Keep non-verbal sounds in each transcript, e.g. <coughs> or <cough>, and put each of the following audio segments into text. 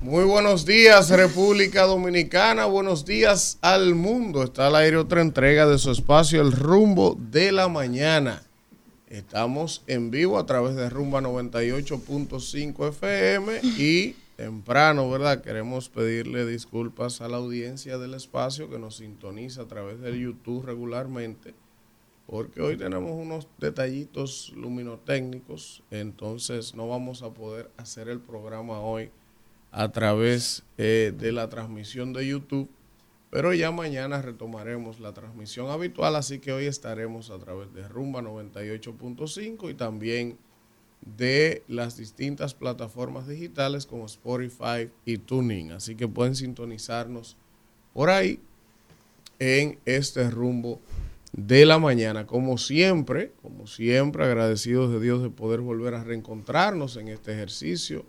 Muy buenos días República Dominicana, buenos días al mundo. Está al aire otra entrega de su espacio El Rumbo de la Mañana. Estamos en vivo a través de Rumba 98.5 FM y temprano, ¿verdad? Queremos pedirle disculpas a la audiencia del espacio que nos sintoniza a través del YouTube regularmente, porque hoy tenemos unos detallitos luminotécnicos, entonces no vamos a poder hacer el programa hoy a través eh, de la transmisión de YouTube, pero ya mañana retomaremos la transmisión habitual, así que hoy estaremos a través de Rumba 98.5 y también de las distintas plataformas digitales como Spotify y Tuning. Así que pueden sintonizarnos por ahí en este rumbo de la mañana. Como siempre, como siempre, agradecidos de Dios de poder volver a reencontrarnos en este ejercicio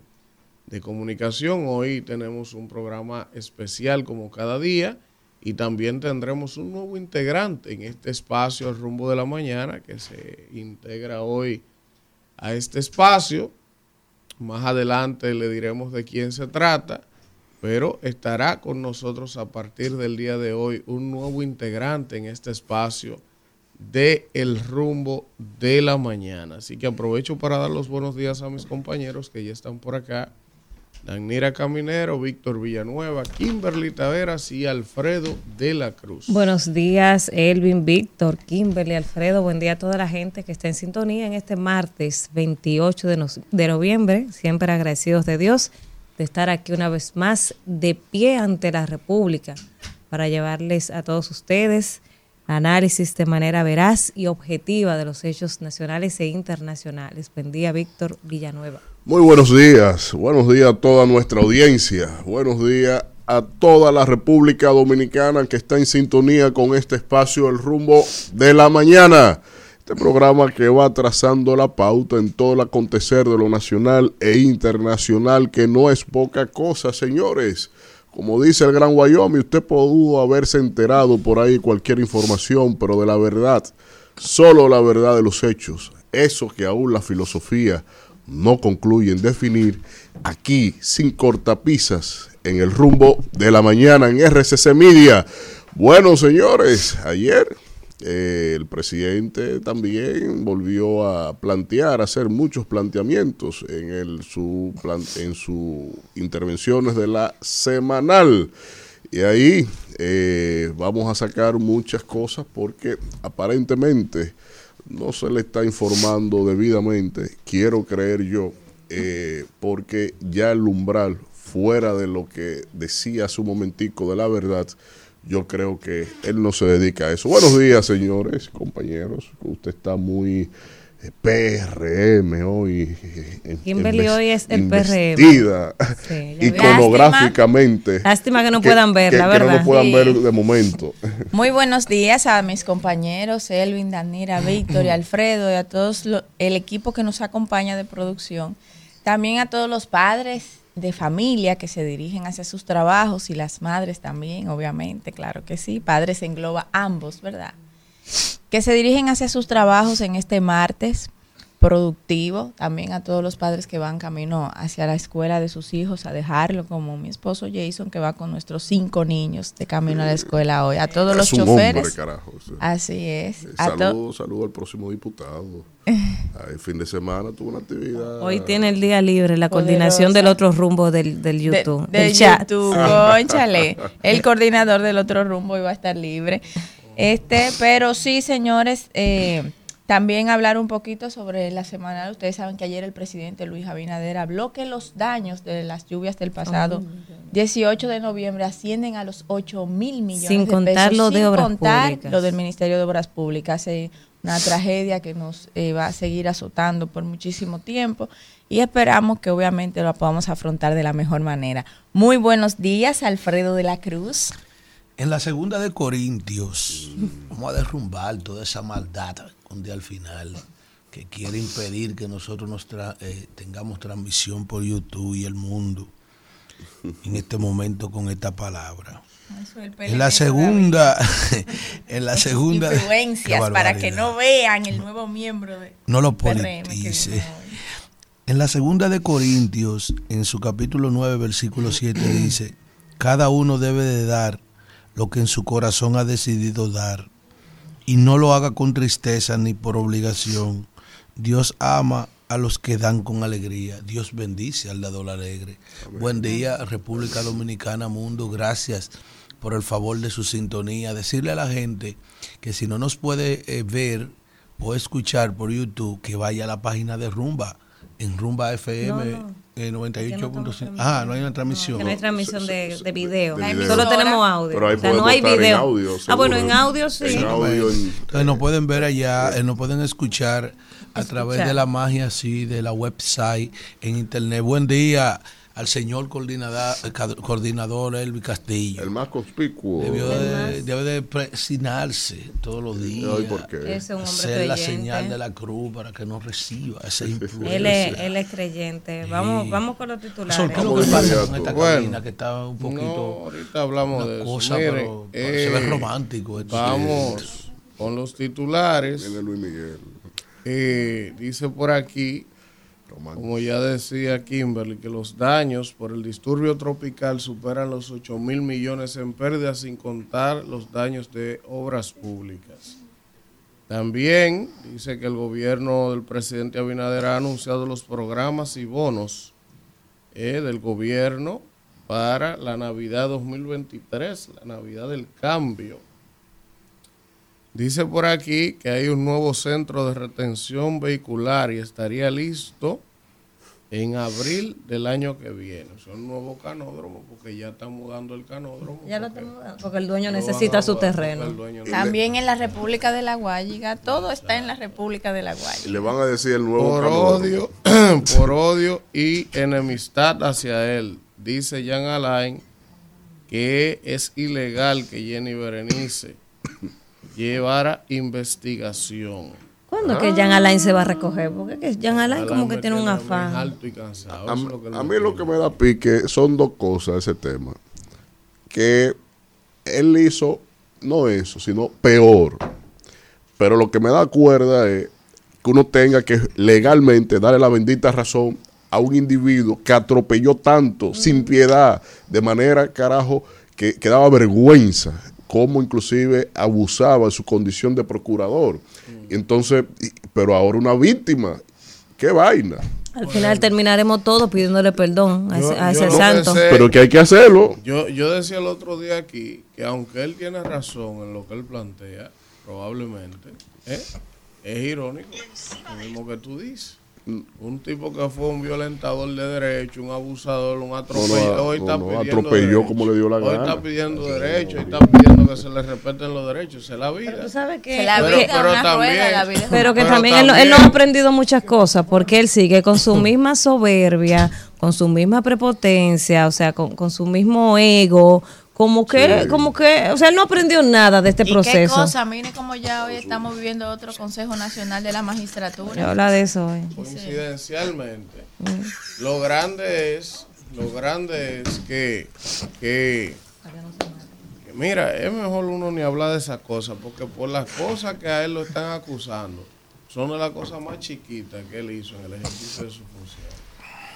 de comunicación. Hoy tenemos un programa especial como cada día y también tendremos un nuevo integrante en este espacio, el rumbo de la mañana, que se integra hoy a este espacio. Más adelante le diremos de quién se trata, pero estará con nosotros a partir del día de hoy un nuevo integrante en este espacio de El Rumbo de la Mañana. Así que aprovecho para dar los buenos días a mis compañeros que ya están por acá Danira Caminero, Víctor Villanueva, Kimberly Taveras y Alfredo de la Cruz. Buenos días, Elvin, Víctor, Kimberly, Alfredo. Buen día a toda la gente que está en sintonía en este martes 28 de, de noviembre. Siempre agradecidos de Dios de estar aquí una vez más de pie ante la República para llevarles a todos ustedes análisis de manera veraz y objetiva de los hechos nacionales e internacionales. Buen Víctor Villanueva. Muy buenos días, buenos días a toda nuestra audiencia, buenos días a toda la República Dominicana que está en sintonía con este espacio El rumbo de la mañana. Este programa que va trazando la pauta en todo el acontecer de lo nacional e internacional, que no es poca cosa, señores. Como dice el Gran Wyoming, usted pudo haberse enterado por ahí cualquier información, pero de la verdad, solo la verdad de los hechos, eso que aún la filosofía no concluyen definir aquí sin cortapisas en el rumbo de la mañana en RCC Media. Bueno, señores, ayer eh, el presidente también volvió a plantear, a hacer muchos planteamientos en, el, su, en sus intervenciones de la semanal. Y ahí eh, vamos a sacar muchas cosas porque aparentemente no se le está informando debidamente, quiero creer yo, eh, porque ya el umbral fuera de lo que decía hace un momentico de la verdad, yo creo que él no se dedica a eso. Buenos días, señores, compañeros. Usted está muy eh, PRM hoy. Kimberly hoy es el PRM. <laughs> iconográficamente. Lástima, que no puedan ver, la verdad. Que no puedan ver de momento. Muy buenos días a mis compañeros, Elvin, Danira, Víctor y Alfredo, y a todos el equipo que nos acompaña de producción. También a todos los padres de familia que se dirigen hacia sus trabajos y las madres también, obviamente, claro que sí. Padres engloba ambos, ¿verdad? que se dirigen hacia sus trabajos en este martes productivo, también a todos los padres que van camino hacia la escuela de sus hijos a dejarlo, como mi esposo Jason que va con nuestros cinco niños de camino a la escuela hoy, a todos los choferes. Así es. Saludos saludo al próximo diputado. <laughs> El fin de semana tuvo una actividad. Hoy tiene el día libre, la coordinación del otro rumbo del, del YouTube. del chat. YouTube, conchale. <laughs> El coordinador del otro rumbo iba a estar libre. Este, pero sí, señores, eh, también hablar un poquito sobre la semana. Ustedes saben que ayer el presidente Luis Abinader habló que los daños de las lluvias del pasado 18 de noviembre ascienden a los 8 mil millones sin de contar Lo de sin obras contar públicas. lo del Ministerio de Obras Públicas. Es una tragedia que nos eh, va a seguir azotando por muchísimo tiempo y esperamos que obviamente lo podamos afrontar de la mejor manera. Muy buenos días, Alfredo de la Cruz. En la segunda de Corintios, vamos a derrumbar toda esa maldad un día al final que quiere impedir que nosotros nos tra- eh, tengamos transmisión por YouTube y el mundo. en este momento con esta palabra. Eso En la segunda, <laughs> en la segunda. Influencias para que no vean el nuevo miembro de No lo politice. En la segunda de Corintios, en su capítulo 9, versículo 7, dice, cada uno debe de dar lo que en su corazón ha decidido dar, y no lo haga con tristeza ni por obligación. Dios ama a los que dan con alegría. Dios bendice al dador alegre. Buen día, República Dominicana, mundo. Gracias por el favor de su sintonía. Decirle a la gente que si no nos puede eh, ver o escuchar por YouTube, que vaya a la página de Rumba, en Rumba FM No, no. Eh, 98.5. estamos Ah, no hay una transmisión. Que no hay transmisión de, de video. de video. Solo tenemos audio. Pero ahí o sea, no hay estar en video. audio, ah, bueno, en audio sí. En audio, en- Entonces nos pueden ver allá, eh, nos pueden escuchar a través de la magia así, de la website, en internet. Buen día al señor coordinador, coordinador Elvi Castillo. el más conspicuo. Debió de, debe de presinarse todos los días. Ay, ¿por qué? Ese es un hombre Hacer la señal de la cruz para que no reciba esa Él influencia. es, él es creyente. Vamos, vamos con los titulares. Sol, ¿qué lo que pasa con esta Bueno. cabina que está un poquito... No, ahorita hablamos de eso. cosa, Miren, pero se ve eh, romántico esto. Vamos con los titulares. Viene Luis Miguel. Eh, dice por aquí, Como ya decía Kimberly, que los daños por el disturbio tropical superan los 8 mil millones en pérdidas sin contar los daños de obras públicas. También dice que el gobierno del presidente Abinader ha anunciado los programas y bonos eh, del gobierno para la Navidad 2023, la Navidad del cambio. Dice por aquí que hay un nuevo centro de retención vehicular y estaría listo en abril del año que viene. Es un nuevo canódromo porque ya están mudando el canódromo. Ya lo porque estamos dando, porque el dueño necesita su terreno. También en la República de la Guayiga, todo está en la República de la Y Guayiga. le van a decir el nuevo por canódromo. odio, <clears throat> por odio y enemistad hacia él. Dice Jean Alain que es ilegal que Jenny Berenice <clears throat> llevara investigación. ¿Cuándo es que Jean Alain se va a recoger? Porque es que Jean Alain como que tiene un afán. alto y cansado. A, Eso es lo que él a me mí lo que me da pique son dos cosas ese tema. Que él hizo, no eso, sino peor. Pero lo que me da cuerda es que uno tenga que legalmente darle la bendita razón a un individuo que atropelló tanto, sin piedad, de manera, carajo, que, que daba vergüenza, como inclusive abusaba de su condición de procurador. Entonces, pero ahora una víctima, qué vaina. Al final terminaremos todos pidiéndole perdón a Yo- ese, a ese santo. sé- Pero que hay que hacerlo. Yo, yo decía el otro día aquí que aunque él tiene razón en lo que él plantea, probablemente, ¿eh? es irónico, lo mismo que tú dices. Un tipo que fue un violentador de derecho, un abusador, un atropellador, hoy no, está no, pidiendo atropelló derechos. como le dio la Hoy gana. está pidiendo derechos, y está pidiendo que se le respeten los derechos, es la vida. Pero tú sabes que, Se la Pero- vida es pero una también- rueda, la vida es pero que Pero también, él, no- él no ha también- aprendido muchas cosas porque él sigue con su misma soberbia, con su misma prepotencia, o sea, con, con su mismo ego, como que, Sí. como que, o sea, él no aprendió nada de este ¿Y qué proceso. cosa? Mire cómo ya hoy estamos viviendo otro Consejo Nacional de la Magistratura. habla de eso hoy. coincidencialmente. Lo grande es, lo grande es que, que, que, mira, es mejor uno ni hablar de esas cosas, porque por las cosas que a él lo están acusando, son de las cosas más chiquitas que él hizo en el ejercicio de su función.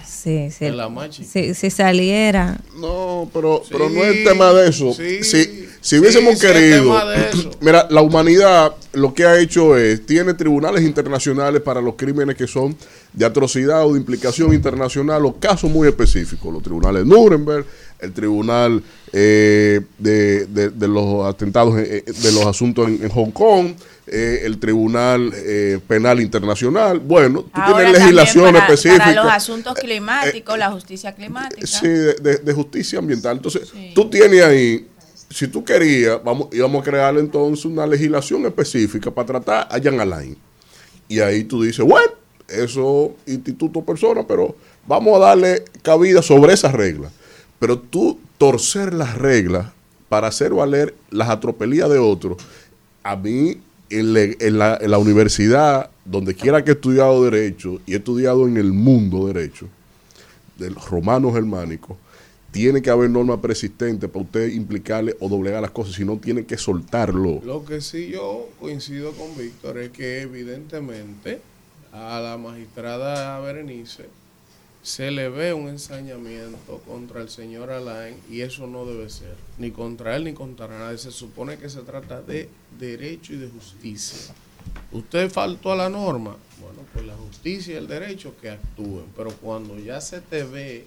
Sí, sí. De la chiquita. Si, si saliera, No, pero, pero no es tema de eso. sí, si, si hubiésemos querido. de. <clears throat> Mira, la humanidad lo que ha hecho es, tiene tribunales internacionales para los crímenes que son de atrocidad o de implicación internacional o casos muy específicos. Los tribunales Nuremberg, el tribunal eh, de, de- de los atentados, eh, de los asuntos en, en Hong Kong, eh, el tribunal eh, penal internacional. Bueno, tú Ahora tienes legislación para, específica. Para los asuntos climáticos, la justicia climática. Sí, de, de- de justicia ambiental. Entonces, tú tienes ahí, si tú querías, vamos, íbamos a crear entonces una legislación específica para tratar a Jan Alain. Y ahí tú dices, bueno, eso, instituto persona, pero vamos a darle cabida sobre esas reglas. Pero tú torcer las reglas para hacer valer las atropelías de otros, a mí en, la, universidad, donde quiera que he estudiado derecho y he estudiado en el mundo derecho, de los romanos germánicos, tiene que haber norma persistente para usted implicarle o doblegar las cosas, si no tiene que soltarlo. Lo que sí yo coincido con Víctor es que evidentemente a la magistrada Berenice se le ve un ensañamiento contra el señor Alain y eso no debe ser, ni contra él ni contra nadie. Se supone que se trata de derecho y de justicia. Usted faltó a la norma, bueno, pues la justicia y el derecho que actúen, pero cuando ya se te ve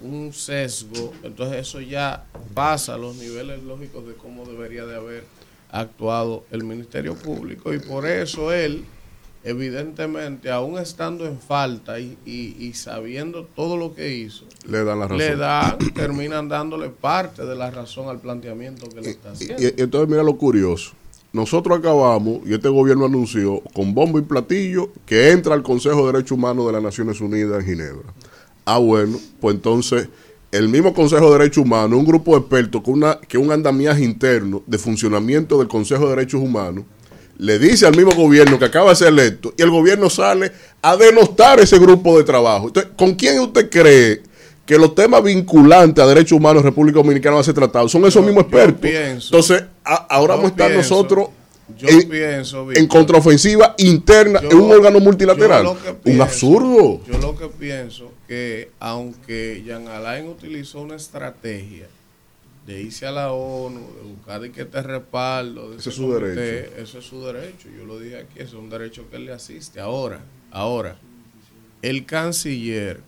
un sesgo, entonces eso ya pasa a los niveles lógicos de cómo debería de haber actuado el Ministerio Público y por eso él, evidentemente, aún estando en falta y, y- y sabiendo todo lo que hizo, Le dan la razón. le dan, terminan dándole parte de la razón al planteamiento que le está haciendo. Y, y entonces mira lo curioso. Nosotros acabamos, y este gobierno anunció con bombo y platillo que entra al Consejo de Derechos Humanos de las Naciones Unidas en Ginebra. Ah, bueno, pues entonces el mismo Consejo de Derechos Humanos, un grupo de expertos con una, que un andamiaje interno de funcionamiento del Consejo de Derechos Humanos, le dice al mismo gobierno que acaba de ser electo y el gobierno sale a denostar ese grupo de trabajo. Entonces, ¿con quién usted cree que los temas vinculantes a derechos humanos en República Dominicana van a ser tratados? Son esos Yo- mismos expertos. pienso- Entonces, a- ahora vamos a estar pienso- nosotros en, pienso, en Víctor, contraofensiva interna Yo- en un órgano multilateral. un absurdo. Yo lo que pienso que aunque Jean Alain utilizó una estrategia de irse a la ONU, de buscar de que te respaldo, de Ese es su comité, derecho. Eso es su derecho. Yo lo dije aquí, es un derecho que le asiste. Ahora, ahora, el canciller,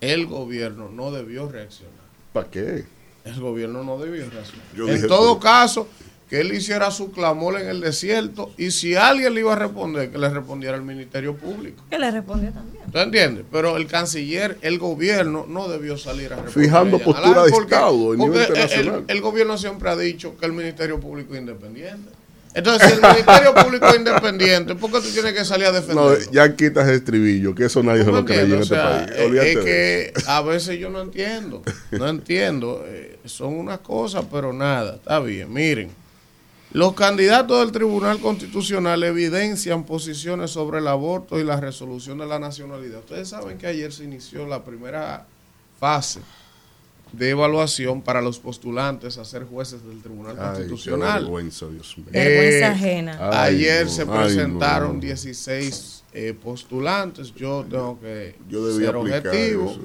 el gobierno no debió reaccionar. ¿Para qué? El gobierno no debió reaccionar. Yo en dije, todo pero- caso, que él hiciera su clamor en el desierto y si alguien le iba a responder, que le respondiera al Ministerio Público. Que le respondió también. ¿Tú entiendes? Pero el canciller, el gobierno, no debió salir a responder. Fijando a postura de Estado a nivel internacional. El, el gobierno siempre ha dicho que el Ministerio Público es independiente. Entonces, si el Ministerio <laughs> Público es independiente, ¿por qué tú tienes que salir a No, defenderlo? ya quitas el estribillo, que eso nadie se ¿Tú me lo creyó en este O sea, país. eh, Olvídate es que a veces yo no entiendo, no entiendo, eh, son unas cosas, pero nada, está bien. Miren, los candidatos del Tribunal Constitucional evidencian posiciones sobre el aborto y la resolución de la nacionalidad. Ustedes saben que ayer se inició la primera fase de evaluación para los postulantes a ser jueces del Tribunal Ay, qué Constitucional. vergüenza, Dios mío. Vergüenza Eh, ajena. Ay, Ayer no, se ay, presentaron no. 16 eh, postulantes. Yo tengo que Yo debía ser objetivo. eso.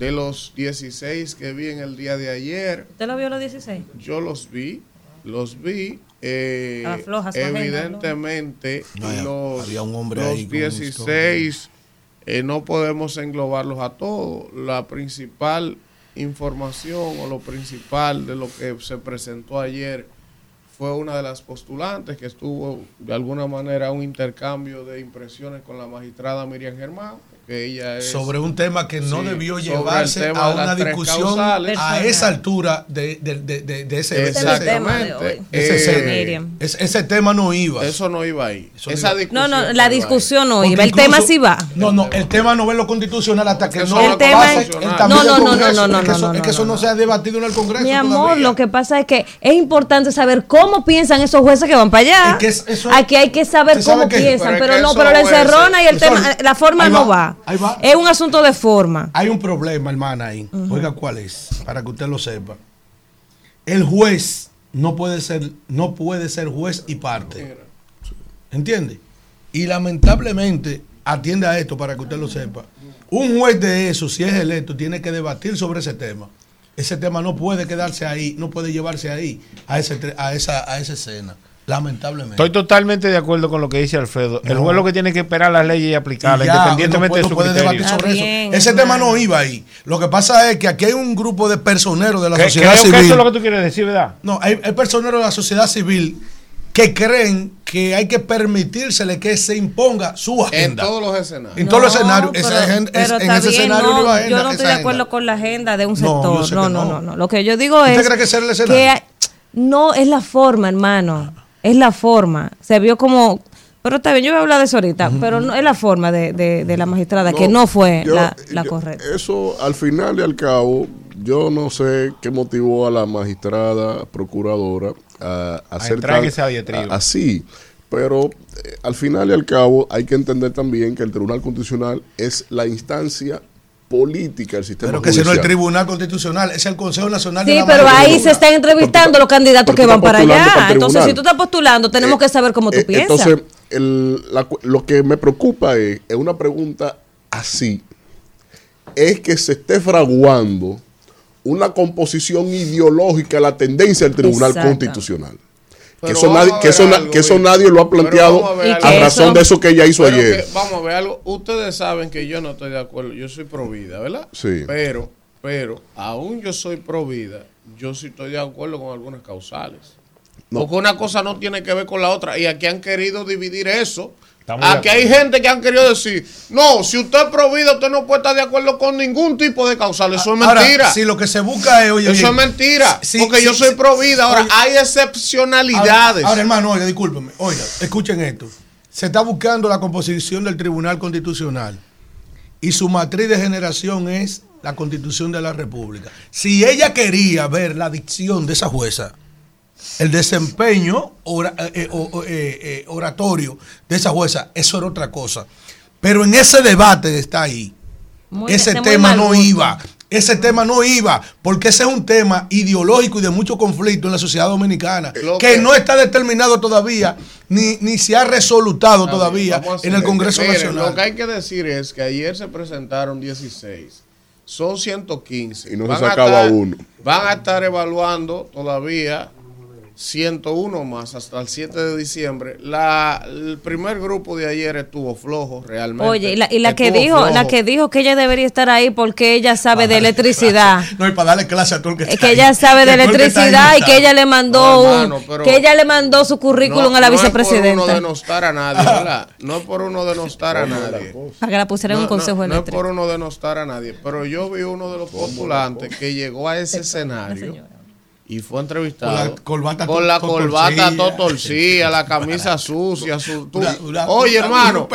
De los 16 que vi en el día de ayer, ¿Usted lo vio los 16? yo los vi, los vi. Eh, floja evidentemente, No, los, había un hombre los ahí con 16 eh, no podemos englobarlos a todos. La principal información o lo principal de lo que se presentó ayer fue una de las postulantes que estuvo de alguna manera un intercambio de impresiones con la magistrada Miriam Germán, ella es sobre un tema que no Sí, debió llevarse a una discusión causales. a esa altura de, de, de, de- de ese, es. Exactamente. ese Eh, ese- ese tema no iba. Eso no iba ahí. Eso Esa no iba. discusión No, no, la discusión no iba. El incluso- tema sí va. No, no, el tema no ve lo constitucional hasta que no no El tema pase es- el No, no, no, Congreso. no, no, Es que no, eso- no, Es que eso no, no no. se ha debatido en el Congreso. Mi amor, todavía. lo que pasa es que es importante saber cómo piensan esos jueces que van para allá. Es que es- eso- Aquí hay que saber ¿Usted sabe cómo piensan, Pero es no, pero la encerrona y el tema, la forma no va. Es un asunto de forma. Hay un problema, hermana, ahí. Oiga, ¿cuál es? Para que usted lo sepa. El juez no puede ser, no puede ser juez y parte. ¿Entiende? Y lamentablemente, atiende a esto para que usted lo sepa. Un juez de eso, si es electo, tiene que debatir sobre ese tema. Ese tema no puede quedarse ahí, no puede llevarse ahí, a, ese, a, esa, a esa escena. Lamentablemente. Estoy totalmente de acuerdo con lo que dice Alfredo. El juez lo que tiene que esperar las leyes y aplicarlas, Y ya, independientemente no de su puede criterio. debatir sobre eso. bien, Ese tema no iba ahí. Lo que pasa es que aquí hay un grupo de personeros de la Que- sociedad creo que civil. eso es lo que tú quieres decir, ¿verdad? No, hay, hay personeros de la sociedad civil que creen que hay que permitírsele que se imponga su En agenda. todos los escenarios. En todos los escenarios. pero- Esa agenda- pero es- en ese bien, escenario no, no agenda, Yo no estoy de agenda. acuerdo con la agenda de un sector. No, que no, no. no. Lo que yo digo ¿Usted es. cree que era el escenario? que hay- no, es la forma, hermano. Es la forma. Se vio como. Pero está bien, yo voy a hablar de eso ahorita. Pero no es la forma de, de, de la magistrada, que no fue yo- la, la yo- correcta. Eso, al final y al cabo, yo no sé qué motivó a la magistrada procuradora a, a hacer entrar en a- así. Pero eh, al final y al cabo hay que entender también que el Tribunal Constitucional es la instancia política del sistema Pero que ese no es el judicial. Tribunal Constitucional, es el Consejo Nacional de Sí, la pero ahí se están entrevistando Pero los candidatos que van para allá. para el Entonces, si tú estás postulando, tenemos Eh, que saber cómo tú eh, piensas. Entonces, el- la lo que me preocupa es, es una pregunta así, es que se esté fraguando una composición ideológica de la tendencia del Tribunal Exacto. Constitucional. Que eso, nadie, que, eso, algo, que eso nadie lo ha planteado a razón de eso que ella hizo ayer. que- vamos a ver algo. Ustedes saben que yo no estoy de acuerdo. Yo soy pro vida, ¿verdad? Sí. Pero, pero, aún yo soy pro vida, yo sí estoy de acuerdo con algunas causales. No. Porque una cosa no tiene que ver con la otra. Y aquí han querido dividir eso. Aquí hay gente que han querido decir, no, si usted es pro vida, usted no puede estar de acuerdo con ningún tipo de causal. Eso es Ahora, mentira. si lo que se busca es, oye, Eso es mentira. porque yo soy sí. pro vida. Ahora, Oye, hay excepcionalidades. Ahora, ahora, hermano, oiga, discúlpeme. Oiga, escuchen esto. Se está buscando la composición del Tribunal Constitucional y su matriz de generación es la Constitución de la República. Si ella quería ver la dicción de esa jueza, el desempeño ora- eh, eh, eh, eh, oratorio de esa jueza, eso era otra cosa. Pero en ese debate que está ahí, Muy- ese tema no iba. Ese tema no iba, porque ese es un tema ideológico y de mucho conflicto en la sociedad dominicana, que, que- no está determinado todavía, ni, ni se ha resolutado todavía en el Congreso Miren, Nacional. Lo que hay que decir es que ayer se presentaron 16. Son 115. Y no se Van a sacaba estar- uno. Van a estar evaluando todavía 101 más hasta el 7 de diciembre. La, el primer grupo de ayer estuvo flojo realmente. Oye, y la, y la que dijo, la que dijo que ella debería estar ahí porque ella sabe de electricidad. <laughs> No, y para darle clase a todo el que Es está que ahí. ella sabe de el que electricidad y que ella le mandó No, un- hermano, que ella le mandó su currículum a la no Es por vicepresidenta uno denostar a nadie, ¿verdad? No es por uno denostar a nadie. para que la pusiera en un consejo no, no es por uno denostar a nadie, pero yo vi uno de los postulantes que llegó a ese escenario y fue entrevistado Con la corbata con to- la to- corbata todo torcida, la camisa <laughs> sucia, su, tú- Una- una- oye una- hermano,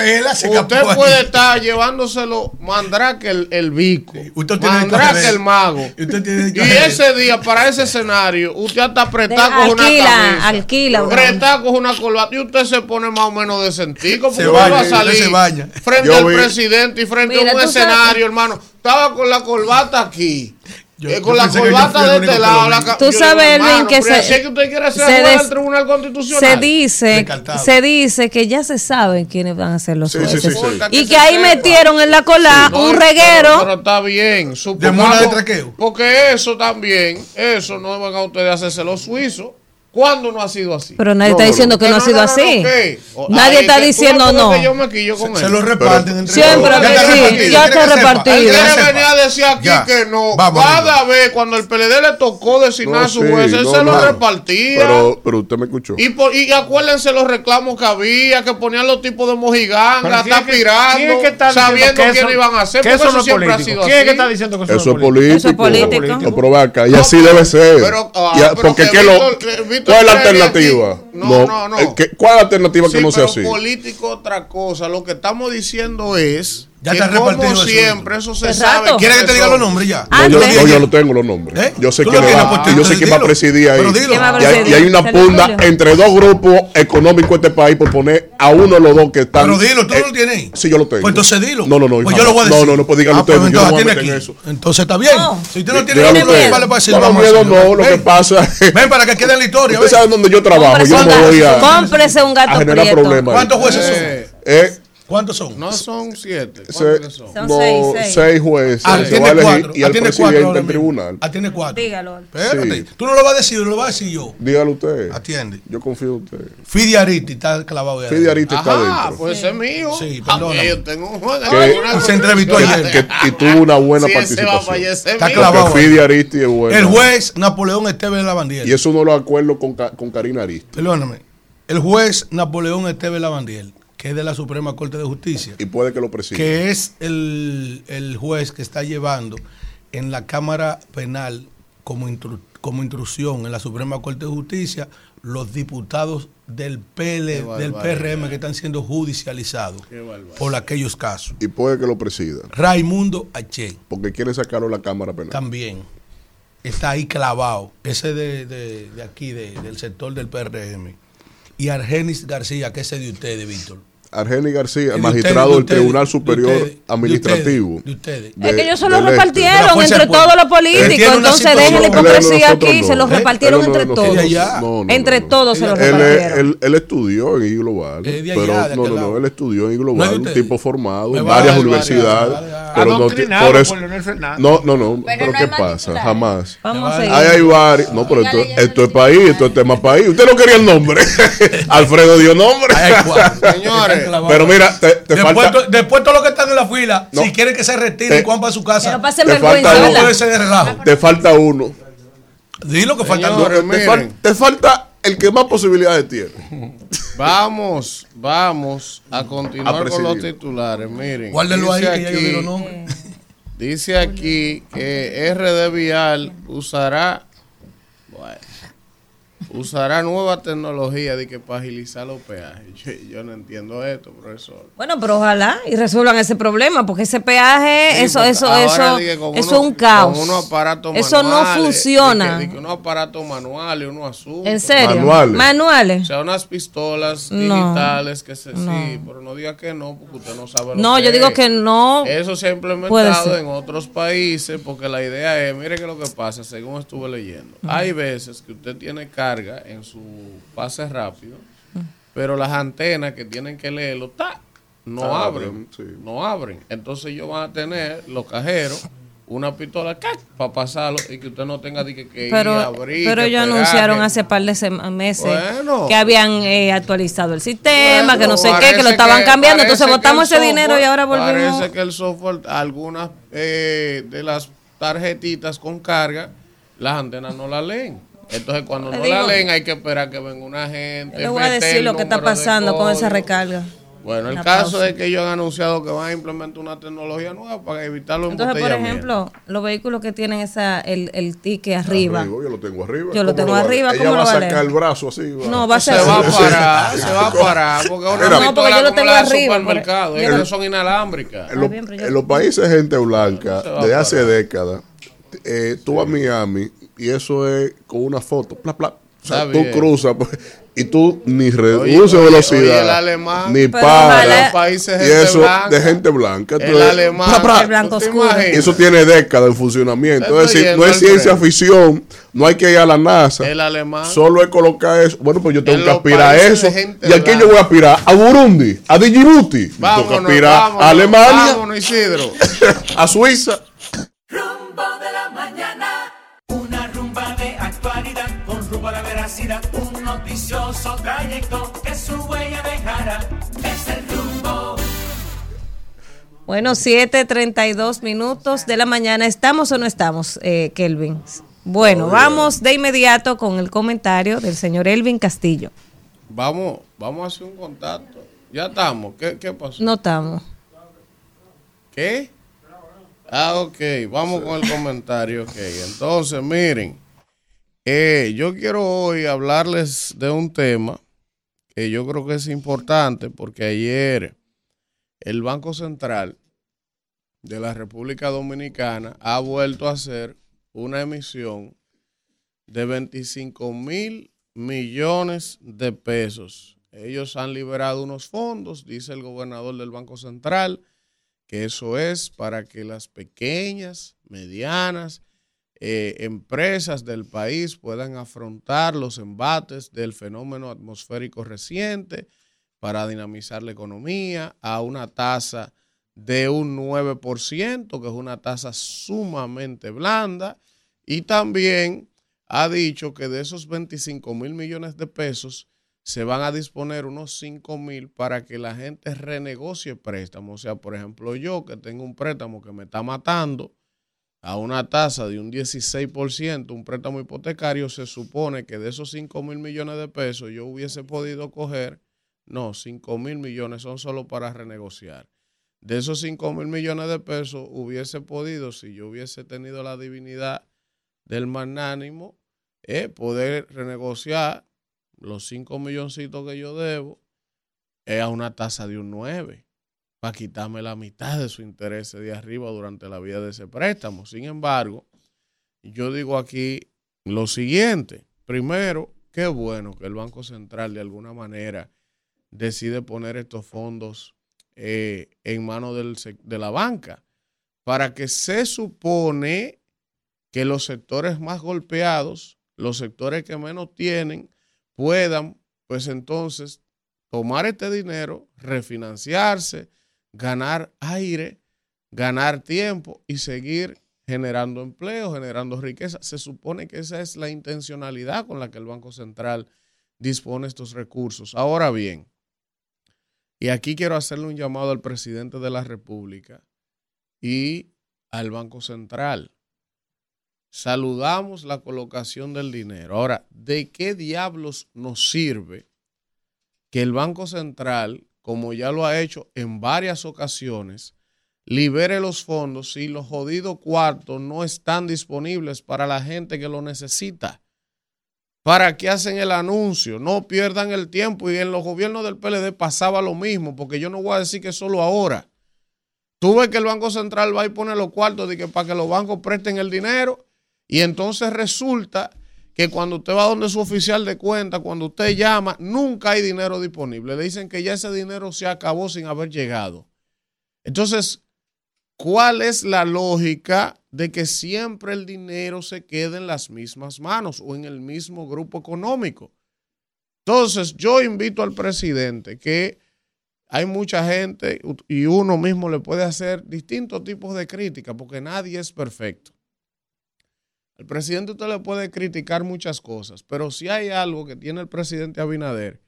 usted puede estar llevándoselo mandrake el, el bico, usted tiene que mandrake el mago, usted tiene que y coger- ese día para ese escenario usted hasta De- con una alquila, camisa, alquila apretado con una corbata y usted se pone más o menos decentico porque Se usted baña, va a usted salir se frente Yo al vi- presidente y frente Mira, a un sabes- escenario, hermano. Estaba con la corbata aquí. Yo- eh, yo con la que corbata de este que lado. la Tú digo, sabes, Elvin, hermano, que pero se- así es que usted quiere ser se des- Tribunal Constitucional. Se dice, Descartado. se dice que ya se saben quiénes van a ser los Sí, jueces. sí, sí. Y se que ahí sepa. metieron en la cola No, un pero- reguero. Pero, está bien. De mula de supongamos- traqueo. Porque eso también, eso no van a ustedes hacerse los suizos. ¿Cuándo no ha sido así? Pero nadie No, está no, diciendo que no, ha sido así. Nadie está diciendo no. que yo me quillo con Se él. lo reparten entre Siempre todos. está sí, repartido, ya está repartido. Él venir a decir aquí Ya. que no. Vamos, Cada Rigo. vez cuando el PLD le tocó designar No, a su sí, juez, él no, se lo no. repartía. Pero, pero usted me escuchó. y, por- y acuérdense los reclamos que había, que ponían los tipos de mojiganga, ¿quién está pirando, sabiendo quién iban a hacer, que porque eso siempre ha sido ¿Quién es así. que está diciendo que eso, es político? político. Eso es político. Ve acá, y así debe ser. pero, ah, Ya, porque que ¿qué lo, Víctor ¿Cuál es la alternativa? no, no, no. eh, ¿qué- ¿Cuál es la alternativa Sí, que no sea así? político otra cosa. Lo que estamos diciendo es Ya que está como eso, siempre eso se sabe. rato. ¿Quiere que te diga los nombres ya? Ah, No, yo, no, yo tengo los nombres. ¿Eh? Yo sé tienes, va, pues, y yo sé quién va a presidir ahí. Pero dilo. ¿Quién va a Y hay, y hay una pugna Julio. entre dos grupos económicos de este país por poner a uno de los dos que están. Pero dilo, tú eh, no lo tienes ahí. Sí, yo lo tengo. Pues entonces dilo. No, no, no. Pues yo lo voy a decir. No, no, no, pues dígalo Ah, usted. pues yo no voy a tiene meter en aquí. eso. Entonces está bien. No. Si usted no tiene Dígalo miedo, vale para decir, No, vamos a miedo hacerlo. no, lo que Ven. pasa es. Ven para que quede en la historia. Usted ven. sabe dónde yo trabajo. Yo no voy a, cómprese un a gato generar problemas. ¿Cuántos jueces Eh, son? ¿Cuántos son? No son siete. se- ¿Cuántos que son? Son no, seis, seis. seis jueces. Ah, se va a tiene elegir cuatro. y Ah, al tiene cuatro presidente ahora del tribunal. Ah, tiene cuatro. Dígalo. Espérate. Sí. Tú no lo vas a decir, lo vas a decir yo. Dígalo usted. Atiende. Yo confío en usted. Fidi Ariti está clavado ahí. Fidi Ariti está dentro. pues ese es mío. Sí, Ah, perdóname. yo tengo un juego. Que- se entrevistó ayer. que- y tuvo una buena allá, participación. Está mío. clavado. Fidi Aristi es bueno. El juez Napoleón Esteves Lavandiel. Y eso no lo acuerdo con, con Karina Aristi. Perdóname. El juez Napoleón Esteves Lavandiel, que es de la Suprema Corte de Justicia, Y puede que lo presida. que es el, el juez que está llevando en la Cámara Penal como, intru- como intrusión en la Suprema Corte de Justicia los diputados del PL, del. PRM que están siendo judicializados por aquellos casos. Y puede que lo presida. Raimundo H. Porque quiere sacarlo a la Cámara Penal. también está ahí clavado. Ese de, de- de aquí, de- del sector del PRM. Y Argenis García, que ese de ustedes, Víctor. Argeni García, magistrado del Tribunal de Superior de Administrativo. ustedes, de ustedes. de- es que ellos se lo del. De la repartieron entre todos los políticos. Entonces dejen la hipocresía aquí. no. Se los ¿Eh? repartieron entre todos. No, no, Entre todos se los repartieron. él, él estudió en Global, pero no, no, no, él estudió en Global, un tipo formado en va, varias universidades, pero no por eso, por Leonel Fernández. no, no, no, Pero pero, no ¿qué pasa? Jamás. Vamos a Ahí hay varios, no, pero esto, es país, esto es tema país. Usted no quería el nombre, <laughs> Alfredo dio nombre. Señores, Clavados. Pero mira, te, te después, falta, después todos los que están en la fila, No. si quieren que se retiren, Te- Juan para su casa, no pasen Te falta no ¿verdad? puede ser de relajo. te falta uno. Dilo que Señores, dos. Te, miren. fal- te falta el que más posibilidades tiene. <laughs> Vamos, vamos a continuar A con los titulares. Miren, Guárdenlo ahí, dice que ya yo aquí- nombres. <laughs> Dice aquí que RD Vial usará, bueno, usará nueva tecnología de que para agilizar los peajes. <laughs> Yo, yo no entiendo esto, profesor. Bueno, pero ojalá y resuelvan ese problema, porque ese peaje, Sí, eso, eso, eso, eso uno- es un caos. Con unos aparatos eso no funciona. que- unos aparatos manuales, unos asuntos. ¿En serio? Manuales. O Manuales. sea, unas pistolas No. digitales que se No. sí, pero no diga que no, porque usted no sabe lo No, que yo digo que no. Eso se ha implementado en otros países porque la idea es, mire que lo que pasa, según estuve leyendo, hay veces que usted tiene carga en su pase rápido, pero las antenas que tienen que leerlo, ¡ta! no Ah, abren, sí. no abren. Entonces ellos van a tener los cajeros una pistola para pasarlo y que usted no tenga que, que ir a Pero, abrir. pero ellos anunciaron hace par de meses Bueno. que habían eh, actualizado el sistema, Bueno, que no sé qué, que lo estaban cambiando. Entonces votamos ese dinero y ahora volvemos. Parece que el software, algunas eh, de las tarjetitas con carga, las antenas no la leen. Entonces, cuando Le no digo- la leen, hay que esperar que venga una gente. Les voy a decir lo que está de pasando con esa recarga. Bueno, el caso pausa. es que ellos han anunciado que van a implementar una tecnología nueva para evitar los Entonces, por ejemplo, los vehículos que tienen esa el, el ticket arriba. Arriba, yo lo tengo arriba. Yo lo ¿Cómo tengo va a- arriba, Ella ¿cómo va lo a va a sacar el brazo así. va. No, va a se ser va a parar, se va a <laughs> parar, porque una Mira. No, porque yo lo tengo de arriba, supermercado, son inalámbricas. En, lo- bien, pero yo- en los países gente blanca, Se desde hace décadas, eh, tú a Miami y eso es con una foto, pla, pla. O sea, tú cruzas pues, y tú ni reduces oye, oye, velocidad, el alemán, ni ojalá- países Y eso blanca. de gente blanca. El Entonces, alemán, pra, pra. El blanco ¿tú te oscuro. imaginas? Eso tiene décadas en funcionamiento. Es decir, no es ciencia ficción, no hay que ir a la NASA. El alemán. Solo es colocar eso. Bueno, pues yo tengo En que aspirar a eso. de ¿Y a quién yo voy a aspirar? A Burundi, a Djibouti. Yo tengo que aspirar vámonos, a Alemania, Vámonos, Isidro. <laughs> a Suiza. A la veracidad, un noticioso trayecto que su huella dejará. Es el rumbo. Bueno, 7:32 minutos de la mañana. ¿Estamos o no estamos, eh, Kelvin? Bueno, vamos de inmediato con el comentario del señor Elvin Castillo. Vamos, vamos a hacer un contacto. Ya estamos. ¿Qué, qué pasó? No estamos. ¿Qué? Ah, ok. Vamos con el comentario. Ok. Entonces, miren. Eh, yo quiero hoy hablarles de un tema que yo creo que es importante porque ayer el Banco Central de la República Dominicana ha vuelto a hacer una emisión de 25 mil millones de pesos. Ellos han liberado unos fondos, dice el gobernador del Banco Central, que eso es para que las pequeñas, medianas eh, empresas del país puedan afrontar los embates del fenómeno atmosférico reciente para dinamizar la economía a una tasa de un 9%, que es una tasa sumamente blanda, y también ha dicho que de esos 25 mil millones de pesos se van a disponer unos 5 mil para que la gente renegocie préstamos. O sea, por ejemplo, yo que tengo un préstamo que me está matando a una tasa de un 16%, un préstamo hipotecario, se supone que de esos 5 mil millones de pesos yo hubiese podido coger, no, 5 mil millones son solo para renegociar. De esos 5 mil millones de pesos hubiese podido, si yo hubiese tenido la divinidad del magnánimo, eh, poder renegociar los 5 milloncitos que yo debo eh, a una tasa de un 9 para quitarme la mitad de su interés de arriba durante la vida de ese préstamo. Sin embargo, yo digo aquí lo siguiente. Primero, qué bueno que el Banco Central de alguna manera decide poner estos fondos eh, en manos de la banca, para que se supone que los sectores más golpeados, los sectores que menos tienen, puedan, pues entonces, tomar este dinero, refinanciarse, ganar aire, ganar tiempo y seguir generando empleo, generando riqueza. Se supone que esa es la intencionalidad con la que el Banco Central dispone estos recursos. Ahora bien, y aquí quiero hacerle un llamado al presidente de la República y al Banco Central. Saludamos la colocación del dinero. Ahora, ¿de qué diablos nos sirve que el Banco Central, como ya lo ha hecho en varias ocasiones, libere los fondos si los jodidos cuartos no están disponibles para la gente que lo necesita? ¿Para qué hacen el anuncio? No pierdan el tiempo. Y en los gobiernos del PLD pasaba lo mismo, porque yo no voy a decir que solo ahora. Tú que el Banco Central va y pone los cuartos de que para que los bancos presten el dinero y entonces resulta que cuando usted va donde su oficial de cuenta, cuando usted llama, nunca hay dinero disponible. Le dicen que ya ese dinero se acabó sin haber llegado. Entonces, ¿cuál es la lógica de que siempre el dinero se quede en las mismas manos o en el mismo grupo económico? Entonces, yo invito al presidente que hay mucha gente y uno mismo le puede hacer distintos tipos de críticas porque nadie es perfecto. Al presidente usted le puede criticar muchas cosas, pero si hay algo que tiene el presidente Abinader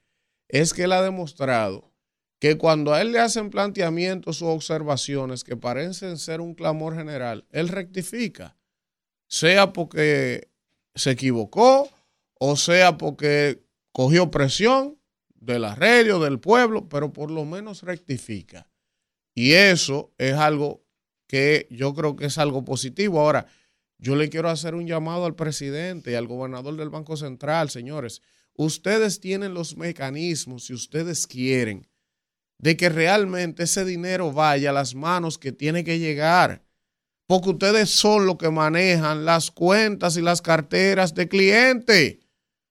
es que él ha demostrado que cuando a él le hacen planteamientos o observaciones que parecen ser un clamor general, él rectifica, sea porque se equivocó o sea porque cogió presión de la red o del pueblo, pero por lo menos rectifica. Y eso es algo que yo creo que es algo positivo. Ahora, yo le quiero hacer un llamado al presidente y al gobernador del Banco Central, señores. Ustedes tienen los mecanismos, si ustedes quieren, de que realmente ese dinero vaya a las manos que tiene que llegar. Porque ustedes son los que manejan las cuentas y las carteras de clientes.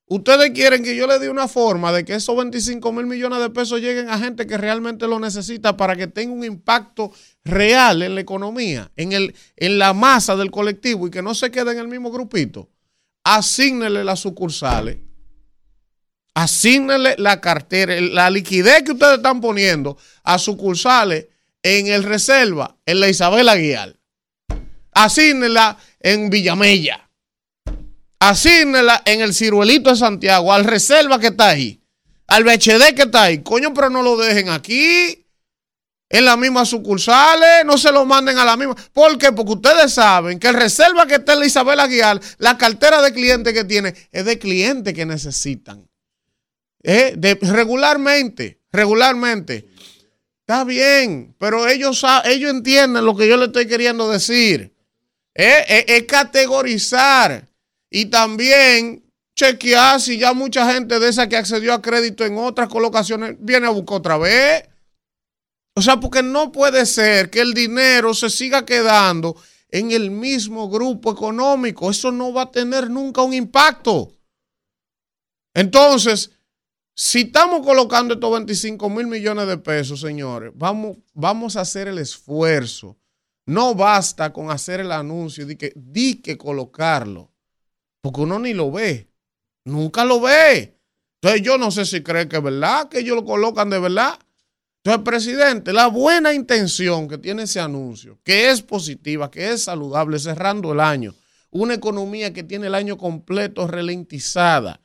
Ustedes quieren que yo le dé una forma de que esos 25 mil millones de pesos lleguen a gente que realmente lo necesita para que tenga un impacto real en la economía, en, el, en la masa del colectivo y que no se quede en el mismo grupito. Asígnele las sucursales, asígnele la cartera, la liquidez que ustedes están poniendo a sucursales en el Reserva, en la Isabel Aguiar. Asígnela en Villamella asígnela en el ciruelito de Santiago, al reserva que está ahí, al BHD que está ahí. Coño, pero no lo dejen aquí, en las mismas sucursales, no se lo manden a la misma. ¿Por qué? Porque ustedes saben que el reserva que está en la Isabel Aguiar, la cartera de clientes que tiene, es de clientes que necesitan. De, regularmente, regularmente. Está bien, pero ellos, ellos entienden lo que yo le estoy queriendo decir. Es categorizar. Y también chequear si ya mucha gente de esa que accedió a crédito en otras colocaciones viene a buscar otra vez. O sea, porque no puede ser que el dinero se siga quedando en el mismo grupo económico. Eso no va a tener nunca un impacto. Entonces, si estamos colocando estos 25 mil millones de pesos, señores, vamos, vamos a hacer el esfuerzo. No basta con hacer el anuncio de que di que colocarlo porque uno ni lo ve, nunca lo ve. Entonces yo no sé si cree que es verdad, que ellos lo colocan de verdad. Entonces, presidente, la buena intención que tiene ese anuncio, que es positiva, que es saludable, cerrando el año, una economía que tiene el año completo ralentizada,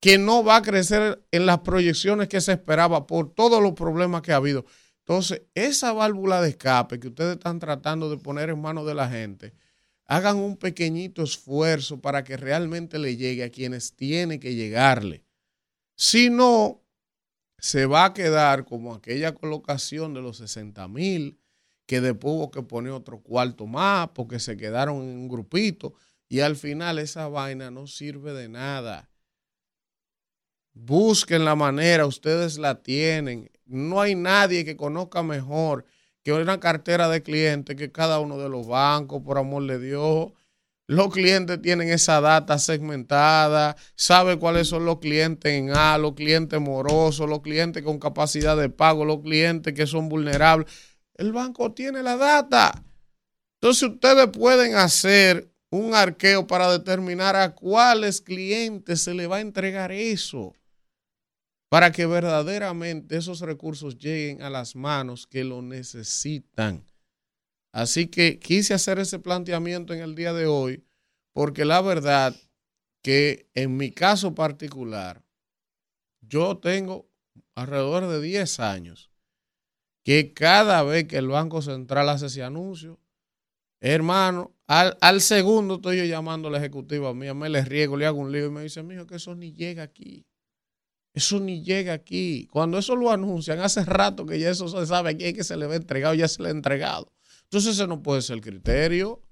que no va a crecer en las proyecciones que se esperaba por todos los problemas que ha habido. Entonces, esa válvula de escape que ustedes están tratando de poner en manos de la gente, hagan un pequeñito esfuerzo para que realmente le llegue a quienes tiene que llegarle. Si no, se va a quedar como aquella colocación de los 60 mil, que después hubo que poner otro cuarto más porque se quedaron en un grupito y al final esa vaina no sirve de nada. Busquen la manera, ustedes la tienen. No hay nadie que conozca mejor que una cartera de clientes que cada uno de los bancos, por amor de Dios. Los clientes tienen esa data segmentada, sabe cuáles son los clientes en A, los clientes morosos, los clientes con capacidad de pago, los clientes que son vulnerables. El banco tiene la data. Entonces ustedes pueden hacer un arqueo para determinar a cuáles clientes se le va a entregar eso, para que verdaderamente esos recursos lleguen a las manos que lo necesitan. Así que quise hacer ese planteamiento en el día de hoy, porque la verdad que en mi caso particular, yo tengo alrededor de 10 años que cada vez que el Banco Central hace ese anuncio, hermano, al, al segundo estoy yo llamando a la ejecutiva mía, me le riego, le hago un lío y me dice, mijo, que eso ni llega aquí. Eso ni llega aquí. Cuando eso lo anuncian, hace rato que ya eso se sabe aquí que se le va entregado, ya se le ha entregado. Entonces ese no puede ser el criterio.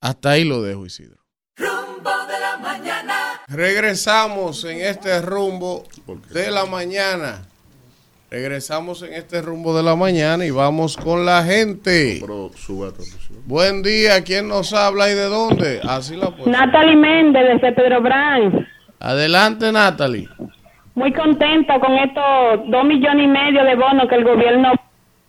Hasta ahí lo dejo, Isidro. Rumbo de la mañana. Regresamos en este rumbo de la mañana. Regresamos en este rumbo de la mañana y vamos con la gente. Pero a. Buen día, ¿quién nos habla y de dónde? Así la puedo. Natalie Méndez desde Pedro Brán. Adelante, Natalie. Muy contento con estos dos millones y medio de bonos que el gobierno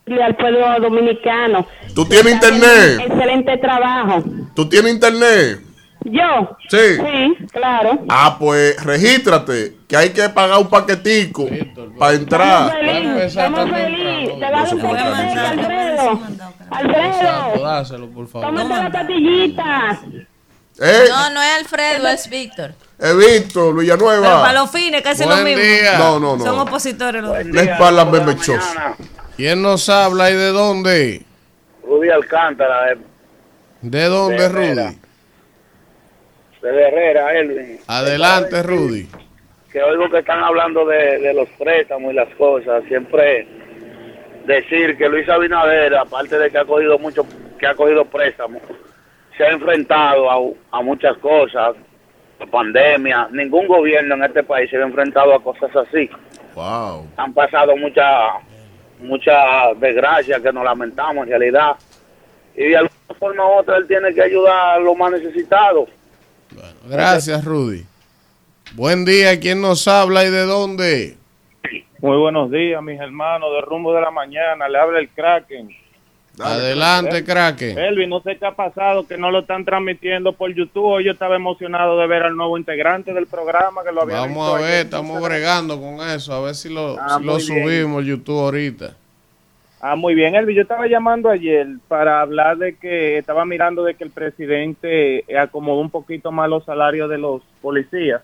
le al pueblo dominicano. ¿Tú tienes internet? Excelente trabajo. ¿Tú tienes internet? ¿Yo? Sí. Sí, claro. Ah, pues regístrate, que hay que pagar un paquetico para Estamos entrar. felices, estamos felices. Te das un Voy a mandar. Alfredo. Alfredo, dáselo, por favor. tómate la patillita. Eh, No, no es Alfredo, es Víctor. he visto, Pero para Villanueva. los fines, casi lo Buen mismo. día. No, no, Son no. opositores los. La espalda me mechosa. ¿Quién nos habla y de dónde? Rudy Alcántara, de, ¿De dónde, De. Rudy? de Herrera, Elvin. Adelante, Rudy. Que oigo que están hablando de, de los préstamos y las cosas. Siempre decir que Luis Abinader, aparte de que ha cogido mucho, que ha cogido préstamos, se ha enfrentado a, a muchas cosas, la pandemia. Ningún gobierno en este país se ha enfrentado a cosas así. Wow. Han pasado muchas muchas desgracias que nos lamentamos en realidad. Y de alguna forma u otra él tiene que ayudar a los más necesitados. Gracias, Rudy. Buen día, ¿quién nos habla y de dónde? Muy buenos días, mis hermanos de rumbo de la mañana. Le habla el Kraken. Adelante, Kraken. Elvin, no sé qué ha pasado, que no lo están transmitiendo por YouTube. Hoy Yo estaba emocionado de ver al nuevo integrante del programa que lo había Vamos visto a ver, estamos bregando con eso, a ver si lo, Ah, si lo muy bien. subimos YouTube ahorita. Ah, muy bien, Elvin. Yo estaba llamando ayer para hablar de que estaba mirando de que el presidente acomodó un poquito más los salarios de los policías.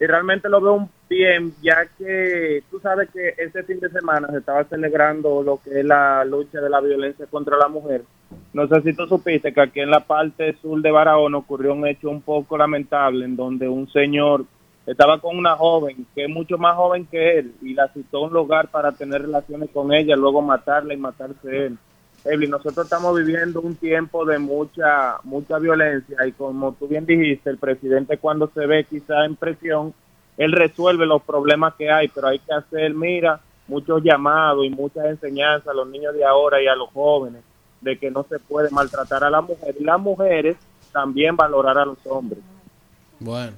Y realmente lo veo bien, ya que tú sabes que este fin de semana se estaba celebrando lo que es la lucha de la violencia contra la mujer. No sé si tú supiste que aquí en la parte sur de Barahona ocurrió un hecho un poco lamentable en donde un señor estaba con una joven que es mucho más joven que él y la citó a un lugar para tener relaciones con ella, luego matarla y matarse él. Evelyn, nosotros estamos viviendo un tiempo de mucha mucha violencia y como tú bien dijiste, el presidente cuando se ve quizá en presión, él resuelve los problemas que hay, pero hay que hacer, mira, muchos llamados y muchas enseñanzas a los niños de ahora y a los jóvenes de que no se puede maltratar a la mujer y las mujeres también valorar a los hombres. Bueno.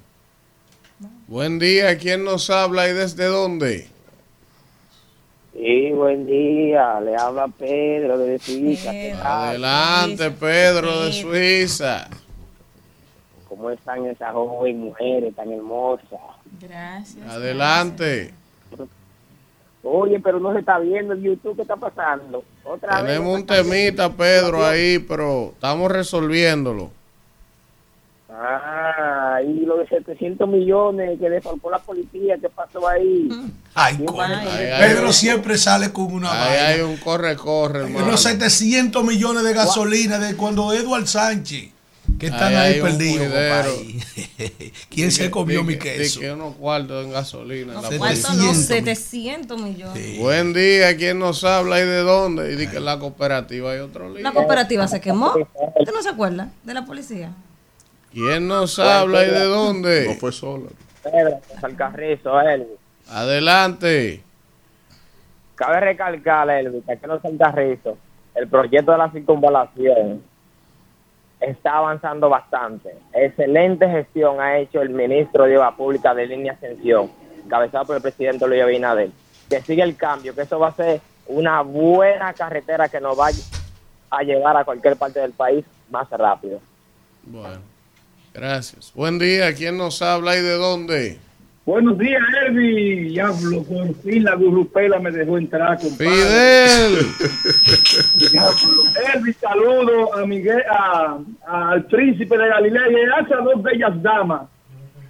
Buen día, ¿quién nos habla y desde dónde? Sí, buen día. Le habla Pedro de Suiza. Adelante, Pedro de Suiza. ¿Cómo están esas jóvenes mujeres tan hermosas? Gracias. Adelante. Oye, pero no se está viendo en YouTube. ¿Qué está pasando? Otra vez. Tenemos un temita, Pedro, ahí, pero estamos resolviéndolo. Ah, y lo de 700 millones que defalcó la policía. ¿Qué pasó ahí? Ay, ¿Quién coño. va a- Ahí hay Pedro siempre sale con una Ahí vaina. hay un corre-corre, hermano. Unos 700 millones de gasolina de cuando Eduard Sánchez, que están Ahí perdidos. <laughs> ¿Quién se comió mi queso? Que unos cuartos en gasolina. en la ¿Cuánto policía. no? 700. 700 millones. Buen día, ¿quién nos habla y de dónde? Y di que la cooperativa hay otro lío. La cooperativa se quemó. ¿Usted no se acuerda de la policía? ¿Quién nos habla y de No dónde? fue sola. Pedro, Salcarrizo, Elvis. Adelante. Cabe recalcar, Elvis, que aquí no Salcarrizo. El proyecto de la circunvalación está avanzando bastante. Excelente gestión ha hecho el ministro de Obras Públicas de Línea Ascensión, encabezado por el presidente Luis Abinader. Que sigue el cambio, que eso va a ser una buena carretera que nos va a llevar a cualquier parte del país más rápido. Bueno, gracias. Buen día, ¿quién nos habla y de dónde? Buenos días, Elvi. Diablo, por fin la gurrupela me dejó entrar, compadre. Fidel. <laughs> Diablo. Elvi, saludo a Miguel, a- al príncipe de Galilea y a esas dos bellas damas.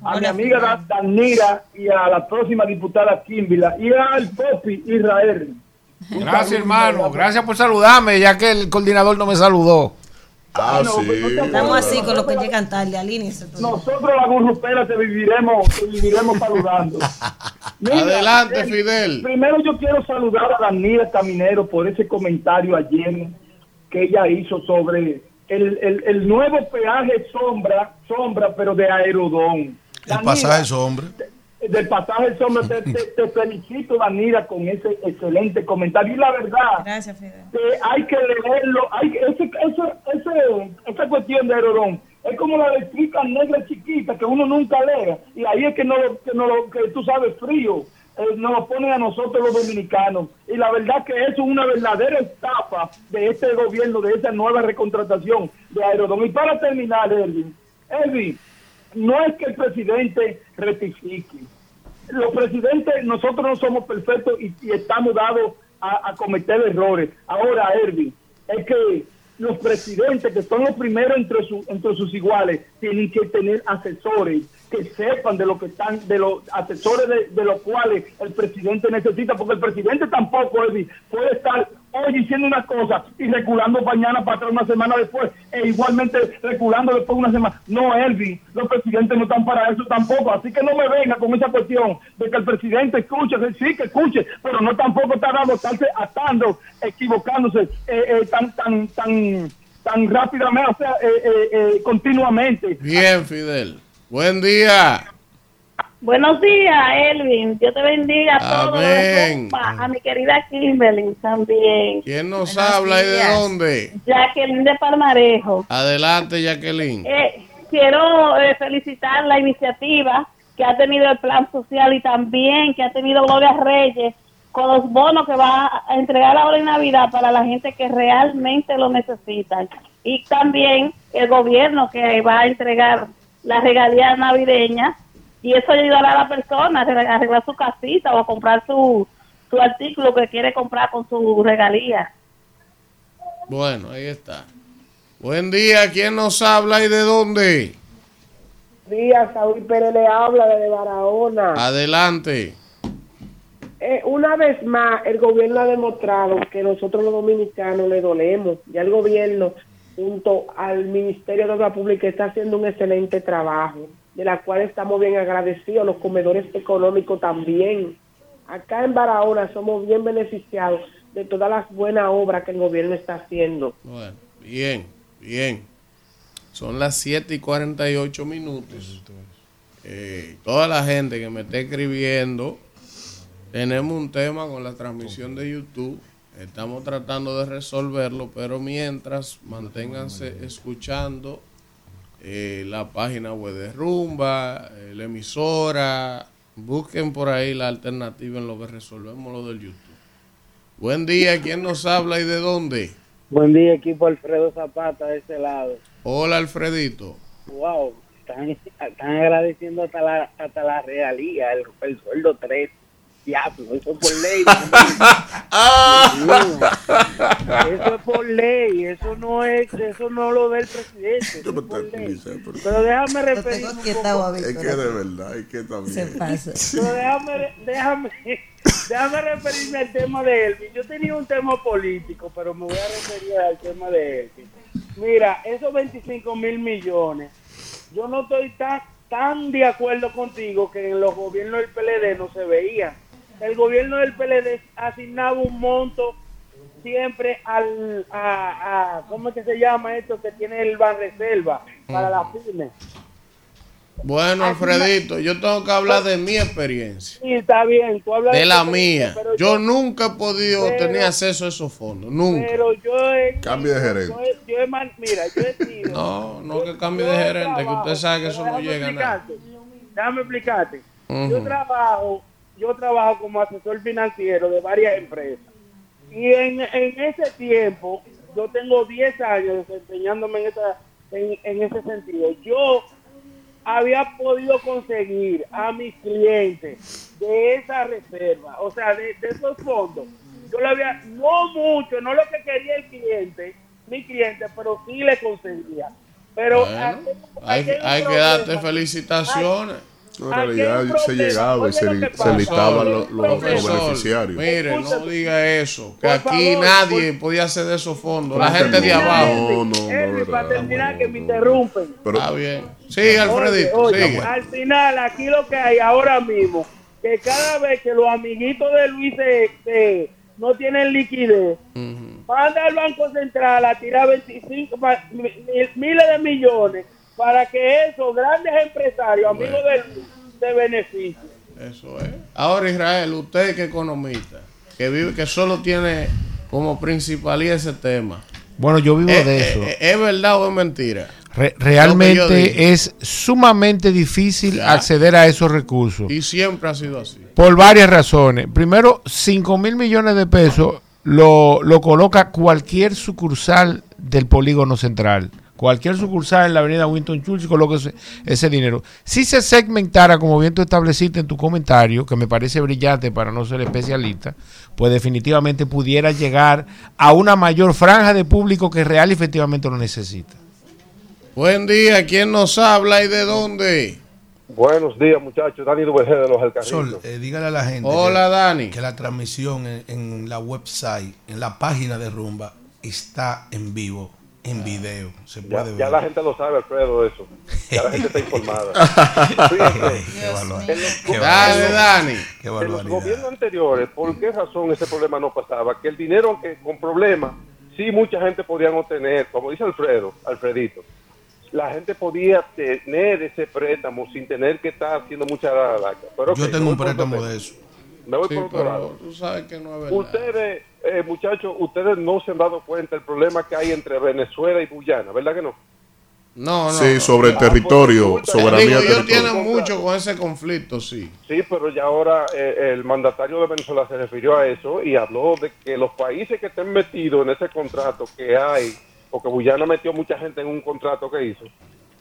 A mi amiga Dan- Danira y a la próxima diputada Kimbila y al Popi Israel. Gracias, hermano. Gracias por saludarme, ya que el coordinador no me saludó. Ah, no, sí. pues, no Estamos así con los que llegan tarde, alíñese. Nosotros la gurrupela te viviremos, te viviremos saludando. <laughs> Mira, Adelante, eh, Fidel. Primero yo quiero saludar a Daniela Caminero por ese comentario ayer que ella hizo sobre el, el, el nuevo peaje sombra, sombra, pero de Aerodón. El pasaje es hombre. Del pasaje sombra, te, te- te felicito, Danira, con ese excelente comentario. Y la verdad, Gracias, Fidel. que hay que leerlo, hay que, ese, ese, ese- esa cuestión de Aerodón es como la chica negra chiquita que uno nunca lee y ahí es que no lo- que, no lo- que tú sabes frío eh, nos lo ponen a nosotros los dominicanos y la verdad que eso es una verdadera estafa de este gobierno de esa nueva recontratación de Aerodón y para terminar Elvin Elvin no es que el presidente rectifique los presidentes, nosotros no somos perfectos y, y estamos dados a, cometer errores. Ahora, Erwin, es que los presidentes, que son los primeros entre, su- entre sus iguales, tienen que tener asesores que sepan de lo que están, de los asesores de, de los cuales el presidente necesita, porque el presidente tampoco, Erwin, puede estar hoy diciendo una cosa y reculando mañana para atrás una semana después, e igualmente reculando después una semana. No, Elvin, los presidentes no están para eso tampoco, así que no me venga con esa cuestión de que el presidente escuche, sí que escuche, pero no tampoco está dando, estarse atando, equivocándose eh, eh, tan, tan, tan, tan rápidamente, o sea, eh, eh, eh, continuamente. Bien, Fidel. Buen día. Buenos días, Elvin. Dios te bendiga a todos. Amén. A mi querida Kimberly también. ¿Quién nos habla y de dónde? Jacqueline de Palmarejo. Adelante, Jacqueline. Eh, quiero eh, felicitar la iniciativa que ha tenido el Plan Social y también que ha tenido Gloria Reyes con los bonos que va a entregar ahora en Navidad para la gente que realmente lo necesita. Y también el gobierno que va a entregar las regalías navideñas y eso ayudará a la persona a arreglar- su casita o a comprar su, su artículo que quiere comprar con su regalía. Bueno, ahí está. Buen día. ¿Quién nos habla y de dónde? Díaz, Saúl Pérez le habla desde Barahona. Adelante. Eh, una vez más, el gobierno ha demostrado que nosotros los dominicanos le dolemos. Ya el gobierno, junto al Ministerio de Obras Públicas, está haciendo un excelente trabajo, de la cual estamos bien agradecidos. Los comedores económicos también. Acá en Barahona somos bien beneficiados de todas las buenas obras que el gobierno está haciendo. Bueno, bien, bien. Son las 7 y 48 minutos. Eh, toda la gente que me esté escribiendo, tenemos un tema con la transmisión de YouTube. Estamos tratando de resolverlo, pero mientras manténganse escuchando eh, la página web de Rumba, eh, la emisora. Busquen por ahí la alternativa en lo que resolvemos lo del YouTube. Buen día, ¿quién nos habla y de dónde? Buen día, equipo Alfredo Zapata de este lado. Hola, Alfredito. Wow, están, están agradeciendo hasta la, hasta la realía, el, el sueldo 3. Diablo, eso es por ley. Mío. eso es por ley, eso no es, eso no lo ve el presidente. eso es por ley. Pero déjame referirme un poco- Es que de verdad, es que también. Pero déjame, déjame, <laughs> déjame referirme al tema de Elvin. Yo tenía un tema político, pero me voy a referir al tema de Elvin. Mira, esos 25 mil millones, yo no estoy tan, tan de acuerdo contigo que en los gobiernos del PLD no se veía. El gobierno del PLD asignaba un monto siempre al, a, a- ¿cómo es que se llama esto que tiene el Banreserva para las pymes? Bueno, Alfredito, yo tengo que hablar de mi experiencia. Sí, está bien. Tú hablas De la tu mía. pero Yo nunca he podido pero- tener acceso a esos fondos. Nunca. Pero yo he, Cambio de gerente. yo he- yo he mira, yo he <laughs> sido. No, no que cambie yo de gerente, que trabajo, usted sabe que eso no llega a nada. explicarte, Déjame explicarte. Yo Ujú. trabajo, yo trabajo como asesor financiero de varias empresas. Y en, en ese tiempo, yo tengo 10 años desempeñándome en, esa, en, en ese sentido. Yo había podido conseguir a mis clientes de esa reserva, o sea, de, de esos fondos. Yo le había, no mucho, no lo que quería el cliente, mi cliente, pero sí le conseguía. Pero Bueno, hay, hay que darte felicitaciones. No, en realidad se llegaba y se, se listaban los, los- los beneficiarios. Mire, no diga eso, que Por aquí favor, nadie podía hacer de esos fondos, la gente de abajo. No, no, no, Elvis, para terminar, que me interrumpen. Está bien. Sigue, Alfredito, Oye, oye, sigue. al final, aquí lo que hay ahora mismo, que cada vez que los amiguitos de Luis se- se- no tienen liquidez, manda al Banco Central a tirar 25 pa- mi- mi- miles de millones para que esos grandes empresarios, amigos de Luis, se beneficien. Eso es. Ahora, Israel, usted que es economista, que vive, que solo tiene como principalía ese tema. Bueno, yo vivo Eh, de eh, eso. eh, ¿Es verdad o es mentira? Re- realmente es sumamente difícil Ya. acceder a esos recursos. Y siempre ha sido así. Por varias razones. Primero, 5 mil millones de pesos lo, lo coloca cualquier sucursal del polígono central. Cualquier sucursal en la avenida Winton Churchill coloca ese, ese dinero. Si se segmentara, como bien tú estableciste en tu comentario, que me parece brillante para no ser especialista, pues definitivamente pudiera llegar a una mayor franja de público que real y efectivamente lo necesita. Buen día, ¿quién nos habla y de dónde? Buenos días, muchachos. Dani Duvergé de los Alcarrizos. Sol, eh, dígale a la gente Hola, que, Dani. que la transmisión en, en la website, en la página de Rumba, está en vivo, en video. Se Ya, puede ya ver. la gente lo sabe, Alfredo, eso. Ya la gente está informada. Fíjense, <laughs> Qué los- <laughs> Qué Dale. Dani. Qué En los gobiernos anteriores, ¿por qué razón ese problema no pasaba? Que el dinero que con problemas, sí mucha gente podían obtener, como dice Alfredo, Alfredito, la gente podía tener ese préstamo sin tener que estar haciendo mucha laca. Pero Yo tengo un préstamo de eso. Me voy Sí, por otro pero lado. tú sabes que no es verdad. Ustedes, eh, muchachos, ustedes no se han dado cuenta del problema que hay entre Venezuela y Guyana, ¿verdad que no? No, no. Sí, no. sobre Ah, territorio, pues, soberanía ellos territorial. tienen mucho con ese conflicto, sí. Sí, pero ya ahora eh, el mandatario de Venezuela se refirió a eso y habló de que los países que estén metidos en ese contrato que hay, porque Guyana metió mucha gente en un contrato que hizo,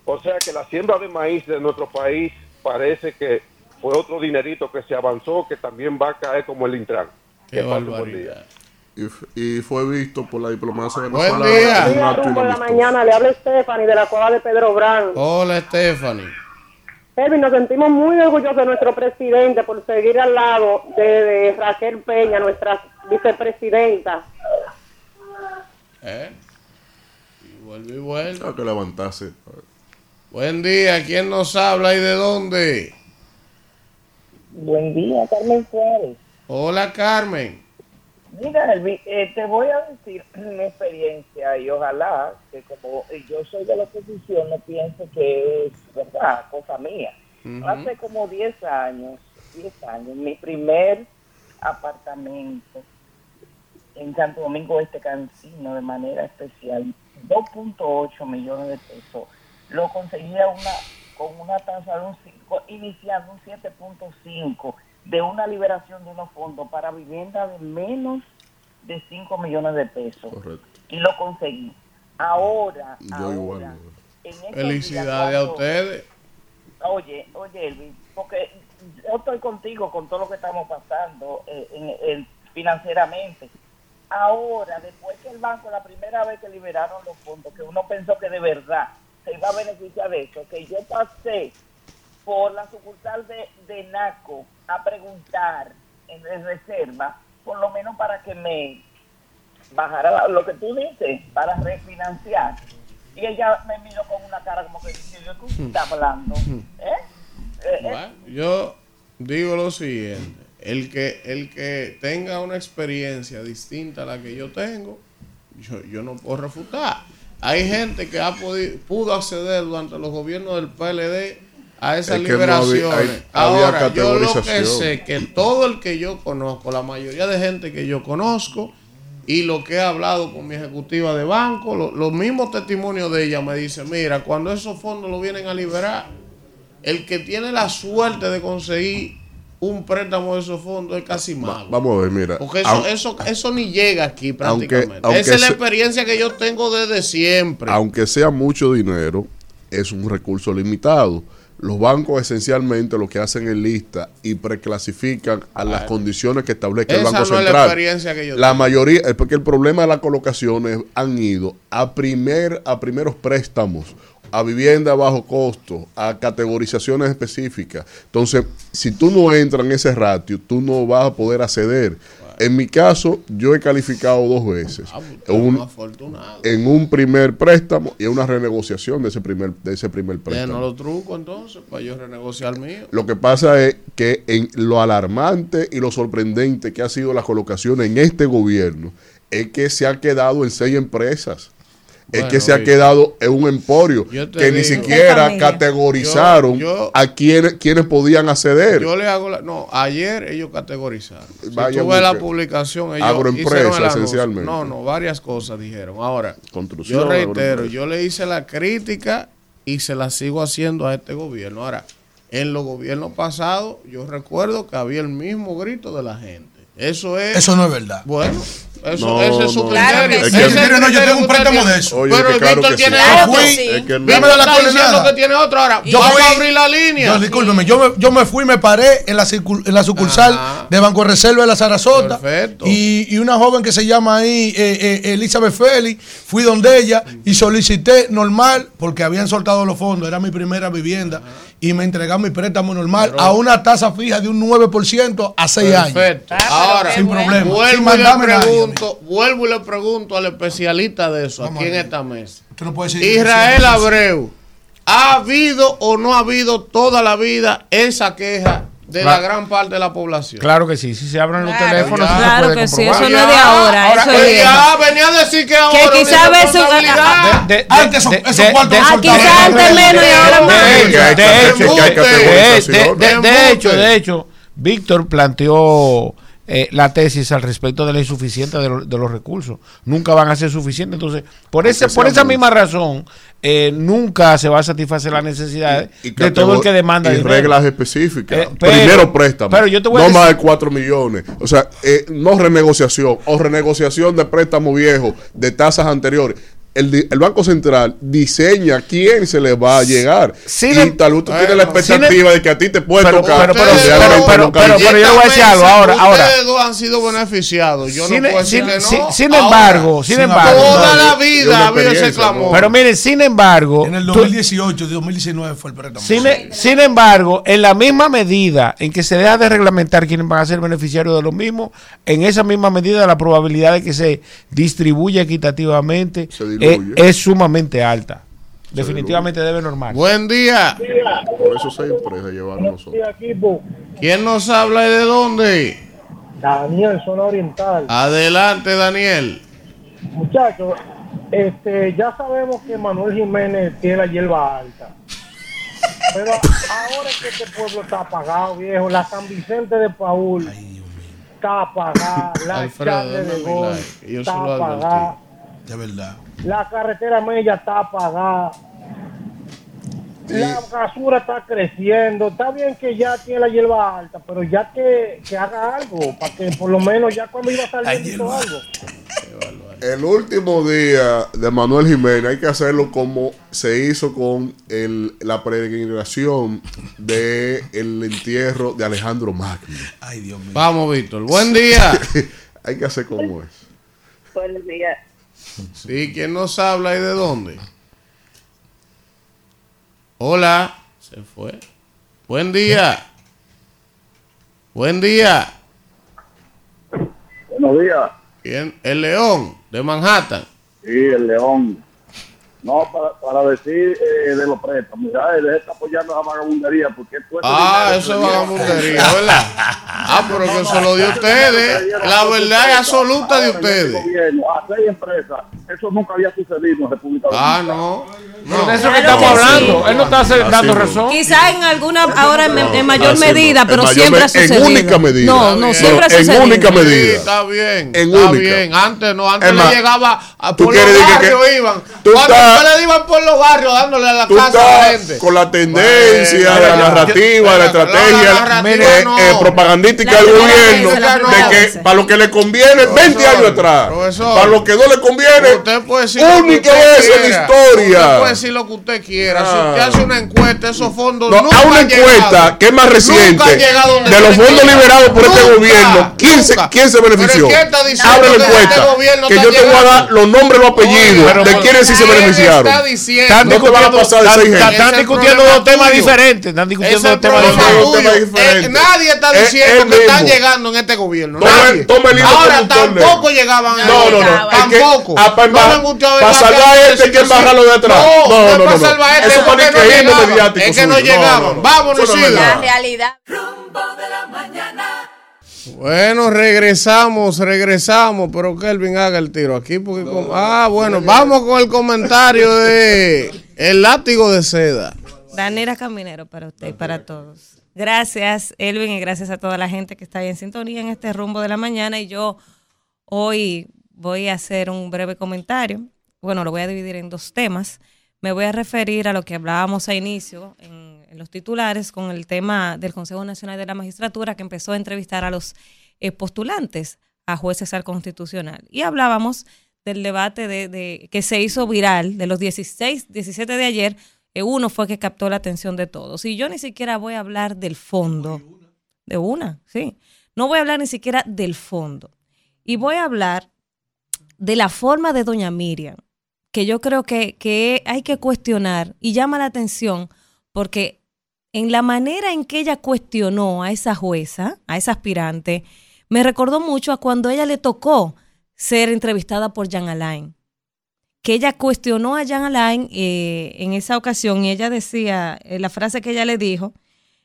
o sea que la siembra de maíz de nuestro país parece que fue otro dinerito que se avanzó que también va a caer como el Intran. Qué buen. Y, fue visto por la diplomacia Buen venezolana día. un Día de la mañana, le habla Stephanie de la cueva de Pedro Brán. Hola, Stephanie. Elvin, nos sentimos muy orgullosos de nuestro presidente por seguir al lado de, de Raquel Peña, nuestra vicepresidenta. ¿Eh? Y vuelve y vuelve. Que levantase. Buen día, ¿quién nos habla y de dónde? Buen día, Carmen Suárez. Hola, Carmen. Mira, Elvi, eh, te voy a decir <clears throat> mi experiencia y ojalá que como yo soy de la oposición no piense que es verdad, cosa mía. Hace como 10 años, 10 años, mi primer apartamento en Santo Domingo Este Cancino de manera especial, 2.8 millones de pesos, lo conseguía una con una tasa de un 5, iniciando un 7.5 de una liberación de unos fondos para vivienda de menos de 5 millones de pesos. Correcto. Y lo conseguí. Ahora, Yo ahora, igual. en días, Felicidades a cuando- ustedes. Oye, oye, Elvin, porque yo estoy contigo con todo lo que estamos pasando eh, en, en- financieramente. Ahora, después que el banco, la primera vez que liberaron los fondos, que uno pensó que de verdad se iba a beneficiar de eso, que yo pasé por la sucursal de, de NACO a preguntar en de reserva, por lo menos para que me bajara la- lo que tú dices, para refinanciar. Y ella me miró con una cara como que dice, ¿de qué estás hablando? ¿Eh? Eh, eh, Bueno, yo digo lo siguiente. El que, el que tenga una experiencia distinta a la que yo tengo, yo, yo no puedo refutar. Hay gente que ha podido, pudo acceder durante los gobiernos del PLD a esas Es que no había- liberaciones. había Ahora, yo lo que sé que todo el que yo conozco, la mayoría de gente que yo conozco y lo que he hablado con mi ejecutiva de banco, lo- los mismos testimonios de ella me dicen, mira, cuando esos fondos lo vienen a liberar, el que tiene la suerte de conseguir un préstamo de esos fondos es casi malo. Vamos a ver, mira. Porque eso, eso, eso ni llega aquí prácticamente. aunque Esa es la experiencia que yo tengo desde siempre. aunque sea mucho dinero, es un recurso limitado. Los bancos esencialmente lo que hacen es lista y preclasifican a las condiciones que establezca el Banco no es la Central. experiencia que yo la tengo. mayoría, es porque el problema de las colocaciones han ido a primer a primeros préstamos, a vivienda a bajo costo, a categorizaciones específicas. Entonces, si tú no entras en ese ratio, tú no vas a poder acceder. En mi caso, yo he calificado dos veces. Un- afortunado. en un primer préstamo y en una renegociación de ese primer, de ese primer préstamo. Déjenos los trucos entonces para yo renegociar mío. Lo que pasa es que en lo alarmante y lo sorprendente que ha sido la colocación en este gobierno es que se ha quedado en seis empresas. Es Bueno, que se ha quedado en un emporio que ni siquiera categorizaron Yo- yo- a quienes, quienes podían acceder. Yo le hago la, no, ayer ellos categorizaron. Si tú ves la publicación, ellos Agroempresa, esencialmente. No, no, varias cosas dijeron. Ahora, Construcción, yo reitero, yo le hice la crítica y se la sigo haciendo a este gobierno. Ahora, en los gobiernos pasados, yo recuerdo que había el mismo grito de la gente. Eso es. Eso no es verdad. Bueno, eso, No, ese es su criterio. Sí. es Mire, no, yo tengo un préstamo de eso. Oye, Pero claro Víctor tiene sí. otro. Fui- Es que. Víctor está diciendo coordenada. que tiene otro. Ahora, Yo vamos fui- a abrir la línea. Yo, discúlpeme, yo me, yo me fui, me paré en la, circul- en la sucursal de Banco Reserva de la Sarasota. Y, y una joven que se llama ahí eh, eh, Elizabeth Félix, fui donde ella y solicité normal, porque habían soltado los fondos, era mi primera vivienda, y me entregaron mi préstamo normal a una tasa fija de un 9% a 6 años. Perfecto. Ahora, sin problema. sin mandarme. Pregunto, vuelvo y le pregunto al especialista de eso aquí en esta mesa. No Israel Abreu, ¿ha habido o no ha habido toda la vida esa queja de la Claro. gran parte de la población? Claro que sí, si se abren los Claro, teléfonos, ya. sí se Claro puede que sí, comprobar. eso no es de ahora, eso es viejo. ya, venía a decir que ahora Que quizá una a veces- responsabilidad. De- de- Antes esos- de- esos de- cuartos de- Ah, de- quizá antes menos y ahora más. De hecho, de hecho, Víctor planteó eh, la tesis al respecto de la insuficiencia de, lo- de los recursos. Nunca van a ser suficientes. Entonces, por, ese, por esa misma razón, eh, nunca se va a satisfacer las necesidades Y de todo el que demanda y dinero. reglas específicas. Eh, pero- Primero préstamo. pero yo te voy a no decir- más de 4 millones. O sea, eh, no renegociación o renegociación de préstamo viejo de tasas anteriores. El, el Banco Central diseña quién se le va a llegar. Sin y tal vez tú tienes la expectativa de que a ti te puede pero- tocar. pero- pero- pero- yo le voy a decir algo ahora, ahora. Ustedes dos han sido beneficiados. Yo Sin, no puedo sin- decirle sin- no. sin Ahora, embargo, sin embargo, toda la vida ha habido ese clamor. Pero miren, sin embargo, En el tú- 2018 y 2019 fue el préstamo. Sin, e- sin embargo, en la misma medida en que se deja de reglamentar quiénes van a ser beneficiarios de lo mismo, en esa misma medida la probabilidad de que se distribuya equitativamente Eh, es sumamente alta. Definitivamente debe normal. Buen día. Por eso seis empresas llevaron nosotros. ¿Quién nos habla y de dónde? Daniel, zona oriental. Adelante, Daniel. Muchachos, este, ya sabemos que Manuel Jiménez tiene la hierba alta. Pero ahora es que este pueblo está apagado, viejo. La San Vicente de Paul está apagada. La Alfredo, de Gol like, que yo está se lo advertí. apagada. De verdad. La carretera Mella está apagada. La basura está creciendo. Está bien que ya tiene la hierba alta, pero ya que, que haga algo, para que por lo menos ya cuando iba a salir hizo algo. El último día de Manuel Jiménez hay que hacerlo como se hizo con el, la peregrinación del el entierro de Alejandro Magno. Ay, Dios mío. Vamos, Víctor. Buen día. <laughs> hay que hacer como es. Buenos días. Sí, ¿quién nos habla y de dónde? Hola. Se fue. Buen día. Buen día. Buenos días. ¿Quién? El León, de Manhattan. Sí, el León. No, para, para decir eh, de los préstamos. Mira, él está apoyando la vagabundería porque esto Ah, eso es vagabundería, ¿verdad? <laughs> Ah, pero que se lo dio ustedes. La verdad es absoluta de ustedes. Gobierno, a seis empresas eso nunca había sucedido en República Ah, Dominicana. no. Pero de eso Claro que estamos que hablando. sí. Él no está dando no. razón. Quizá en alguna, ahora en, en mayor no. medida, pero mayor siempre me- ha sucedido. En única medida. No, no, Está siempre ha bien. En sucedido. única Sí, medida. está bien. En está única. bien. Antes no, antes Es le llegaba a tú por los quieres decir barrios que iban. tú estás- ustedes iban por los barrios dándole a la Tú casa a la estás gente. con la tendencia, Bueno, la narrativa, la La estrategia narrativa eh, no. eh, propagandística La del gobierno la de que para lo que le conviene 20 años atrás, profesor. para lo que no le conviene, Usted puede decir única vez en la historia. Usted puede decir lo que usted quiera. Si usted hace una encuesta, esos fondos No, nunca a una han encuesta llegado. que es más reciente de los fondos liberados por este gobierno, ¿quién se, nunca. quién se benefició? Pero ¿quién está diciendo Abre la que encuesta, este que yo te voy a dar los nombres, los apellidos de quienes sí se ¿quién está diciendo? Están discutiendo, están- discutiendo dos temas tuyo. diferentes. Están discutiendo Ese es dos temas diferentes. Eh, nadie está Es diciendo él que están llegando en este gobierno. Ahora tampoco llegaban. No, no, no. Que Tampoco. a- pa- No pa- me gusta ver pa' la salvar a este, ¿quién situación. baja lo de atrás? No, No, no, para salvar a este. Eso es que no llegaban. Vámonos. La realidad. Bueno, regresamos, regresamos, pero Kelvin haga el tiro aquí porque ah, bueno, vamos con el comentario de el látigo de seda. Danira Caminero para usted y para todos. Gracias, Elvin, y gracias a toda la gente que está ahí en sintonía en este rumbo de la mañana. Y yo hoy voy a hacer un breve comentario. Bueno, lo voy a dividir en dos temas. Me voy a referir a lo que hablábamos a inicio en, en los titulares con el tema del Consejo Nacional de la Magistratura que empezó a entrevistar a los eh, postulantes a jueces al constitucional. Y hablábamos del debate de, de- que se hizo viral de los 16, 17 de ayer. eh, uno fue que captó la atención de todos. Y yo ni siquiera voy a hablar del fondo. De una, sí. No voy a hablar ni siquiera del fondo. Y voy a hablar de la forma de doña Miriam, que yo creo que, que hay que cuestionar y llama la atención porque en la manera en que ella cuestionó a esa jueza, a esa aspirante, me recordó mucho a cuando ella le tocó ser entrevistada por Jean Alain. Que ella cuestionó a Jean Alain eh, en esa ocasión y ella decía, eh, la frase que ella le dijo,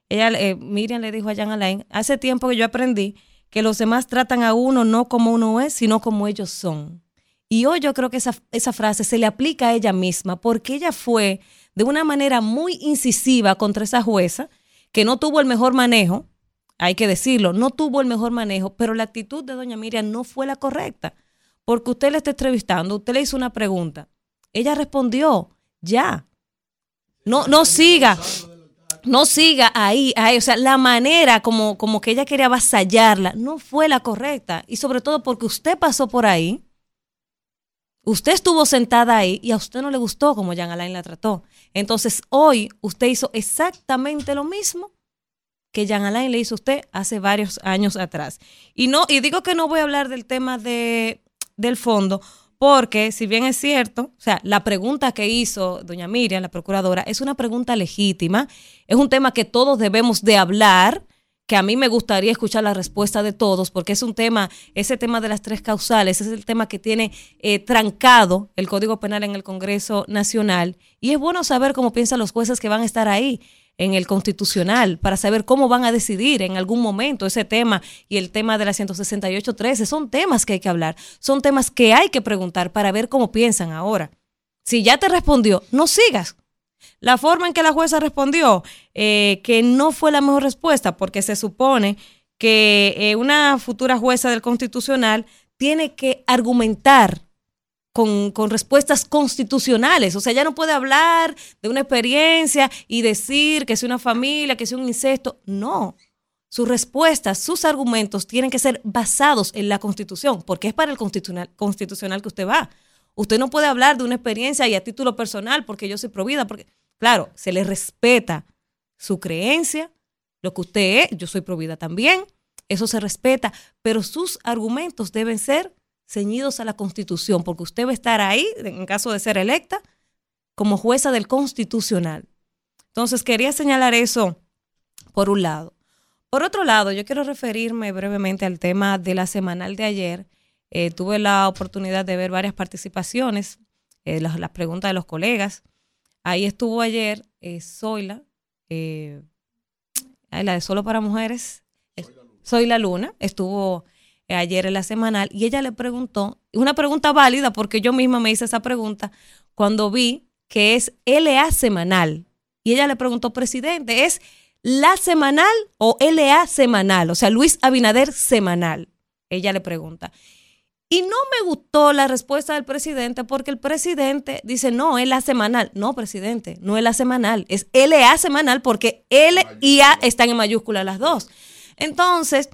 ella, eh, Miriam le dijo a Jean Alain, hace tiempo que yo aprendí que los demás tratan a uno no como uno es, sino como ellos son. Y hoy yo creo que esa, esa frase se le aplica a ella misma, porque ella fue de una manera muy incisiva contra esa jueza, que no tuvo el mejor manejo, hay que decirlo, no tuvo el mejor manejo, pero la actitud de doña Miriam no fue la correcta, porque usted le está entrevistando, usted le hizo una pregunta, ella respondió, ya, no, no siga, no siga ahí, ahí, o sea, la manera como, como que ella quería avasallarla no fue la correcta, y sobre todo porque usted pasó por ahí, Usted estuvo sentada ahí y a usted no le gustó como Jean Alain la trató. Entonces, hoy usted hizo exactamente lo mismo que Jean Alain le hizo a usted hace varios años atrás. Y no, y digo que no voy a hablar del tema de, del fondo, porque si bien es cierto, o sea, la pregunta que hizo doña Miriam, la procuradora, es una pregunta legítima, es un tema que todos debemos de hablar, que a mí me gustaría escuchar la respuesta de todos, porque es un tema, ese tema de las tres causales, es el tema que tiene eh, trancado el Código Penal en el Congreso Nacional, y es bueno saber cómo piensan los jueces que van a estar ahí en el constitucional para saber cómo van a decidir en algún momento ese tema y el tema de la 168.13. Son temas que hay que hablar, son temas que hay que preguntar para ver cómo piensan ahora. Si ya te respondió, no sigas. La forma en que la jueza respondió, eh, que no fue la mejor respuesta, porque se supone que eh, una futura jueza del Constitucional tiene que argumentar con, con, respuestas constitucionales. O sea, ya no puede hablar de una experiencia y decir que es una familia, que es un incesto. No. Sus respuestas, sus argumentos tienen que ser basados en la Constitución, porque es para el constitucional, constitucional que usted va. Usted no puede hablar de una experiencia y a título personal porque yo soy provida, porque, claro, se le respeta su creencia, lo que usted es, yo soy provida también, eso se respeta, pero sus argumentos deben ser ceñidos a la Constitución, porque usted va a estar ahí, en caso de ser electa, como jueza del Constitucional. Entonces, quería señalar eso por un lado. Por otro lado, yo quiero referirme brevemente al tema de la semanal de ayer. Eh, tuve la oportunidad de ver varias participaciones, eh, las, las, preguntas de los colegas. Ahí estuvo ayer eh, Zoila, la de Solo para Mujeres, Soy la Luna, estuvo eh, ayer en la semanal y ella le preguntó, una pregunta válida porque yo misma me hice esa pregunta cuando vi que es LA semanal. Y ella le preguntó, presidente, ¿es la semanal o LA semanal? O sea, Luis Abinader semanal. Ella le pregunta. Y no me gustó la respuesta del presidente porque el presidente dice, no, es la semanal. No, presidente, no es la semanal, es LA semanal porque L y A están en mayúscula las dos. Entonces,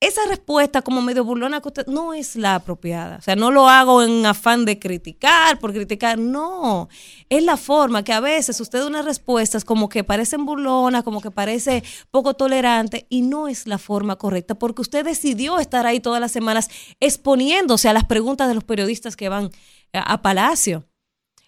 esa respuesta como medio burlona que usted no es la apropiada. O sea, no lo hago en afán de criticar, por criticar, no. Es la forma que a veces usted da unas respuestas como que parecen burlonas, como que parece poco tolerante y no es la forma correcta porque usted decidió estar ahí todas las semanas exponiéndose a las preguntas de los periodistas que van a, a Palacio.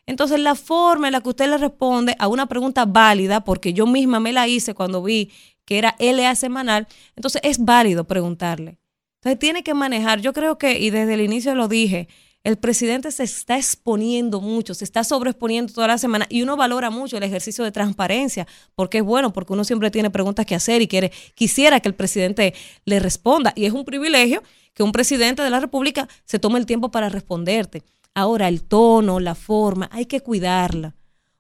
Entonces, la forma en la que usted le responde a una pregunta válida, porque yo misma me la hice cuando vi que era LA semanal, entonces es válido preguntarle. Entonces tiene que manejar, yo creo que, y desde el inicio lo dije, el presidente se está exponiendo mucho, se está sobreexponiendo toda la semana y uno valora mucho el ejercicio de transparencia, porque es bueno, porque uno siempre tiene preguntas que hacer y quiere, quisiera que el presidente le responda. Y es un privilegio que un presidente de la República se tome el tiempo para responderte. Ahora, el tono, la forma, hay que cuidarla,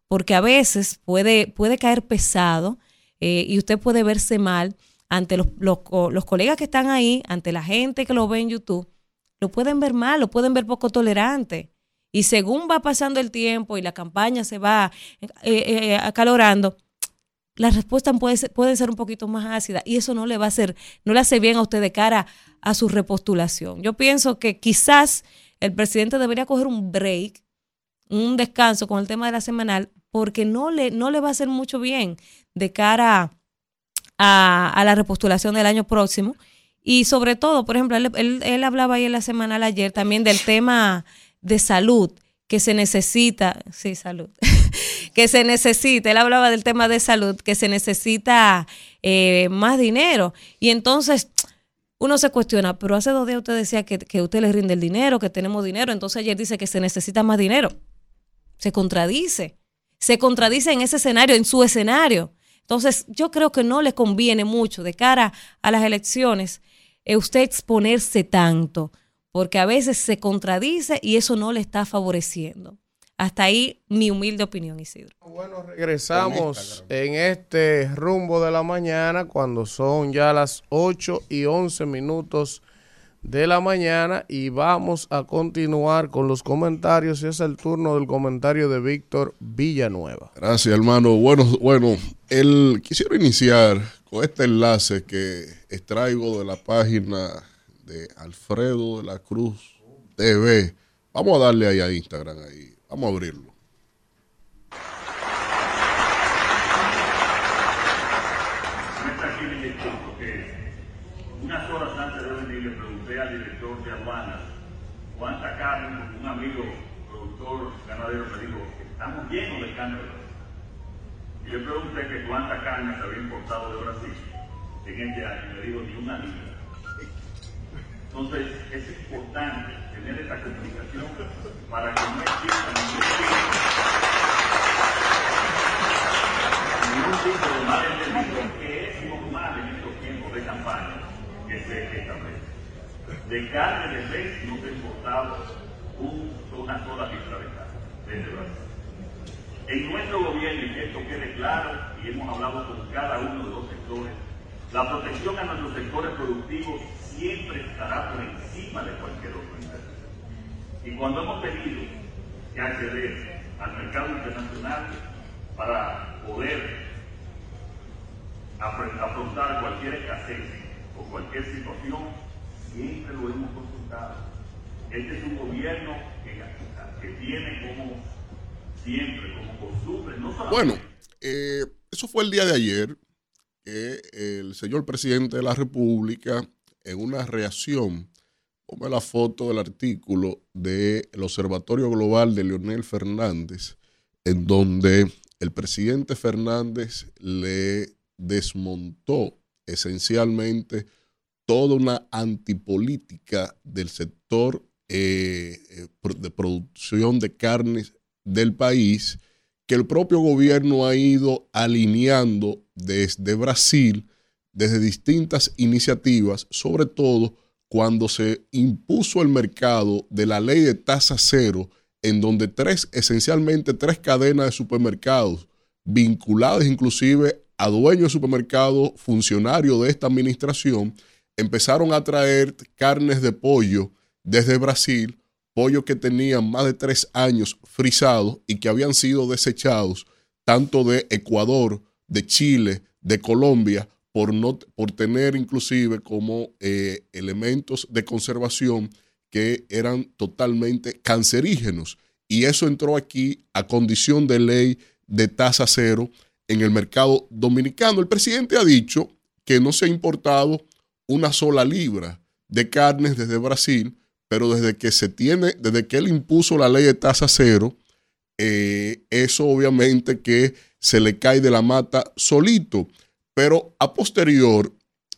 porque a veces puede, puede caer pesado eh, y usted puede verse mal ante los, los, los, colegas que están ahí, ante la gente que lo ve en YouTube, lo pueden ver mal, lo pueden ver poco tolerante. Y según va pasando el tiempo y la campaña se va eh, eh, acalorando, las respuestas pueden ser, pueden ser un poquito más ácidas y eso no le va a hacer, no le hace bien a usted de cara a su repostulación. Yo pienso que quizás el presidente debería coger un break, un descanso con el tema de la semanal, porque no le, no le va a hacer mucho bien de cara a, a la repostulación del año próximo. Y sobre todo, por ejemplo, él, él, él hablaba ahí en la semanal ayer también del tema de salud que se necesita, sí, salud, <laughs> que se necesita, él hablaba del tema de salud, que se necesita eh, más dinero. Y entonces uno se cuestiona, pero hace dos días usted decía que, que usted le rinde el dinero, que tenemos dinero, entonces ayer dice que se necesita más dinero. Se contradice, se contradice en ese escenario, en su escenario. Entonces, yo creo que no le conviene mucho de cara a las elecciones eh, usted exponerse tanto, porque a veces se contradice y eso no le está favoreciendo. Hasta ahí mi humilde opinión, Isidro. Bueno, regresamos en este rumbo de la mañana cuando son ya las 8 y 11 minutos de la mañana y vamos a continuar con los comentarios y es el turno del comentario de Víctor Villanueva. Gracias, hermano. Bueno, bueno, el, quisiera iniciar con este enlace que extraigo de la página de Alfredo de la Cruz TV. Vamos a darle ahí a Instagram, ahí. Vamos a abrirlo. Unas horas antes de venir le pregunté al director de aduanas cuánta carne, un amigo me dijo, estamos llenos de Brasil. Y le pregunté que cuánta carne se había importado de Brasil en este año, me dijo ni una libra. Entonces es importante tener esta comunicación para que no exista ningún tipo de malentendido que es normal en estos tiempos de campaña que se establece. De carne de res no se importaba un, una sola libra de carne En nuestro gobierno, y que esto quede claro, y hemos hablado con cada uno de los sectores, la protección a nuestros sectores productivos siempre estará por encima de cualquier otro interés. Y cuando hemos tenido que acceder al mercado internacional para poder afrontar cualquier escasez o cualquier situación, siempre lo hemos consultado. Este es un gobierno que, tiene como siempre, como costumbre, no. Bueno, eh, eso fue el día de ayer que el señor presidente de la República, en una reacción, pone la foto del artículo del Observatorio Global de Leonel Fernández, en donde el presidente Fernández le desmontó esencialmente toda una antipolítica del sector eh, de producción de carnes del país que el propio gobierno ha ido alineando desde Brasil, desde distintas iniciativas, sobre todo cuando se impuso el mercado de la ley de tasa cero, en donde tres, esencialmente tres cadenas de supermercados, vinculadas inclusive a dueños de supermercados, funcionarios de esta administración, empezaron a traer carnes de pollo desde Brasil, pollo que tenían más de tres años frisados y que habían sido desechados tanto de Ecuador, de Chile, de Colombia, por, no, por tener inclusive como eh, elementos de conservación que eran totalmente cancerígenos. Y eso entró aquí a condición de ley de tasa cero en el mercado dominicano. El presidente ha dicho que no se ha importado una sola libra de carnes desde Brasil, pero desde que se tiene, desde que él impuso la ley de tasa cero, eh, eso obviamente que se le cae de la mata solito. Pero a posterior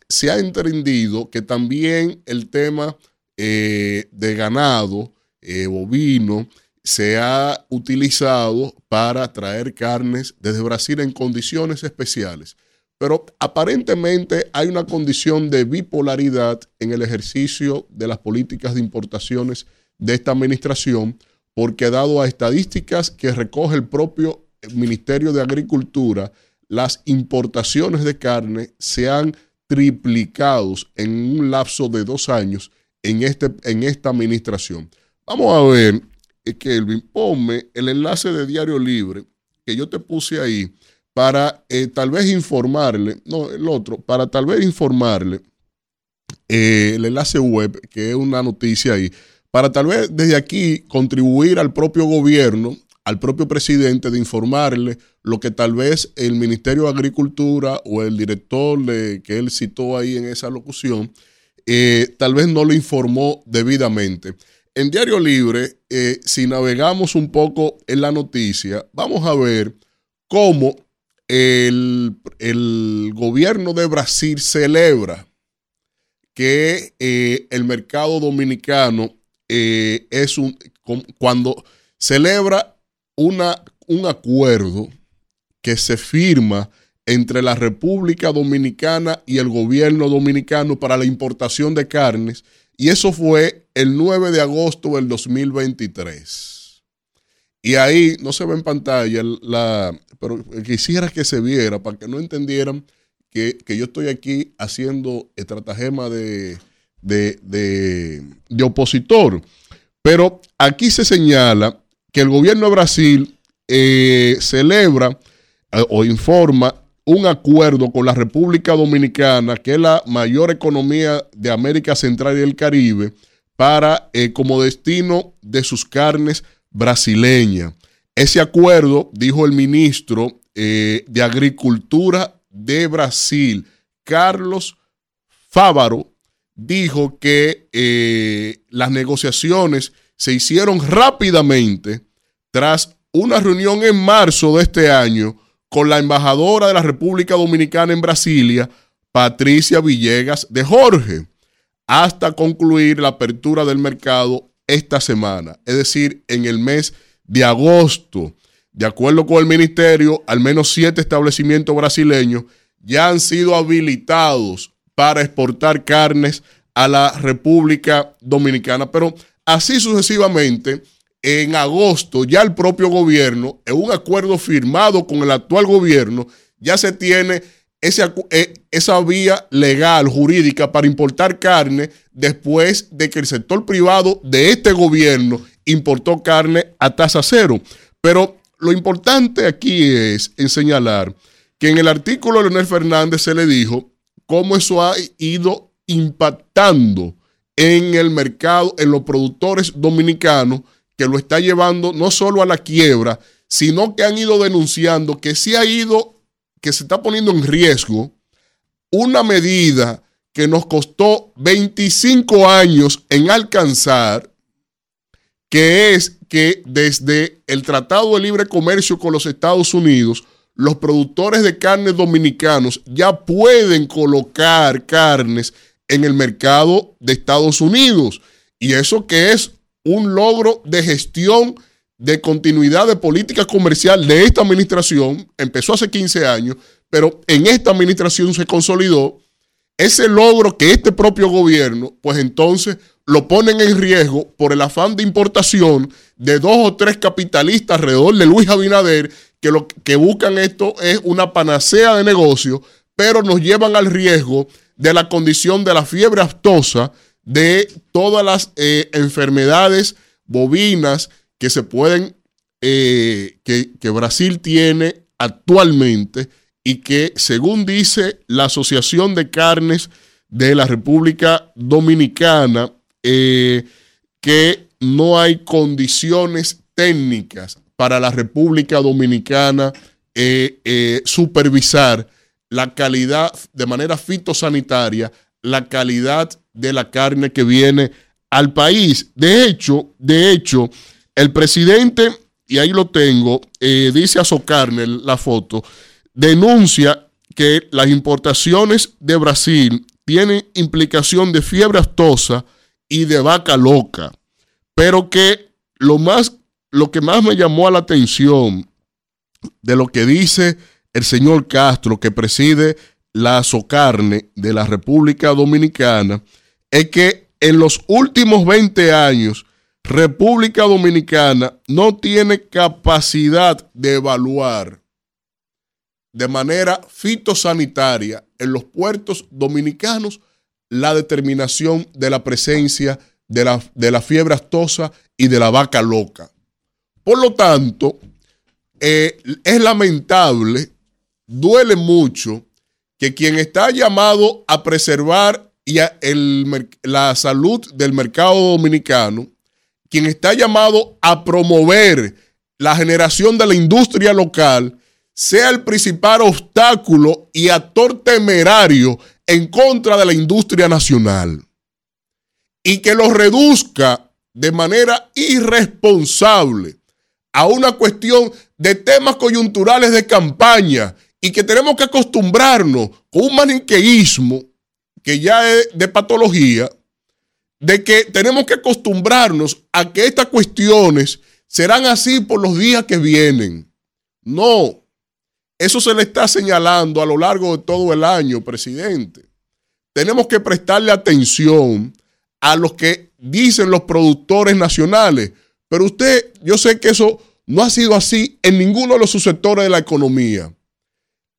se ha entendido que también el tema eh, de ganado, eh, bovino, se ha utilizado para traer carnes desde Brasil en condiciones especiales. Pero aparentemente hay una condición de bipolaridad en el ejercicio de las políticas de importaciones de esta administración, porque dado a estadísticas que recoge el propio Ministerio de Agricultura, las importaciones de carne se han triplicado en un lapso de dos años en, este, en esta administración. Vamos a ver, eh, Kelvin, ponme el enlace de Diario Libre que yo te puse ahí para eh, tal vez informarle, no, el otro, para tal vez informarle eh, el enlace web, que es una noticia ahí, para tal vez desde aquí contribuir al propio gobierno, al propio presidente, de informarle lo que tal vez el Ministerio de Agricultura o el director que él citó ahí en esa locución, eh, tal vez no lo informó debidamente. En Diario Libre, si navegamos un poco en la noticia, vamos a ver cómo el, gobierno de Brasil celebra que eh, el mercado dominicano es un, cuando celebra una, un acuerdo que se firma entre la República Dominicana y el gobierno dominicano para la importación de carnes, y eso fue el 9 de agosto del 2023. Y ahí no se ve en pantalla, la, pero quisiera que se viera para que no entendieran que, yo estoy aquí haciendo estratagema de, de, de opositor. Pero aquí se señala que el gobierno de Brasil eh, celebra eh, o informa un acuerdo con la República Dominicana, que es la mayor economía de América Central y el Caribe, para eh, como destino de sus carnes brasileñas. Ese acuerdo, dijo el ministro de Agricultura de Brasil, Carlos Fávaro, dijo que las negociaciones se hicieron rápidamente tras una reunión en marzo de este año con la embajadora de la República Dominicana en Brasilia, Patricia Villegas de Jorge, hasta concluir la apertura del mercado esta semana, es decir, en el mes de agosto. De acuerdo con el ministerio, al menos siete establecimientos brasileños ya han sido habilitados para exportar carnes a la República Dominicana. Pero Así sucesivamente, en agosto ya el propio gobierno, en un acuerdo firmado con el actual gobierno, ya se tiene eh, esa vía legal, jurídica, para importar carne después de que el sector privado de este gobierno importó carne a tasa cero. Pero lo importante aquí es en señalar que en el artículo de Leonel Fernández se le dijo cómo eso ha ido impactando en el mercado, en los productores dominicanos, que lo está llevando no solo a la quiebra, sino que han ido denunciando que se ha ido, que se está poniendo en riesgo una medida que nos costó 25 años en alcanzar, que es que desde el Tratado de Libre Comercio con los Estados Unidos, los productores de carne dominicanos ya pueden colocar carnes en el mercado de Estados Unidos. Y eso que es un logro de gestión de continuidad de política comercial de esta administración, empezó hace 15 años, pero en esta administración se consolidó ese logro que este propio gobierno, pues entonces lo ponen en riesgo por el afán de importación de dos o tres capitalistas alrededor de Luis Abinader que lo que buscan esto es una panacea de negocio, pero nos llevan al riesgo de la condición de la fiebre aftosa, de todas las eh, enfermedades bovinas que se pueden, eh, que, Brasil tiene actualmente y que según dice la Asociación de Carnes de la República Dominicana, eh, que no hay condiciones técnicas para la República Dominicana eh, supervisar la calidad de manera fitosanitaria, la calidad de la carne que viene al país. De hecho, de hecho, el presidente, y ahí lo tengo, dice a Socarne la foto, denuncia que las importaciones de Brasil tienen implicación de fiebre aftosa y de vaca loca, pero que lo más lo que más me llamó a la atención de lo que dice el señor Castro que preside la Socarne de la República Dominicana es que en los últimos 20 años República Dominicana no tiene capacidad de evaluar de manera fitosanitaria en los puertos dominicanos la determinación de la presencia de la, de la fiebre astosa y de la vaca loca. Por lo tanto, eh, es lamentable, duele mucho que quien está llamado a preservar y la salud del mercado dominicano, quien está llamado a promover la generación de la industria local, sea el principal obstáculo y actor temerario en contra de la industria nacional. Y que lo reduzca de manera irresponsable a una cuestión de temas coyunturales de campaña y que tenemos que acostumbrarnos con un maniqueísmo que ya es de patología, de que tenemos que acostumbrarnos a que estas cuestiones serán así por los días que vienen. No, eso se le está señalando a lo largo de todo el año, presidente. Tenemos que prestarle atención a los que dicen los productores nacionales. Pero usted, yo sé que eso no ha sido así en ninguno de los subsectores de la economía.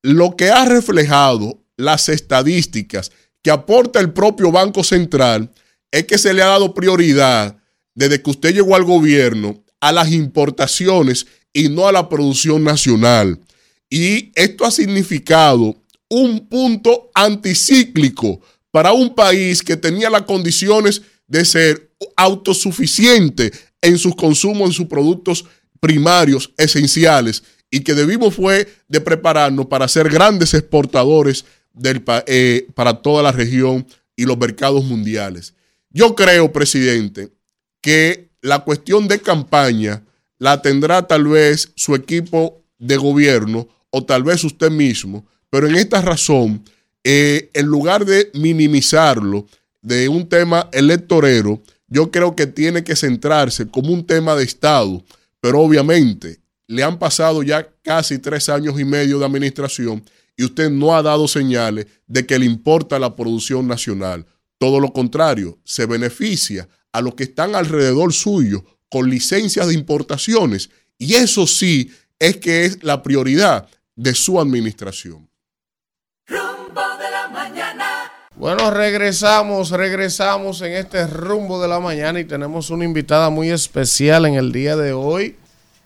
Lo que ha reflejado las estadísticas que aporta el propio Banco Central es que se le ha dado prioridad desde que usted llegó al gobierno a las importaciones y no a la producción nacional. Y esto ha significado un punto anticíclico para un país que tenía las condiciones de ser autosuficiente en sus consumos, en sus productos primarios esenciales y que debimos fue de prepararnos para ser grandes exportadores del, eh, para toda la región y los mercados mundiales. Yo creo, presidente, que la cuestión de campaña la tendrá tal vez su equipo de gobierno o tal vez usted mismo, pero en esta razón, eh, en lugar de minimizarlo de un tema electorero, yo creo que tiene que centrarse como un tema de Estado, pero obviamente le han pasado ya casi tres años y medio de administración y usted no ha dado señales de que le importa la producción nacional. Todo lo contrario, se beneficia a los que están alrededor suyo con licencias de importaciones. Y eso sí es que es la prioridad de su administración. Rumbo de la mañana. Bueno, regresamos, regresamos en este rumbo de la mañana y tenemos una invitada muy especial en el día de hoy.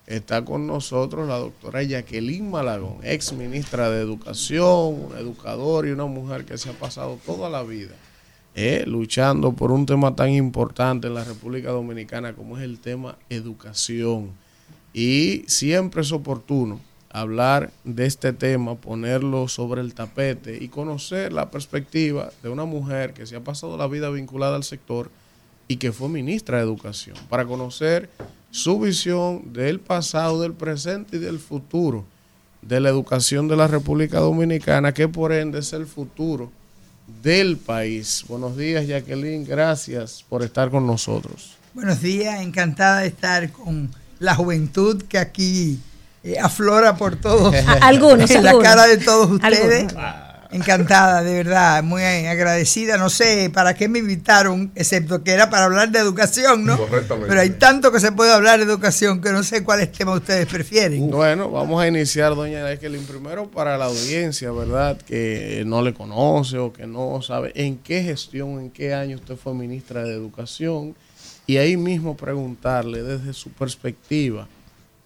Está con nosotros la doctora Jacqueline Malagón, ex ministra de Educación, una educadora y una mujer que se ha pasado toda la vida eh, luchando por un tema tan importante en la República Dominicana como es el tema educación. Y siempre es oportuno hablar de este tema, ponerlo sobre el tapete y conocer la perspectiva de una mujer que se ha pasado la vida vinculada al sector y que fue ministra de Educación, para conocer su visión del pasado, del presente y del futuro de la educación de la República Dominicana, que por ende es el futuro del país. Buenos días, Jacqueline, gracias por estar con nosotros. Buenos días, encantada de estar con la juventud que aquí eh, aflora por todos. <laughs> Algunos, <laughs> en la algunos. cara de todos ustedes. Algunos. Encantada, de verdad, muy agradecida. No sé para qué me invitaron, excepto que era para hablar de educación, ¿no? Correctamente. Pero hay tanto que se puede hablar de educación que no sé cuáles temas ustedes prefieren. Bueno, vamos a iniciar, doña Jacqueline, primero para la audiencia, ¿verdad? Que no le conoce o que no sabe en qué gestión, en qué año usted fue ministra de Educación. Y ahí mismo preguntarle desde su perspectiva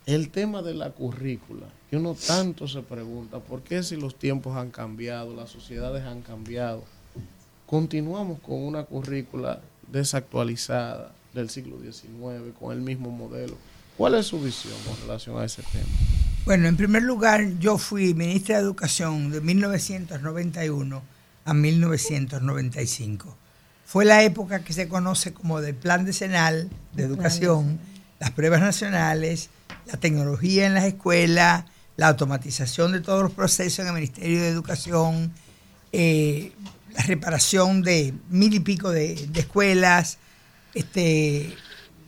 el tema de la currícula, que uno tanto se pregunta, ¿por qué si los tiempos han cambiado, las sociedades han cambiado, continuamos con una currícula desactualizada del siglo XIX, con el mismo modelo? ¿Cuál es su visión con relación a ese tema? Bueno, en primer lugar, yo fui ministra de Educación de 1991 a 1995. Fue la época que se conoce como del Plan Decenal de Educación, las pruebas nacionales, la tecnología en las escuelas, la automatización de todos los procesos en el Ministerio de Educación, eh, la reparación de mil y pico de, de escuelas, este,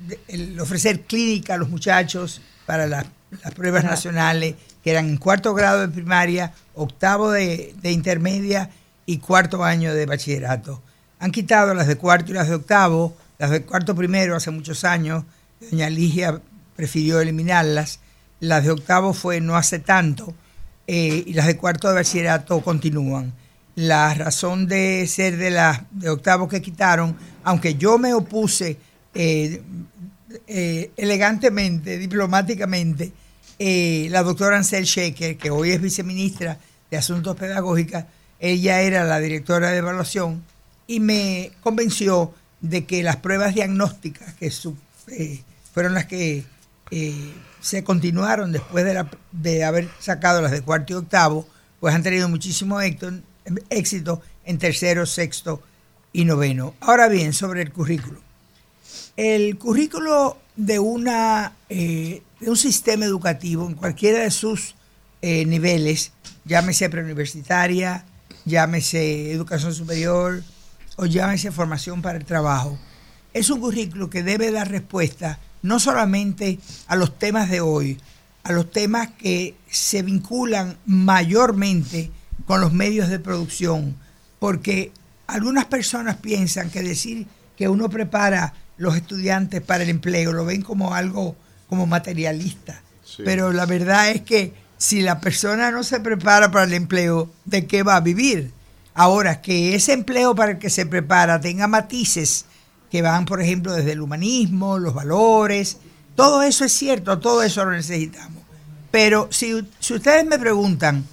de- el ofrecer clínica a los muchachos para las, las pruebas nacionales, que eran en cuarto grado de primaria, octavo de, de intermedia y cuarto año de bachillerato. Han quitado las de cuarto y las de octavo, las de cuarto primero hace muchos años, doña Ligia prefirió eliminarlas, las de octavo fue no hace tanto, eh, y las de cuarto de bachillerato continúan. La razón de ser de las de octavo que quitaron, aunque yo me opuse eh, eh, elegantemente, diplomáticamente, la doctora Ansel Shaker, que hoy es viceministra de Asuntos Pedagógicos, ella era la directora de evaluación y me convenció de que las pruebas diagnósticas, que fueron las que se continuaron después de, la- de haber sacado las de cuarto y octavo, pues han tenido muchísimo éxito, en tercero, sexto y noveno. Ahora bien, sobre el currículo. El currículo de, una, eh, de un sistema educativo en cualquiera de sus eh, niveles, llámese preuniversitaria, llámese educación superior o llámese formación para el trabajo, es un currículo que debe dar respuesta no solamente a los temas de hoy, a los temas que se vinculan mayormente con los medios de producción, porque algunas personas piensan que decir que uno prepara los estudiantes para el empleo lo ven como algo como materialista. Sí. Pero la verdad es que si la persona no se prepara para el empleo, ¿de qué va a vivir? Ahora, que ese empleo para el que se prepara tenga matices que van, por ejemplo, desde el humanismo, los valores, todo eso es cierto, todo eso lo necesitamos. Pero si, si ustedes me preguntan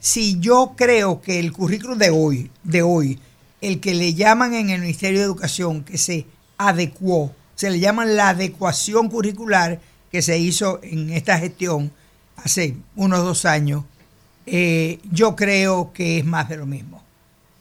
si yo creo que el currículum de hoy, de hoy, el que le llaman en el Ministerio de Educación, que se adecuó, se le llama la adecuación curricular que se hizo en esta gestión hace unos dos años, eh, yo creo que es más de lo mismo.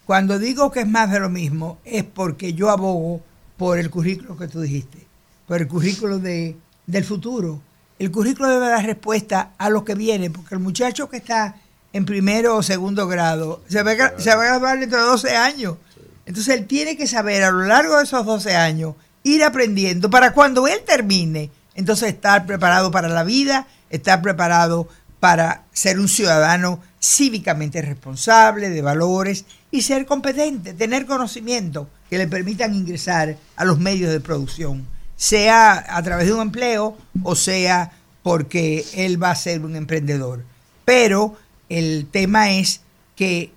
Cuando digo que es más de lo mismo es porque yo abogo por el currículo que tú dijiste, por el currículo de, del futuro. El currículo debe dar respuesta a lo que viene, porque el muchacho que está en primero o segundo grado se va a, gra- se va a graduar dentro de 12 años. Entonces él tiene que saber a lo largo de esos 12 años ir aprendiendo para cuando él termine, entonces estar preparado para la vida, estar preparado para ser un ciudadano cívicamente responsable, de valores y ser competente, tener conocimiento que le permitan ingresar a los medios de producción, sea a través de un empleo o sea porque él va a ser un emprendedor. Pero el tema es que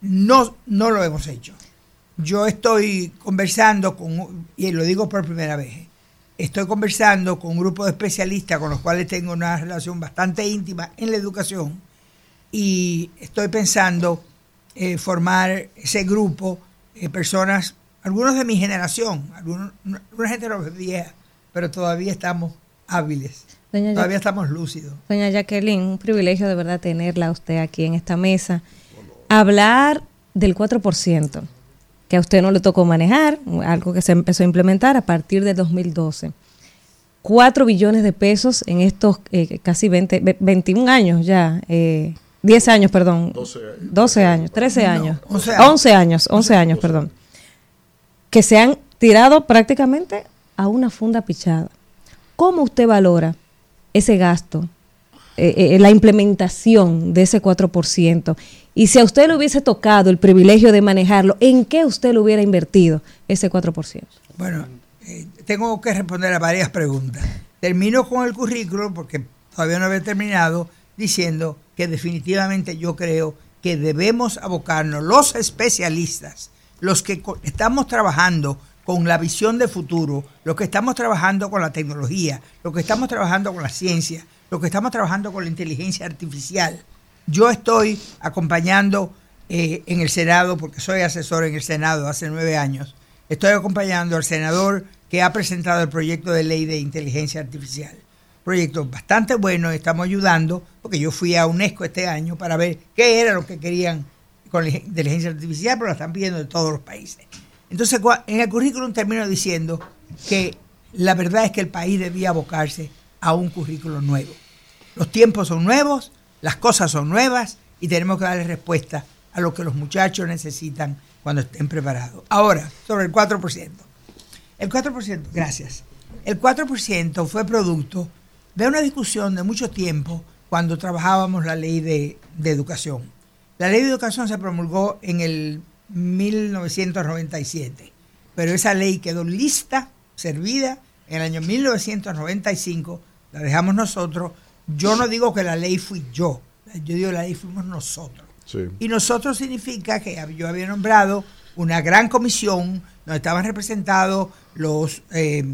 no, no lo hemos hecho. Yo estoy conversando con, y lo digo por primera vez, estoy conversando con un grupo de especialistas con los cuales tengo una relación bastante íntima en la educación y estoy pensando eh, formar ese grupo, eh, personas, algunos de mi generación, algunos, una gente no vieja, pero todavía estamos hábiles, Doña todavía estamos lúcidos. Doña Jacqueline, un privilegio de verdad tenerla a usted aquí en esta mesa. Hablar del 4%, que a usted no le tocó manejar, algo que se empezó a implementar a partir de 2012. 4 billones de pesos en estos eh, casi 20, ve- 21 años ya, eh, 10 años, perdón. 12 años, 13 No, años. 11 años. 11 años, 11 años, perdón. Que se han tirado prácticamente a una funda pichada. ¿Cómo usted valora ese gasto eh, eh, la implementación de ese 4%. Y si a usted le hubiese tocado el privilegio de manejarlo, ¿en qué usted le hubiera invertido ese 4%? Bueno, eh, tengo que responder a varias preguntas. Termino con el currículo porque todavía no había terminado diciendo que definitivamente yo creo que debemos abocarnos los especialistas, los que estamos trabajando con la visión de futuro, los que estamos trabajando con la tecnología, los que estamos trabajando con la ciencia, los que estamos trabajando con la inteligencia artificial. Yo estoy acompañando eh, en el Senado, porque soy asesor en el Senado hace nueve años, estoy acompañando al senador que ha presentado el proyecto de ley de inteligencia artificial. Proyecto bastante bueno, estamos ayudando, porque yo fui a UNESCO este año para ver qué era lo que querían con la inteligencia artificial, pero la están pidiendo de todos los países. Entonces, en el currículum termino diciendo que la verdad es que el país debía abocarse a un currículo nuevo. Los tiempos son nuevos, las cosas son nuevas y tenemos que darle respuesta a lo que los muchachos necesitan cuando estén preparados. Ahora, sobre el 4%. El 4%, gracias. El 4% fue producto de una discusión de mucho tiempo cuando trabajábamos la ley de, de educación. La ley de educación se promulgó en el 1997, pero esa ley quedó lista, servida, en el año 1995, la dejamos nosotros. Yo no digo que la ley fui yo, yo digo la ley fuimos nosotros. Sí. Y nosotros significa que yo había nombrado una gran comisión donde estaban representados los, eh,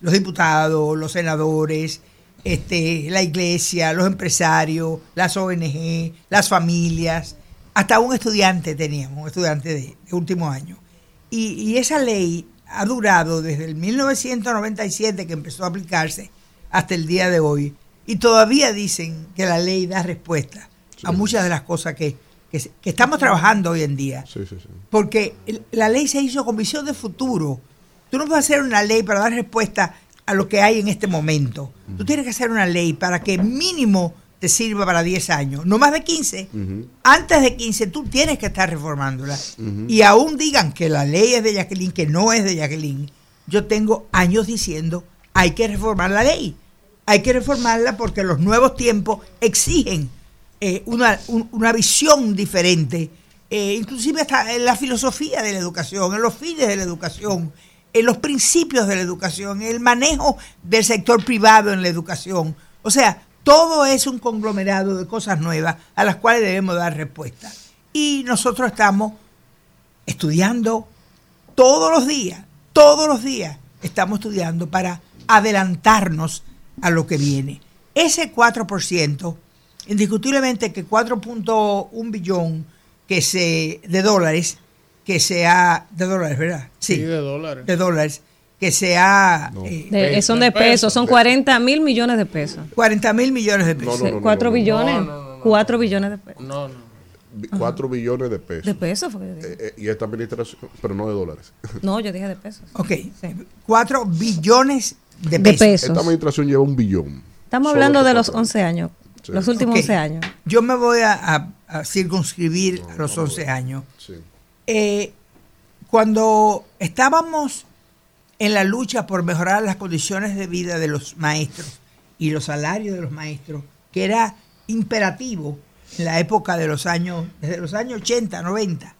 los diputados, los senadores, este, la iglesia, los empresarios, las ONG, las familias, hasta un estudiante teníamos, un estudiante de, de último año. Y, y esa ley ha durado desde el 1997 que empezó a aplicarse hasta el día de hoy. Y todavía dicen que la ley da respuesta a muchas de las cosas que, que estamos trabajando hoy en día. Sí, sí, sí. Porque la ley se hizo con visión de futuro. Tú no puedes hacer una ley para dar respuesta a lo que hay en este momento. Tú tienes que hacer una ley para que mínimo te sirva para 10 años, no más de 15. Antes de 15 tú tienes que estar reformándola. Y aún digan que la ley es de Jacqueline, que no es de Jacqueline. Yo tengo años diciendo, hay que reformar la ley. Hay que reformarla porque los nuevos tiempos exigen eh, una, un- una visión diferente, eh, inclusive hasta en la filosofía de la educación, en los fines de la educación, en los principios de la educación, en el manejo del sector privado en la educación. O sea, todo es un conglomerado de cosas nuevas a las cuales debemos dar respuesta. Y nosotros estamos estudiando todos los días, todos los días estamos estudiando para adelantarnos a lo que viene. Ese 4%, indiscutiblemente que 4.1 billón que se, de dólares, que se ha, de dólares, ¿verdad? Sí, de dólares. De dólares, que se ha... eh, De- son de pesos, son 40 mil millones de pesos. 40 mil millones de pesos. No, no, no, 4 no, no. billones. 4 billones de pesos. No, no. Bi- Cuatro billones de pesos. De pesos fue que yo dije. Eh, eh, y esta administración, pero no de dólares. <laughs> No, yo dije de pesos. Ok, 4 billones de De pesos. pesos. Esta administración lleva un billón. Estamos Solo hablando de los nosotros. 11 años. Sí. Los últimos Ok. 11 años. Yo me voy a, a- a circunscribir a los 11 años. Sí. Eh, cuando estábamos en la lucha por mejorar las condiciones de vida de los maestros y los salarios de los maestros, que era imperativo en la época de los años, desde los años 80, 90,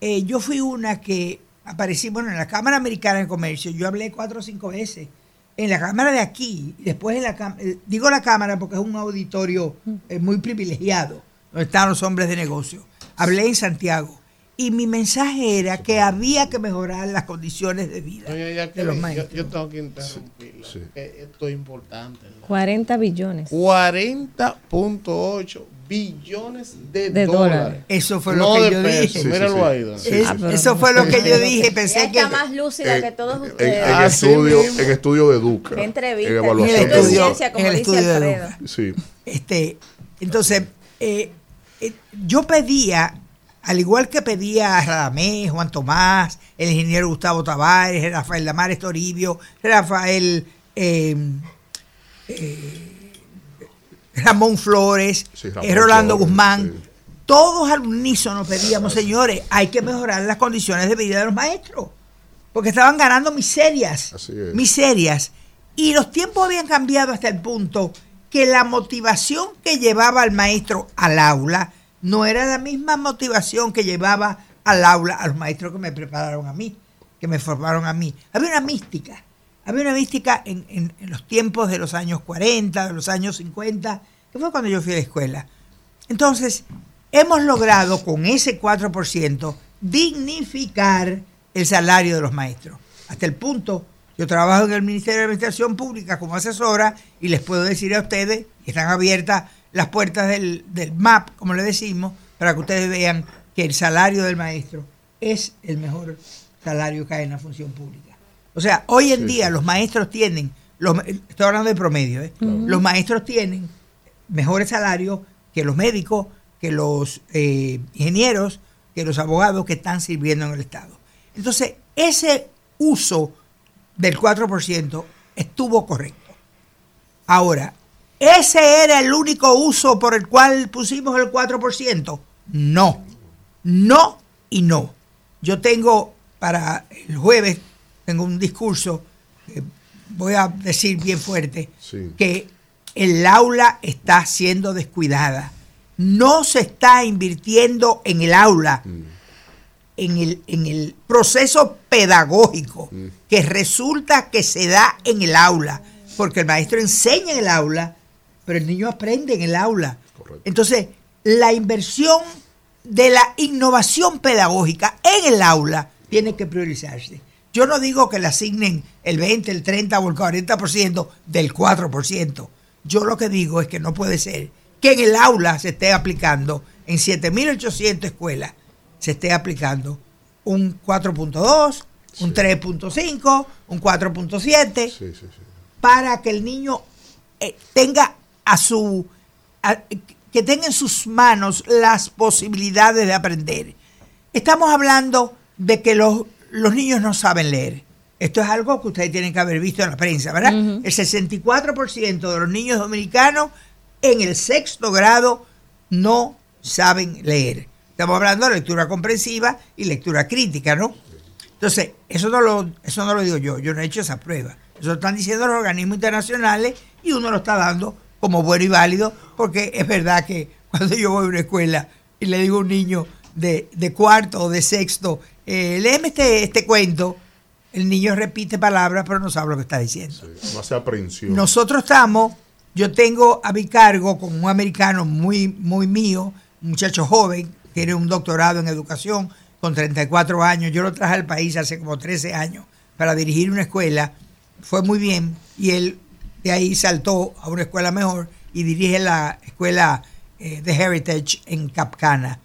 eh, yo fui una que aparecí, bueno, en la Cámara Americana de Comercio, yo hablé cuatro o cinco veces, en la Cámara de aquí, después en la Cámara, digo la Cámara porque es un auditorio eh, muy privilegiado, donde están los hombres de negocio. Hablé en Santiago y mi mensaje era que había que mejorar las condiciones de vida Doña de los yo, maestros. yo tengo que interrumpirla. que esto es importante. 40 billones. 40.8 billones de, De dólares. dólares. Eso fue No lo que yo pesos. dije. Míralo ahí. don. Es- eso fue lo que yo <laughs> dije. Pensé que está más lúcida En- que todos En, ustedes. en Así estudio, mismo. en estudio de Educa. Qué entrevista, En evaluación En el de estudio, ciencia, como en el dice estudio de. Educa. Sí. Este, entonces, eh, eh, yo pedía, al igual que pedía Radamés, Juan Tomás, el ingeniero Gustavo Tavares, Rafael Damares Toribio, Rafael eh, eh, Ramón Flores, Sí, Ramón eh, Rolando Flores, Guzmán, sí. todos al unísono pedíamos, señores, hay que mejorar las condiciones de vida de los maestros, porque estaban ganando miserias miserias. Y los tiempos habían cambiado hasta el punto que la motivación que llevaba al maestro al aula no era la misma motivación que llevaba al aula a los maestros que me prepararon a mí, que me formaron a mí. Había una mística, había una mística en, los tiempos de los años 40, de los años 50, que fue cuando yo fui a la escuela. Entonces, hemos logrado con ese 4% dignificar el salario de los maestros. Hasta el punto, yo trabajo en el Ministerio de Administración Pública como asesora y les puedo decir a ustedes que están abiertas las puertas del, del MAP, como le decimos, para que ustedes vean que el salario del maestro es el mejor salario que hay en la función pública. O sea, hoy en día los maestros tienen, los, estoy hablando de promedio, ¿eh? los maestros tienen mejores salarios que los médicos, que los eh, ingenieros, que los abogados que están sirviendo en el Estado. Entonces, ese uso del 4% estuvo correcto. Ahora, ¿ese era el único uso por el cual pusimos el 4%? No, no y no. Yo tengo para el jueves, tengo un discurso, que voy a decir bien fuerte, Sí. que el aula está siendo descuidada. No se está invirtiendo en el aula, en, el, en el proceso pedagógico que resulta que se da en el aula, porque el maestro enseña en el aula, pero el niño aprende en el aula. Entonces, la inversión de la innovación pedagógica en el aula tiene que priorizarse. Yo no digo que le asignen el 20, el 30 o el 40% del 4%. Yo lo que digo es que no puede ser que en el aula se esté aplicando, en 7.800 escuelas, se esté aplicando un 4.2, un 3.5, un 4.7, para que el niño eh, tenga a su a- que tenga en sus manos las posibilidades de aprender. Estamos hablando de que los, los niños no saben leer. Esto es algo que ustedes tienen que haber visto en la prensa, ¿verdad? El 64% de los niños dominicanos en el sexto grado no saben leer. Estamos hablando de lectura comprensiva y lectura crítica, ¿no? Entonces, eso no lo, eso no lo digo yo, yo no he hecho esa prueba. Eso lo están diciendo los organismos internacionales y uno lo está dando como bueno y válido, porque es verdad que cuando yo voy a una escuela y le digo a un niño de, de cuarto o de sexto, eh, léeme este, este cuento, el niño repite palabras, pero no sabe lo que está diciendo. No hace aprensión. Nosotros estamos, yo tengo a mi cargo con un americano muy, muy mío, un muchacho joven, tiene un doctorado en educación con 34 años. Yo lo traje al país hace como 13 años para dirigir una escuela. Fue muy bien y él de ahí saltó a una escuela mejor y dirige la escuela eh, de Heritage en Capcana.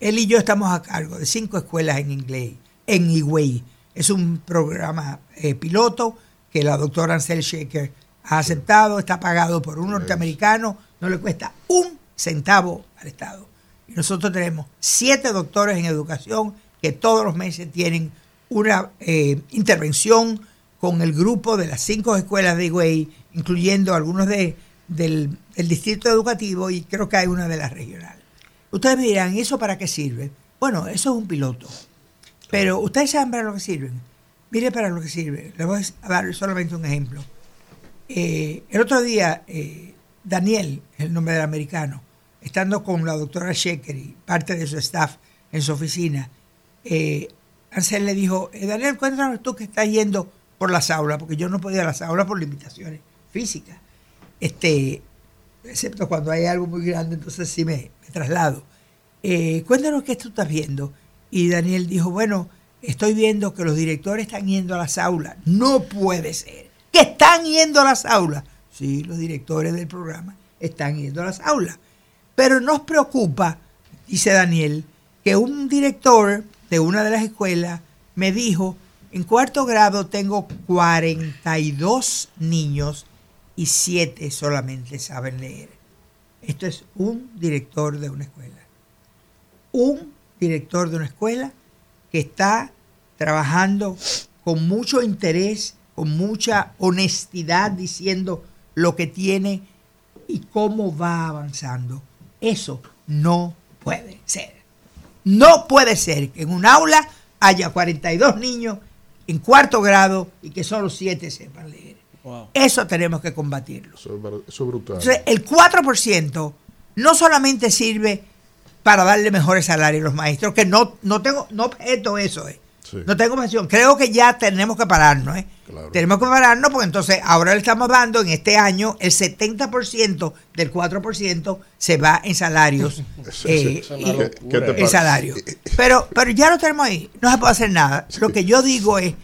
Él y yo estamos a cargo de cinco escuelas en inglés, en Higüey. Es un programa eh, piloto que la doctora Ansel Shaker ha aceptado, está pagado por un norteamericano, no le cuesta un centavo al Estado. Y nosotros tenemos siete doctores en educación que todos los meses tienen una eh, intervención con el grupo de las cinco escuelas de Higüey, incluyendo algunos de, del, del distrito educativo y creo que hay una de las regionales. Ustedes me dirán, ¿y eso para qué sirve? Bueno, eso es un piloto. Pero ustedes saben para lo que sirven. Mire para lo que sirve. Les voy a dar solamente un ejemplo. Eh, el otro día, eh, Daniel, el nombre del americano, estando con la doctora Shecker y parte de su staff en su oficina, eh, Ansel le dijo, eh, Daniel, cuéntanos tú que estás yendo por las aulas, porque yo no podía ir a las aulas por limitaciones físicas. Este, excepto cuando hay algo muy grande, entonces sí me, me traslado. Eh, cuéntanos qué tú estás viendo. Y Daniel dijo, bueno, estoy viendo que los directores están yendo a las aulas. No puede ser. ¿Que están yendo a las aulas? Sí, los directores del programa están yendo a las aulas. Pero nos preocupa, dice Daniel, que un director de una de las escuelas me dijo, en cuarto grado tengo 42 niños y 7 solamente saben leer. Esto es un director de una escuela. Un director de una escuela que está trabajando con mucho interés, con mucha honestidad, diciendo lo que tiene y cómo va avanzando. Eso no puede ser. No puede ser que en un aula haya 42 niños en cuarto grado y que solo 7 sepan leer. Eso tenemos que combatirlo. Eso es, brutal. Entonces, el 4% no solamente sirve para darle mejores salarios a los maestros, que no, no tengo, no objeto eso, eh. Sí. No tengo pasión. Creo que ya tenemos que pararnos, ¿eh? Tenemos que pararnos porque entonces ahora le estamos dando en este año el 70% del 4% se va en salarios. <laughs> eh, Eso es y- una locura. ¿Qué- qué te en parece? salario. Pero, pero ya lo tenemos ahí. No se puede hacer nada. Lo que yo digo es,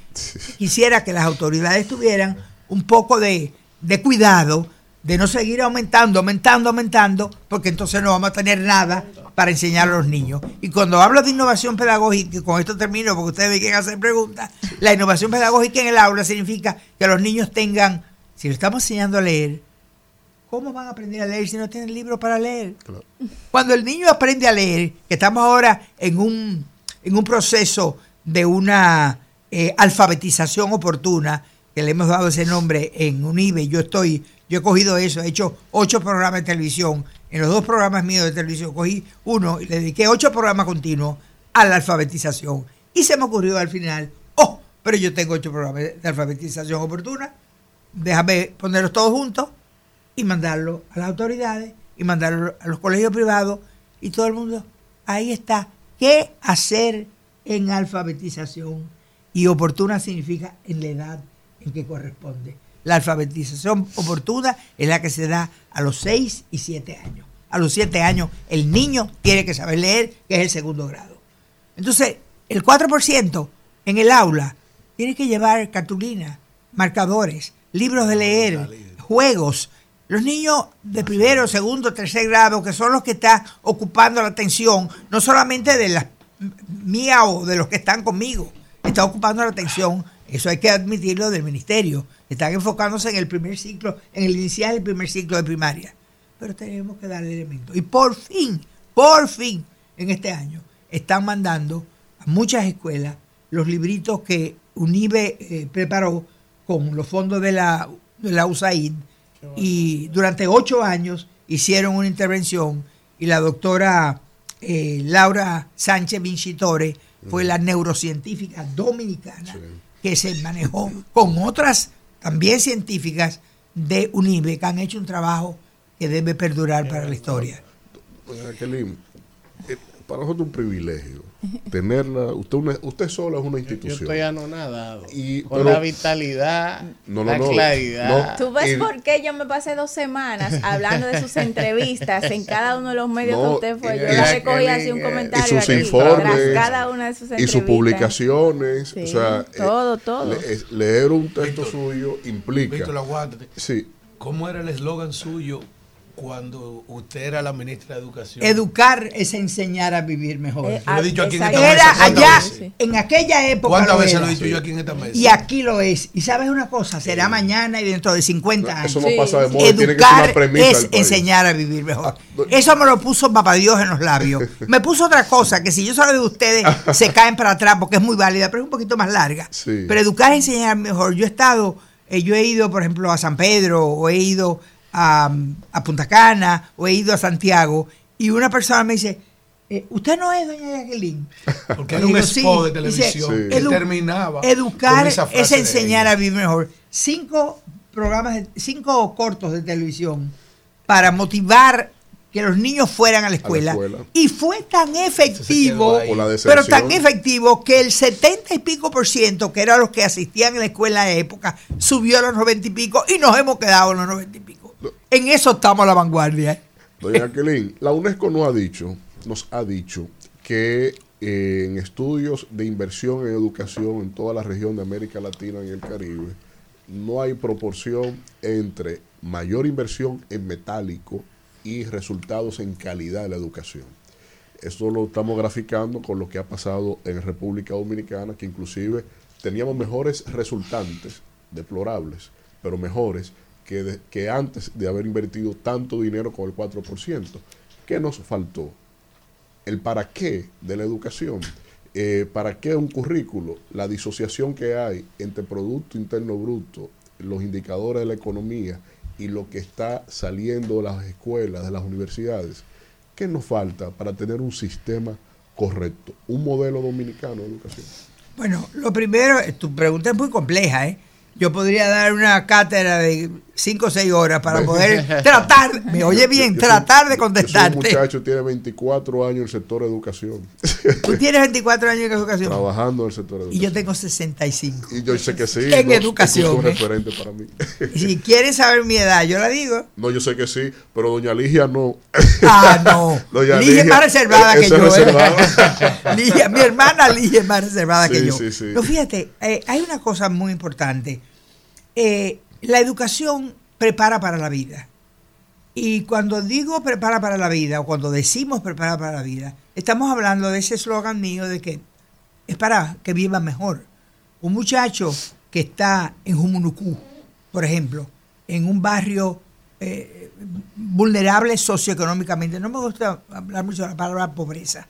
quisiera que las autoridades tuvieran un poco de, de cuidado de no seguir aumentando, aumentando, aumentando, porque entonces no vamos a tener nada para enseñar a los niños. Y cuando hablo de innovación pedagógica, y con esto termino porque ustedes me quieren hacer preguntas, la innovación pedagógica en el aula significa que los niños tengan, si le estamos enseñando a leer, ¿cómo van a aprender a leer si no tienen libros para leer? Cuando el niño aprende a leer, que estamos ahora en un, en un proceso de una eh, alfabetización oportuna, que le hemos dado ese nombre en UNIBE, yo estoy, yo he cogido eso, he hecho ocho programas de televisión, en los dos programas míos de televisión cogí uno y le dediqué ocho programas continuos a la alfabetización. Y se me ocurrió al final, oh, pero yo tengo ocho programas de alfabetización oportuna, déjame ponerlos todos juntos y mandarlo a las autoridades y mandarlo a los colegios privados y todo el mundo. Ahí está. ¿Qué hacer en alfabetización? Y oportuna significa en la edad en que corresponde. La alfabetización oportuna es la que se da a los 6 y 7 años. A los 7 años el niño tiene que saber leer, que es el segundo grado. Entonces, el 4% en el aula tiene que llevar cartulinas, marcadores, libros de leer, juegos. Los niños de primero, segundo, tercer grado, que son los que están ocupando la atención, no solamente de la mía o de los que están conmigo, está ocupando la atención, eso hay que admitirlo del ministerio, están enfocándose en el primer ciclo, en el inicial del primer ciclo de primaria. Pero tenemos que darle elementos. Y por fin, por fin, en este año, están mandando a muchas escuelas los libritos que UNIBE eh, preparó con los fondos de la, de la USAID. Y durante ocho años hicieron una intervención y la doctora eh, Laura Sánchez Vincitore fue la neurocientífica dominicana que se manejó con otras también científicas de UNIBE que han hecho un trabajo que debe perdurar para la historia. Doña Jacqueline, eh, para nosotros es un privilegio <laughs> tenerla. Usted, una- usted sola es una Yo institución. estoy anonadado. Y- con pero- la vitalidad, No, no, la no, claridad. ¿Tú ves El- por qué yo me pasé dos semanas hablando de sus <laughs> entrevistas en cada uno de los medios No, que usted fue? Yo y- la recogí así un y comentario sus aquí, tras informes cada una de sus y entrevistas. sus publicaciones. Sí, o sea, eh, todo, todo. le- leer un texto suyo implica. Víctor, aguántate. Sí. ¿Cómo era el eslogan suyo cuando usted era la ministra de Educación? Educar es enseñar a vivir mejor. Yo lo he dicho aquí en esta Era mesa. ¿Cuántas allá, veces? en aquella época. ¿Cuántas veces era. lo he dicho yo aquí en esta mesa? Y aquí lo es. Y sabes una cosa, será mañana y dentro de 50 años. eso no pasa de moda, tiene que ser Educar una premisa es enseñar a vivir mejor. <laughs> Eso me lo puso papá Dios en los labios. <laughs> Me puso otra cosa, que si yo se lo digo a ustedes, se <laughs> caen para atrás porque es muy válida, pero es un poquito más larga. Sí. Pero educar es enseñar mejor. Yo he estado, eh, yo he ido, por ejemplo, a San Pedro, o he ido a, a Punta Cana, o he ido a Santiago, y una persona me dice, eh, ¿usted no es doña Jacqueline? <laughs> Porque era un spot "Sí". de Dice, televisión que "Edu- terminaba Educar con esa frase es enseñar ella". a vivir mejor. Cinco programas, de- cinco cortos de televisión para motivar que los niños fueran a la escuela. escuela. Y fue tan efectivo, la pero tan efectivo que el 70 y pico por ciento, que eran los que asistían a la escuela de época, subió a los 90 y pico y nos hemos quedado en los 90 y pico. En eso estamos a la vanguardia. ¿eh? Doña Jacqueline, la UNESCO nos ha dicho, nos ha dicho que eh, en estudios de inversión en educación en toda la región de América Latina y el Caribe, no hay proporción entre mayor inversión en metálico y resultados en calidad de la educación. Eso lo estamos graficando con lo que ha pasado en República Dominicana, que inclusive teníamos mejores resultantes, deplorables, pero mejores que, antes de haber invertido tanto dinero con el 4%. ¿Qué nos faltó? El para qué de la educación. Eh, ¿Para qué un currículo? La disociación que hay entre Producto Interno Bruto, los indicadores de la economía y lo que está saliendo de las escuelas, de las universidades. ¿Qué nos falta para tener un sistema correcto? Un modelo dominicano de educación. Bueno, lo primero, tu pregunta es muy compleja, ¿eh? yo podría dar una cátedra de 5 o 6 horas para poder <laughs> tratar, me oye bien, tratar de contestarte. muchacho tiene 24 años en el sector de educación. Tú tienes 24 años en educación Trabajando en el sector de y educación. yo tengo 65. Y yo sé que sí. En ¿no? educación, Es un ¿eh? referente para mí. Y si quieren saber mi edad, yo la digo. No, yo sé que sí, pero doña Ligia no. Ah, no. <laughs> Doña Ligia es más reservada que yo. ¿eh? reservada. <laughs> Ligia, mi hermana Ligia es más reservada que yo. sí, sí. Pero fíjate, eh, hay una cosa muy importante. Eh, la educación prepara para la vida. Y cuando digo prepara para la vida, o cuando decimos prepara para la vida, estamos hablando de ese eslogan mío de que es para que viva mejor. Un muchacho que está en Jumunucú, por ejemplo, en un barrio eh, vulnerable socioeconómicamente, no me gusta hablar mucho de la palabra pobreza.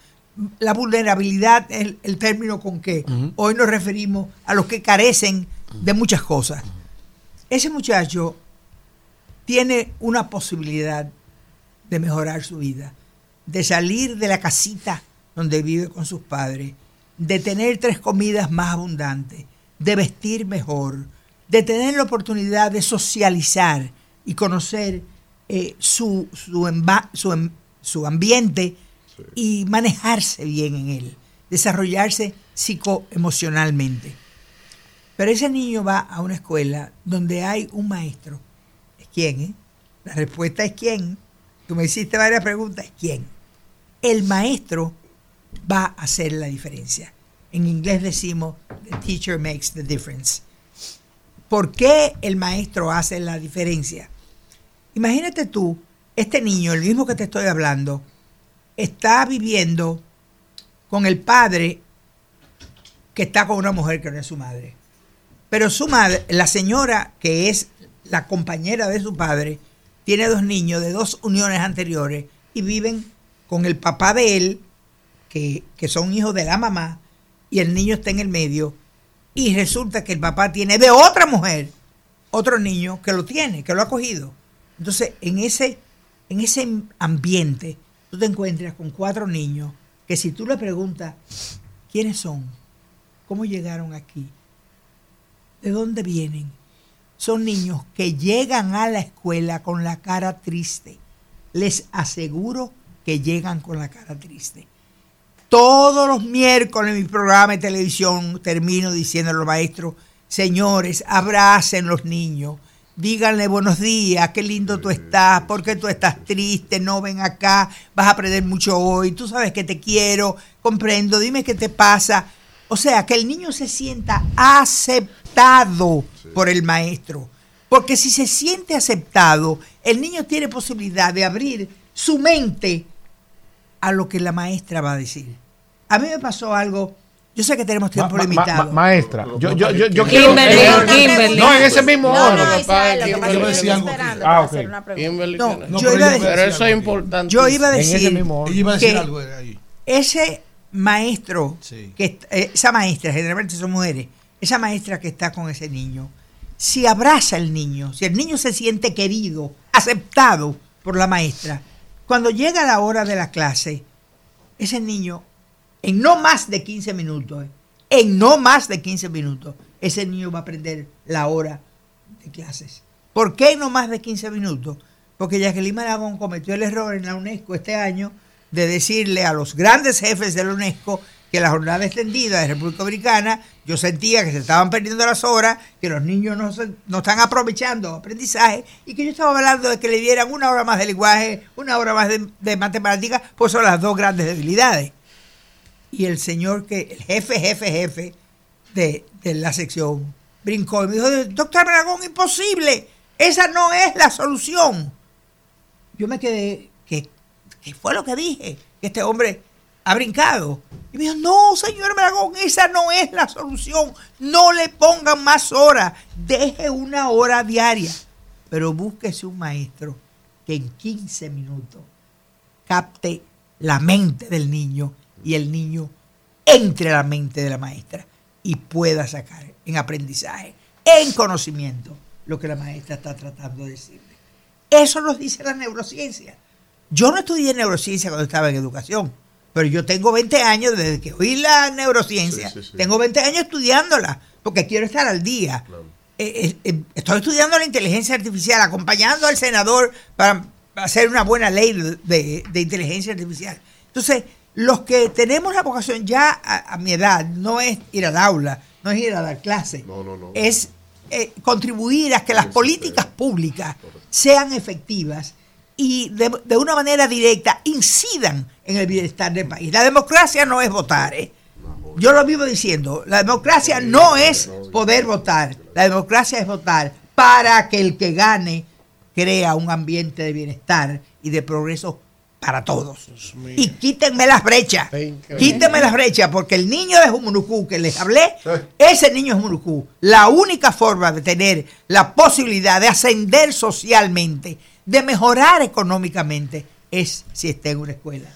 La vulnerabilidad es el, el término con que hoy nos referimos a los que carecen de muchas cosas. Ese muchacho tiene una posibilidad de mejorar su vida, de salir de la casita donde vive con sus padres, de tener tres comidas más abundantes, de vestir mejor, de tener la oportunidad de socializar y conocer eh, su, su, emba- su su ambiente y manejarse bien en él, desarrollarse psicoemocionalmente. Pero ese niño va a una escuela donde hay un maestro. ¿Es quién? eh? La respuesta es quién. Tú me hiciste varias preguntas. ¿Es quién? El maestro va a hacer la diferencia. En inglés decimos, the teacher makes the difference. ¿Por qué el maestro hace la diferencia? Imagínate tú, este niño, el mismo que te estoy hablando, está viviendo con el padre que está con una mujer que no es su madre. Pero su madre, la señora que es la compañera de su padre, tiene dos niños de dos uniones anteriores y viven con el papá de él, que, que son hijos de la mamá, y el niño está en el medio. Y resulta que el papá tiene de otra mujer otro niño que lo tiene, que lo ha cogido. Entonces, en ese, en ese ambiente, tú te encuentras con cuatro niños que si tú le preguntas, ¿quiénes son? ¿Cómo llegaron aquí? ¿De dónde vienen? Son niños que llegan a la escuela con la cara triste. Les aseguro que llegan con la cara triste. Todos los miércoles en mi programa de televisión termino diciendo a los maestros, señores, abracen los niños, díganle buenos días, qué lindo tú estás, porque tú estás triste, no ven acá, vas a aprender mucho hoy, tú sabes que te quiero, comprendo, dime qué te pasa. O sea, que el niño se sienta aceptado por el maestro. Porque si se siente aceptado, el niño tiene posibilidad de abrir su mente a lo que la maestra va a decir. A mí me pasó algo, yo sé que tenemos tiempo Ma- limitado. ma- maestra, yo, yo, yo, yo quiero. Kimberly, No, Kimberly. No, en ese mismo No, orden. no, Isabel, lo que pasa es que Yo algo. esperando Ah, ok. hacer una pregunta. Kimberly No, tiene- yo iba a decir- Pero eso es importante. Yo iba a En ese decir, mismo orden. Iba a decir que algo ahí. ese maestro, que est- eh, esa maestra, generalmente son mujeres, esa maestra que está con ese niño, si abraza al niño, si el niño se siente querido, aceptado por la maestra, cuando llega la hora de la clase, ese niño, en no más de 15 minutos, eh, en no más de 15 minutos, ese niño va a aprender la hora de clases. ¿Por qué no más de 15 minutos? Porque Jacqueline Aragón cometió el error en la UNESCO este año de decirle a los grandes jefes de la UNESCO que la jornada extendida de República Dominicana, yo sentía que se estaban perdiendo las horas, que los niños no, se- no están aprovechando aprendizaje y que yo estaba hablando de que le dieran una hora más de lenguaje, una hora más de, de matemáticas, pues son las dos grandes debilidades. Y el señor que, el jefe, jefe, jefe de, de la sección, brincó y me dijo, doctor Aragón, imposible, esa no es la solución. Yo me quedé, ¿qué, qué fue lo que dije? Que este hombre ha brincado. Y me dijo, no, señor Aragón, esa no es la solución. No le pongan más horas, deje una hora diaria. Pero búsquese un maestro que en 15 minutos capte la mente del niño y el niño entre la mente de la maestra y pueda sacar en aprendizaje, en conocimiento, lo que la maestra está tratando de decirle. Eso nos dice la neurociencia. Yo no estudié neurociencia cuando estaba en educación, pero yo tengo 20 años desde que oí la neurociencia. Sí, sí, sí. Tengo 20 años estudiándola, porque quiero estar al día. eh, eh, estoy estudiando la inteligencia artificial, acompañando al senador para hacer una buena ley de, inteligencia artificial. Entonces, los que tenemos la vocación ya a, a mi edad, no es ir al aula, no es ir a dar clase, es eh, contribuir a que las políticas públicas sean efectivas y de, de una manera directa incidan en el bienestar del país. La democracia no es votar, ¿eh? Yo lo vivo diciendo, la democracia no es poder votar, la democracia es votar para que el que gane crea un ambiente de bienestar y de progreso para todos. Y quítenme las brechas, quítenme las brechas, porque el niño de Jumunucú que les hablé, ese niño de Jumunucú, la única forma de tener la posibilidad de ascender socialmente, de mejorar económicamente, es si está en una escuela.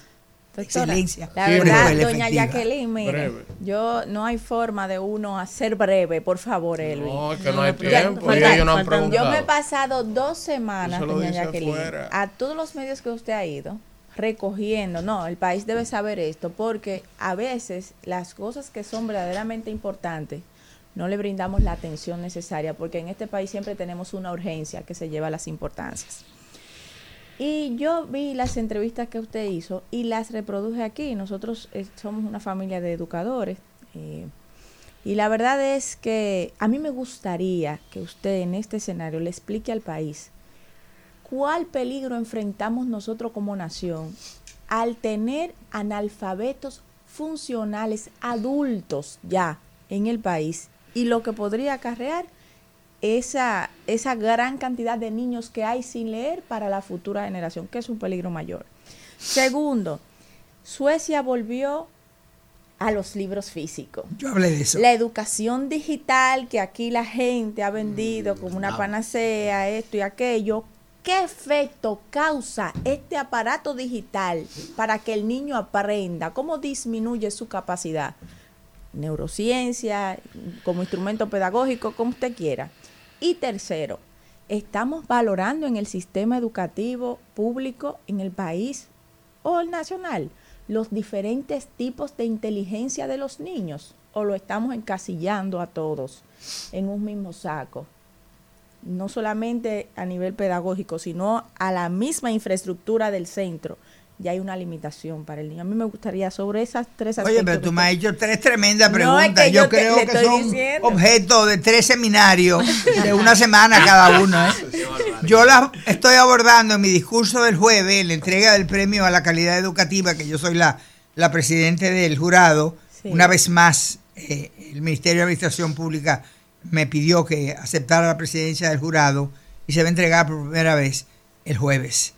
Doctora, Excelencia. La verdad, doña efectiva. Jacqueline, mire, Breve. yo no hay forma de uno hacer breve, por favor, Elvin. No, es que no hay Ya- tiempo, y faltan- ellos no han faltan- Yo preguntado. me he pasado dos semanas, doña Jacqueline, afuera. a todos los medios que usted ha ido, recogiendo, no, el país debe saber esto, porque a veces las cosas que son verdaderamente importantes no le brindamos la atención necesaria, porque en este país siempre tenemos una urgencia que se lleva a las importancias. Y yo vi las entrevistas que usted hizo y las reproduje aquí. Nosotros eh, somos una familia de educadores. eh, y la verdad es que a mí me gustaría que usted en este escenario le explique al país cuál peligro enfrentamos nosotros como nación al tener analfabetos funcionales adultos ya en el país y lo que podría acarrear esa, esa gran cantidad de niños que hay sin leer para la futura generación, que es un peligro mayor. Segundo, Suecia volvió a los libros físicos. Yo hablé de eso. La educación digital que aquí la gente ha vendido como una panacea, esto y aquello, ¿qué efecto causa este aparato digital para que el niño aprenda? ¿Cómo disminuye su capacidad? Neurociencia, como instrumento pedagógico, como usted quiera. Y tercero, estamos valorando en el sistema educativo público en el país o el nacional los diferentes tipos de inteligencia de los niños o lo estamos encasillando a todos en un mismo saco. No solamente a nivel pedagógico, sino a la misma infraestructura del centro. Ya hay una limitación para el niño. A mí me gustaría sobre esas tres. Oye, pero tú me has hecho tres tremendas No, es preguntas. que yo yo te- creo que son diciendo. objeto de tres seminarios de una semana cada uno. ¿eh? Yo las estoy abordando en mi discurso del jueves, en la entrega del premio a la calidad educativa, que yo soy la, la presidente del jurado. Sí. Una vez más, eh, el Ministerio de Administración Pública me pidió que aceptara la presidencia del jurado y se va a entregar por primera vez el jueves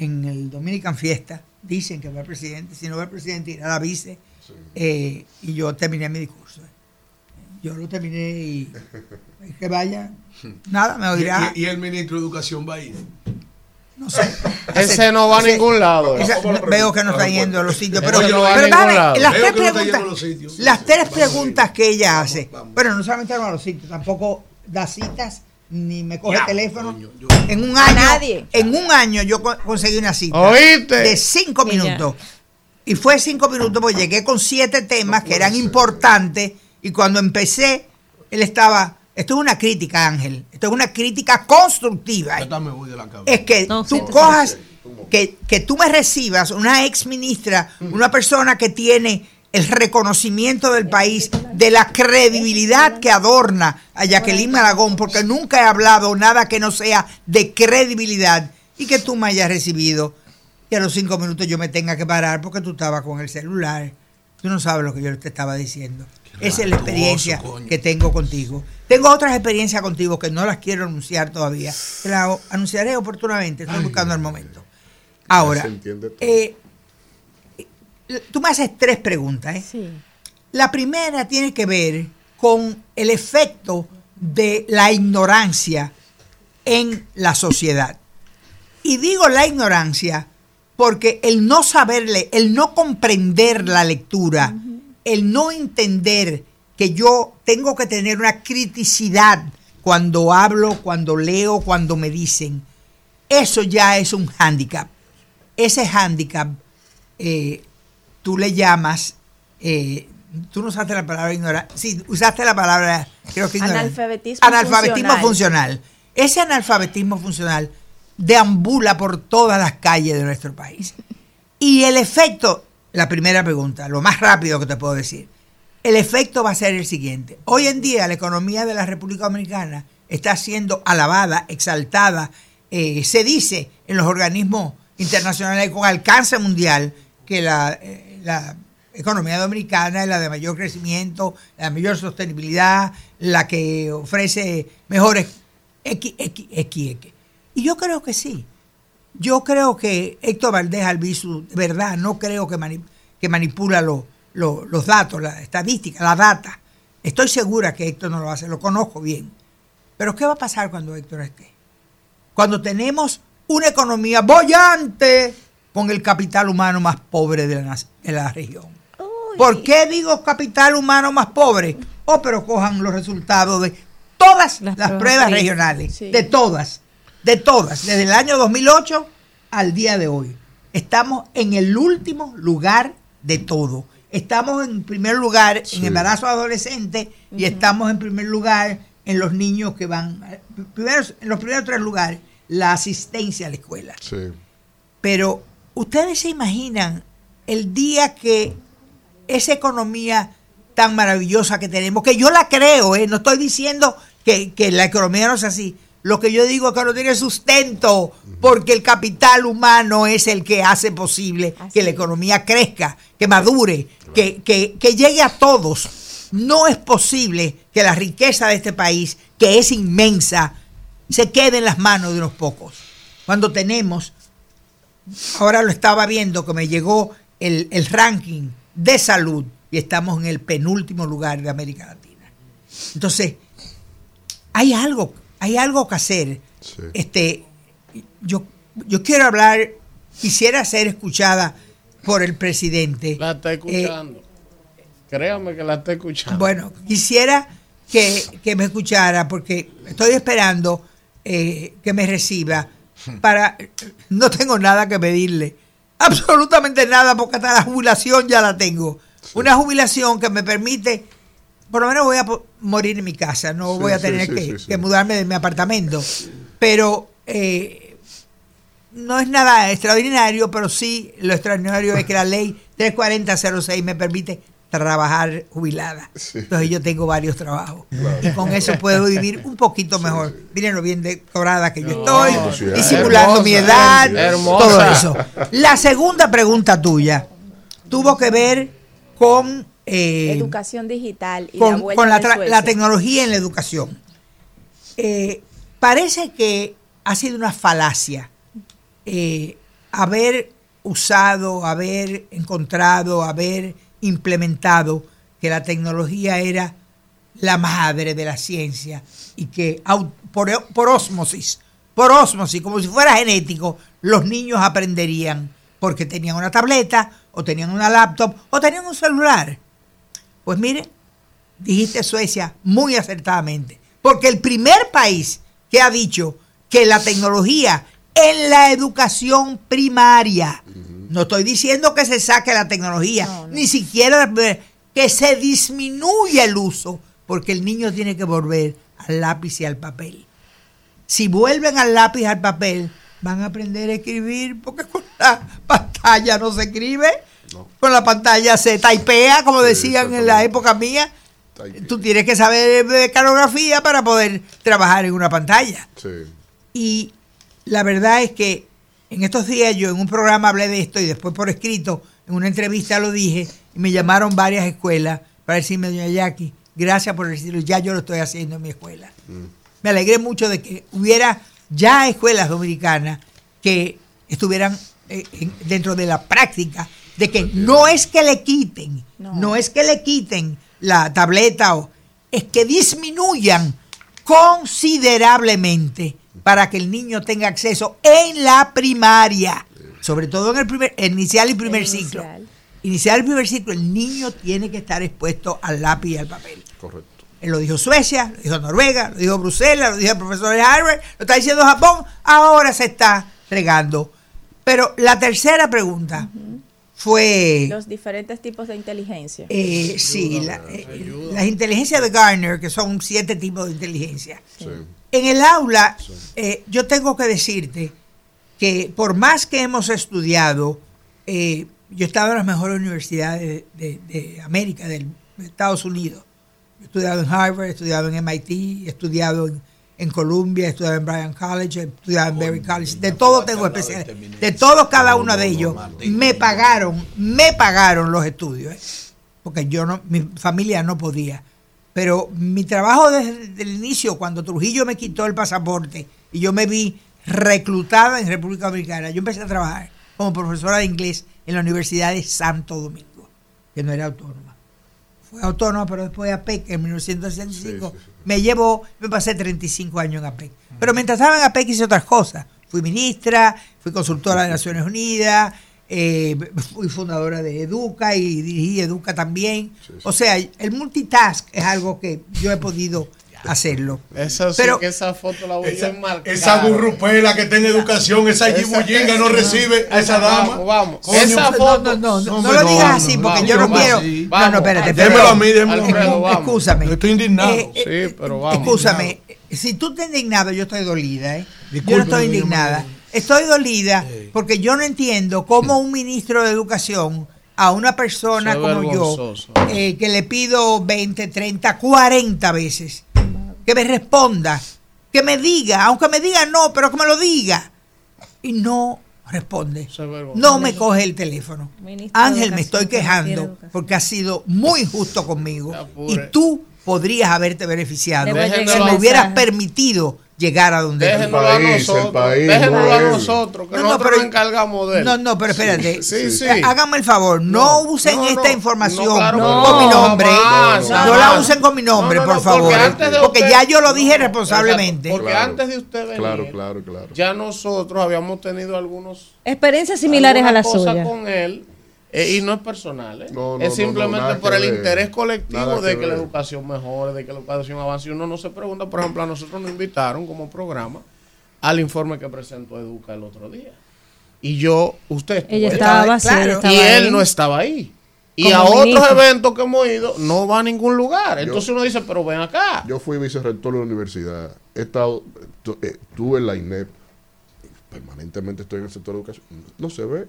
en el Dominican Fiesta. Dicen que va el presidente, si no va el presidente irá la vice. Eh, y yo terminé mi discurso. Yo lo terminé y que vaya. Nada, me oirá. ¿Y, y el ministro de Educación va a ir? No sé. <laughs> Ese no va a ningún lado. Esa- veo que no está yendo a los sitios. Pero, no a pero las Veo tres no preguntas, yendo a los sitios. las tres preguntas que ella hace. Bueno, no solamente a los sitios, tampoco da citas ni me coge Ya, teléfono. yo- En un A año, nadie. en un año yo co- conseguí una cita ¿Oíste? de cinco minutos. Y fue cinco minutos porque llegué con siete temas que eran importantes y cuando empecé, él estaba, esto es una crítica, Ángel, esto es una crítica constructiva. Yo también me voy de la cabeza. es que No, tú cojas, que, que tú me recibas, una ex ministra, una persona que tiene el reconocimiento del país, de la credibilidad que adorna a Jacqueline Malagón, porque nunca he hablado nada que no sea de credibilidad, y que tú me hayas recibido, y a los cinco minutos yo me tenga que parar porque tú estabas con el celular. Tú no sabes lo que yo te estaba diciendo. Esa es la experiencia coño. que tengo contigo. Tengo otras experiencias contigo que no las quiero anunciar todavía. Te las anunciaré oportunamente. Estoy buscando el momento. Ahora, Se entiende todo. eh, tú me haces tres preguntas. ¿eh? Sí. La primera tiene que ver con el efecto de la ignorancia en la sociedad. Y digo la ignorancia porque el no saberle, el no comprender la lectura, el no entender que yo tengo que tener una criticidad cuando hablo, cuando leo, cuando me dicen, eso ya es un hándicap. Ese hándicap eh, tú le llamas eh, tú no usaste la palabra ignorante, sí, usaste la palabra, creo que ignorante. Analfabetismo Analfabetismo funcional. funcional. Ese analfabetismo funcional deambula por todas las calles de nuestro país. Y el efecto, la primera pregunta, lo más rápido que te puedo decir, el efecto va a ser el siguiente. Hoy en día la economía de la República Dominicana está siendo alabada, exaltada, eh, se dice en los organismos internacionales con alcance mundial que la, eh, la economía dominicana es la de mayor crecimiento, la mayor sostenibilidad, la que ofrece mejores X, X, X, X. Y yo creo que sí. Yo creo que Héctor Valdés Albizu, de verdad, no creo que, mani- que manipula lo- lo- los datos, la estadística, la data. Estoy segura que Héctor no lo hace, lo conozco bien. Pero ¿qué va a pasar cuando Héctor esté? Cuando tenemos una economía bollante con el capital humano más pobre de la, nac- de la región. ¿Por qué digo capital humano más pobre? Oh, pero cojan los resultados de todas las, pruebas pruebas sí. regionales, Sí. de todas, de todas, desde el año 2008 al día de hoy. Estamos en el último lugar de todo. Estamos en primer lugar en embarazo adolescente y estamos en primer lugar en los niños que van, primero, en los primeros tres lugares, la asistencia a la escuela. Sí. Pero ustedes se imaginan el día que esa economía tan maravillosa que tenemos, que yo la creo, ¿eh? no estoy diciendo que, que la economía no es así. Lo que yo digo es que no tiene sustento, porque el capital humano es el que hace posible que la economía crezca, que madure, que, que- que llegue a todos. No es posible que la riqueza de este país, que es inmensa, se quede en las manos de unos pocos. Cuando tenemos ahora lo estaba viendo que me llegó el, el ranking de salud y estamos en el penúltimo lugar de América Latina. Entonces, hay algo, hay algo que hacer. Este, yo, yo quiero hablar, quisiera ser escuchada por el presidente. La está escuchando. Créame que la está escuchando. Bueno, quisiera que, que me escuchara porque estoy esperando eh, que me reciba para... No tengo nada que pedirle. Absolutamente nada porque hasta la jubilación ya la tengo. Una jubilación que me permite... Por lo menos voy a morir en mi casa, no Sí, voy a tener sí, que, que mudarme de mi apartamento. Pero eh, no es nada extraordinario, pero sí lo extraordinario es que la ley 34006 me permite trabajar jubilada. Entonces yo tengo varios trabajos. Y con eso puedo vivir un poquito mejor. Miren lo bien decorada que yo estoy, disimulando mi edad, hermosa. todo eso. La segunda pregunta tuya tuvo que ver con... eh, Educación digital y con, la tecnología en la educación. Eh, parece que ha sido una falacia eh, haber usado, haber encontrado, haber implementado que la tecnología era la madre de la ciencia y que por, por ósmosis, por ósmosis, como si fuera genético, los niños aprenderían porque tenían una tableta o tenían una laptop o tenían un celular. Pues mire, dijiste Suecia muy acertadamente, porque el primer país que ha dicho que la tecnología en la educación primaria, no estoy diciendo que se saque la tecnología, ni siquiera que se disminuya el uso, porque el niño tiene que volver al lápiz y al papel. Si vuelven al lápiz y al papel, van a aprender a escribir, porque con la pantalla no se escribe, con la pantalla se taipea, como decían en la época mía. Tú tienes que saber calografía para poder trabajar en una pantalla. Sí. Y la verdad es que en estos días yo en un programa hablé de esto y después por escrito, en una entrevista lo dije, y me llamaron varias escuelas para decirme, doña Jackie, gracias por decirlo, ya yo lo estoy haciendo en mi escuela. Me alegré mucho de que hubiera ya escuelas dominicanas que estuvieran eh, en- dentro de la práctica, de que no es que le quiten, no, es que le quiten la tableta, o, es que disminuyan considerablemente para que el niño tenga acceso en la primaria, sobre todo en el primer, inicial y primer ciclo. Inicial y primer ciclo, el niño tiene que estar expuesto al lápiz y al papel. Correcto. Él lo dijo Suecia, lo dijo Noruega, lo dijo Bruselas, lo dijo el profesor de Harvard, lo está diciendo Japón, ahora se está regando. Pero la tercera pregunta fue Los diferentes tipos de inteligencia. Eh, sí, la- eh, las inteligencias de Garner, que son siete tipos de inteligencia. En el aula, eh, yo tengo que decirte que por más que hemos estudiado, eh, yo he estado en las mejores universidades de, de- de América, del- de Estados Unidos. He estudiado en Harvard, he estudiado en MIT, he estudiado en, en Columbia, he estudiado en Bryan College, he estudiado en Berry College. De todo tengo especial. De todos cada uno de ellos me pagaron, me pagaron los estudios. ¿eh? Porque yo no, mi familia no podía. Pero mi trabajo desde el inicio, cuando Trujillo me quitó el pasaporte y yo me vi reclutada en República Dominicana, yo empecé a trabajar como profesora de inglés en la Universidad de Santo Domingo, que no era autónoma. Fue autónoma, pero después APEC en 1965 me llevó, me pasé 35 años en APEC. Pero mientras estaba en APEC hice otras cosas. Fui ministra, fui consultora de Naciones Unidas, eh, fui fundadora de Educa y dirigí Educa también. O sea, el multitask es algo que yo he podido hacerlo. Esa sí Pero- que esa foto la voy a enmarcar. Esa burrupela que tiene educación, esa yibullinga no recibe a esa dama. Vamos, vamos. Coño, esa no, foto. no, no, no, hombre, lo no, digas no, así no, porque vamos, yo no vamos, quiero. sí. No, no, espérate. Démelo a mí, démelo a mí. Escúchame. Yo estoy indignado. Eh, eh, Sí, pero vamos. Escúchame, si tú estás indignado, yo estoy dolida, ¿eh? yo no estoy yo me- indignada. Estoy dolida porque yo no entiendo cómo un ministro de educación a una persona como yo, eh, que le pido 20, 30, 40 veces, que me responda, que me diga, aunque me diga no, pero que me lo diga, y no responde. No me coge el teléfono. Ministro Ángel, me estoy quejando porque ha sido muy injusto conmigo. Y tú podrías haberte beneficiado si me hubieras permitido llegar a donde Déjenoslo tú. a país, el nosotros. país, Déjenoslo a Joel. nosotros, que No, no, nosotros pero- nos encargamos de él. No, no, pero espérate. Sí, sí. Háganme el favor, no, No, usen no, esta no. información No, claro con no, mi nombre. jamás, no, la usen con mi nombre, No, no, por no, favor. porque antes de Porque usted- ya yo lo dije No, responsablemente. Porque Claro. antes de usted venir, Claro, claro, claro. ya nosotros habíamos tenido algunos Experiencias similares a la algunas cosas suya. con él eh, y no es personal, ¿eh? No, no, es simplemente no, por el ver. interés colectivo Nada de que que la educación mejore, de que la educación avance. Y uno no se pregunta, por ejemplo, a nosotros nos invitaron como programa al informe que presentó Educa el otro día. Y yo, usted Ella ahí. estaba, ella y él ahí. no estaba ahí. Y Como a otros ministro. eventos que hemos ido, no va a ningún lugar. Entonces uno dice, pero ven acá. Yo fui vicerrector de la universidad. He estado, eh, estuve en la INEP. Permanentemente estoy en el sector de educación. No se ve.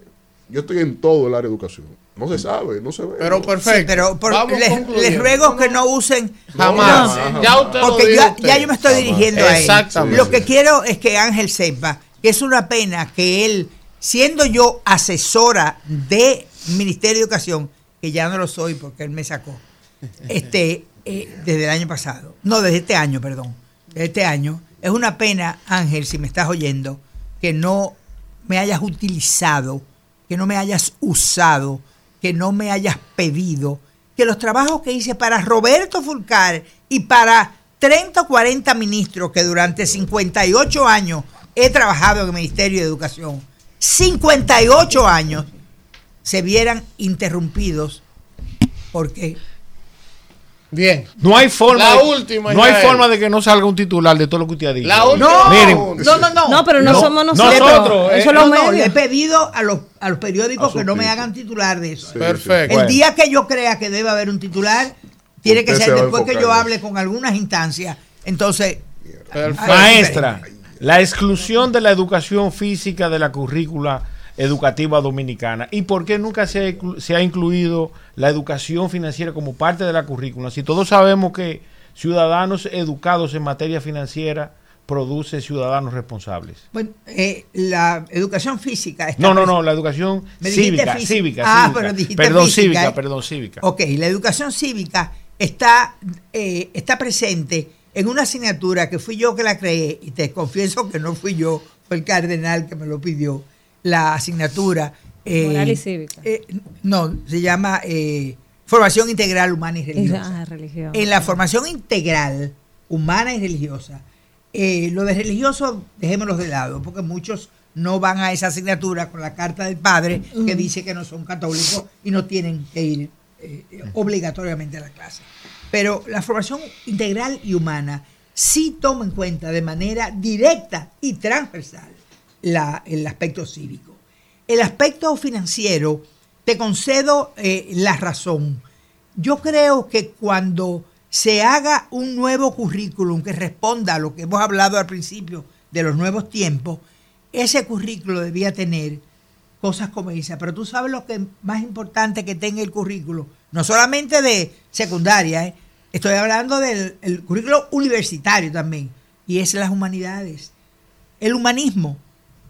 Yo estoy en todo el área de educación. No se sabe, no se ve. Pero No. perfecto. Sí, pero por- les, ruego que no usen Jamás. No, Ya usted lo dijo ya, usted. ya yo me estoy Jamás. dirigiendo a él. Exactamente. Lo que quiero es que Ángel sepa que es una pena que él, siendo yo asesora de Ministerio de Educación, que ya no lo soy porque él me sacó, <laughs> este, eh, desde el año pasado, no, desde este año, perdón, desde este año, es una pena, Ángel, si me estás oyendo, que no me hayas utilizado, que no me hayas usado, que no me hayas pedido, que los trabajos que hice para Roberto Fulcar y para 30 o 40 ministros que durante 58 años he trabajado en el Ministerio de Educación, 58 años, se vieran interrumpidos porque Bien. No hay forma. La de, última, No hay forma de que no salga un titular de todo lo que usted ha dicho. La última. Miren, no, no, no. No, pero no, No, somos no nosotros. nosotros, Eso eh. No, no, le he pedido a los, a los periódicos A que no me hagan titular de eso. Sí, Perfecto. El Bueno. día que yo crea que debe haber un titular, tiene que ser se después que yo hable con algunas instancias. Entonces, Perfecto. Maestra, la exclusión de la educación física de la currícula educativa dominicana. ¿Y por qué nunca se se ha incluido la educación financiera como parte de la currícula? Si todos sabemos que ciudadanos educados en materia financiera produce ciudadanos responsables. bueno, eh, la educación física está No, no, no, la educación cívica, física. cívica, Ah, cívica. pero dijiste Perdón, física, cívica, ¿eh? perdón, cívica. Ok, la educación cívica está, eh, está presente en una asignatura que fui yo que la creé, y te confieso que no fui yo, fue el cardenal que me lo pidió, la asignatura. eh, Moral y cívica. eh, no, se llama eh, Formación Integral Humana y Religiosa. ah, religión. En la formación integral, humana y religiosa, lo de religioso, dejémoslo de lado, porque muchos no van a esa asignatura con la carta del padre que dice que no son católicos y no tienen que ir obligatoriamente a la clase. Pero la formación integral y humana sí toma en cuenta de manera directa y transversal el aspecto cívico. El aspecto financiero te concedo eh, la razón. Yo creo que cuando se haga un nuevo currículum que responda a lo que hemos hablado al principio de los nuevos tiempos, ese currículo debía tener cosas como esa. Pero tú sabes lo que es más importante que tenga el currículo, no solamente de secundaria, ¿eh? estoy hablando del el currículo universitario también, y es las humanidades. El humanismo.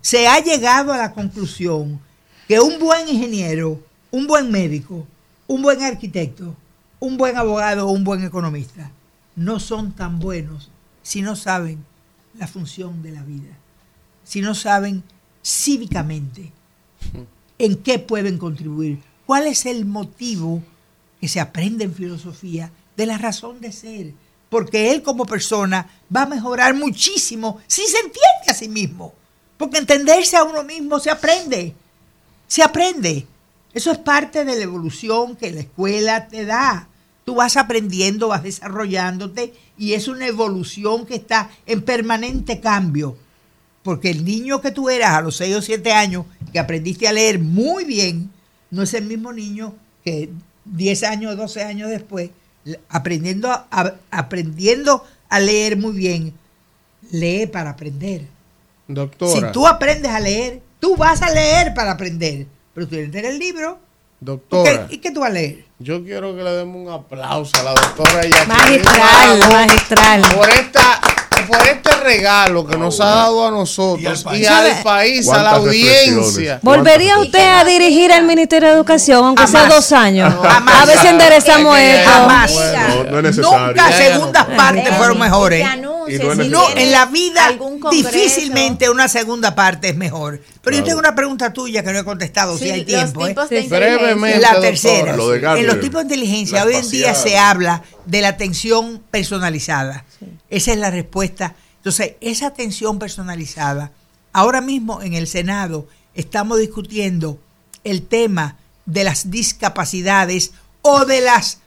Se ha llegado a la conclusión que un buen ingeniero, un buen médico, un buen arquitecto, un buen abogado o un buen economista no son tan buenos si no saben la función de la vida, si no saben cívicamente en qué pueden contribuir, cuál es el motivo que se aprende en filosofía de la razón de ser, porque él como persona va a mejorar muchísimo si se entiende a sí mismo, porque entenderse a uno mismo se aprende, se aprende. Eso es parte de la evolución que la escuela te da. Tú vas aprendiendo, vas desarrollándote y es una evolución que está en permanente cambio. Porque el niño que tú eras a los 6 o 7 años, que aprendiste a leer muy bien, no es el mismo niño que 10 años, 12 años después, aprendiendo a, aprendiendo a leer muy bien, lee para aprender. Doctora. Si tú aprendes a leer, tú vas a leer para aprender. Pero tú tienes el libro. Doctora. ¿Y qué tú vas a leer? Yo quiero que le demos un aplauso a la doctora Jacqueline Magistral, Bravo magistral. Por, esta, por este regalo que nos ha dado a nosotros y al país, a la audiencia. ¿Volvería usted a dirigir el Ministerio de Educación, aunque sea dos años? Jamás. A ver si enderezamos esto. Jamás. No, no es necesario. Nunca segundas partes fueron mejores. Y no es No, en la vida difícilmente una segunda parte es mejor. Pero yo tengo una pregunta tuya que no he contestado, si Sí, hay los tiempo. ¿eh? Brevemente, La tercera. Lo de en los tipos de inteligencia, hoy en día se habla de la atención personalizada. Esa es la respuesta. Entonces, esa atención personalizada, ahora mismo en el Senado estamos discutiendo el tema de las discapacidades o de las,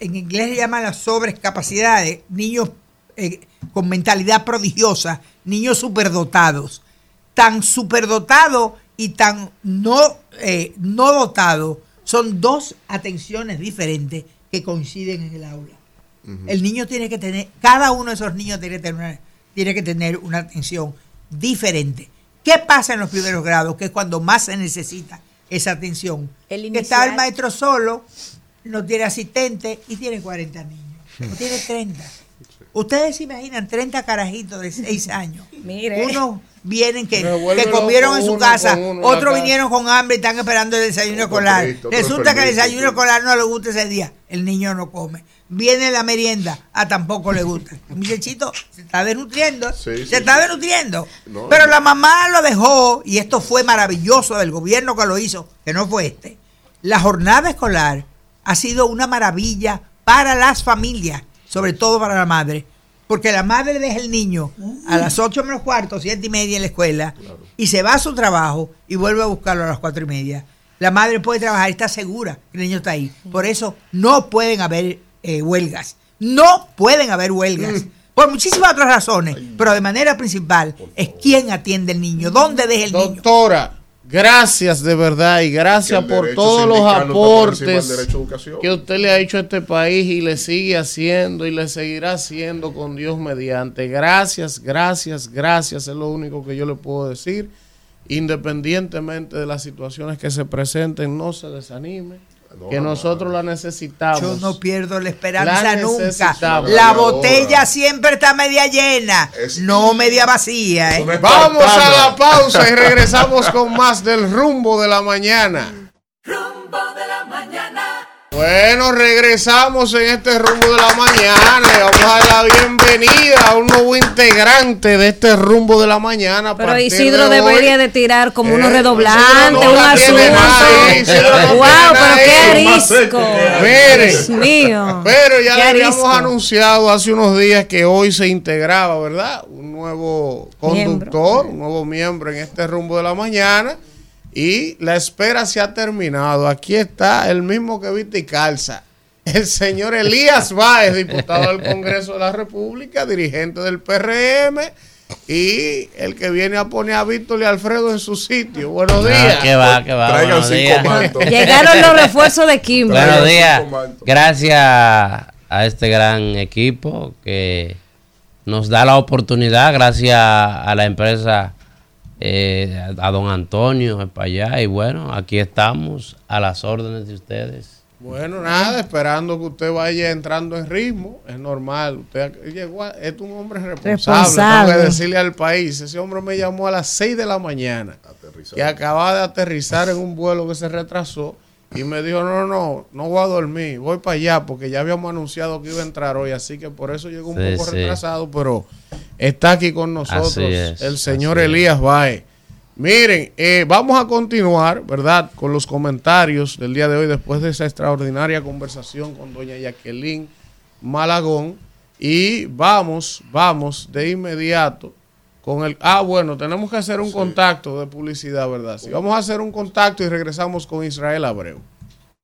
en inglés se llaman las sobrecapacidades, niños eh, con mentalidad prodigiosa, niños superdotados. Tan superdotado y tan no, eh, no dotado son dos atenciones diferentes que coinciden en el aula. El niño tiene que tener, cada uno de esos niños tiene que tener una, tiene que tener una atención diferente. ¿Qué pasa en los primeros grados? Que es cuando más se necesita esa atención. El que está el maestro solo, no tiene asistente y tiene 40 niños. O tiene 30. Ustedes se imaginan 30 carajitos de 6 <laughs> años. Mire. Unos vienen que, que comieron en su uno casa, uno otros vinieron con hambre y están esperando el desayuno escolar. Resulta que el desayuno escolar no le gusta ese día. El niño no come. Viene la merienda, a tampoco le gusta. El muchachito se está desnutriendo. Sí, sí, se está sí. desnutriendo. No, Pero no. la mamá lo dejó, y esto fue maravilloso del gobierno que lo hizo, que no fue este. La jornada escolar ha sido una maravilla para las familias, sobre todo para la madre. Porque la madre deja el niño a las 8 menos cuarto, 7 y media en la escuela, y se va a su trabajo y vuelve a buscarlo a las 4 y media. La madre puede trabajar y está segura que el niño está ahí. Por eso no pueden haber eh, huelgas. No pueden haber huelgas. Por muchísimas otras razones. Pero de manera principal es quién atiende el niño, dónde deja el niño. Doctora, gracias de verdad y gracias por todos los aportes que usted le ha hecho a este país y le sigue haciendo y le seguirá haciendo con Dios mediante. Gracias, gracias, gracias, es lo único que yo le puedo decir. Independientemente de las situaciones que se presenten, no se desanime, No, que no, nosotros la necesitamos. Yo no pierdo la esperanza La nunca. La botella siempre está media llena, Es- no media vacía. ¿eh? Vamos a la pausa y <laughs> regresamos con más del rumbo de la mañana. Bueno, regresamos en este rumbo de la mañana y vamos a dar la bienvenida a un nuevo integrante de este rumbo de la mañana. Pero Isidro de debería de tirar como unos Eh, redoblantes, no un nadie, asunto. No Wow, pero nadie. qué arisco. Mire. Dios mío. Pero ya le habíamos arisco. anunciado hace unos días que hoy se integraba, ¿verdad? Un nuevo conductor, un nuevo miembro en este rumbo de la mañana. Y la espera se ha terminado. Aquí está el mismo que viste y calza. El señor Elías <laughs> Báez, diputado del Congreso de la República, dirigente del PRM y el que viene a poner a Víctor y Alfredo en su sitio. Buenos Ah, días. que va, que va. Buenos días. <laughs> Llegaron los refuerzos de Kimberly. Buenos días. Gracias a este gran equipo que nos da la oportunidad, gracias a la empresa, eh, a don Antonio, para allá. Y bueno, aquí estamos a las órdenes de ustedes. Bueno, nada, esperando que usted vaya entrando en ritmo, es normal. Usted llegó, a- es un hombre responsable. Responsable. Tengo que decirle al país. Ese hombre me llamó a las 6 de la mañana, que acababa de aterrizar en un vuelo que se retrasó y me dijo, no, no, no voy a dormir, voy para allá porque ya habíamos anunciado que iba a entrar hoy, así que por eso llegó un Sí, poco sí. retrasado, pero está aquí con nosotros es, el señor. Elías Baez. Miren, eh, vamos a continuar, ¿verdad? Con los comentarios del día de hoy después de esa extraordinaria conversación con doña Jacqueline Malagón. Y vamos, vamos de inmediato con el... Ah, bueno, tenemos que hacer un contacto de publicidad, ¿verdad? Sí, vamos a hacer un contacto y regresamos con Israel Abreu.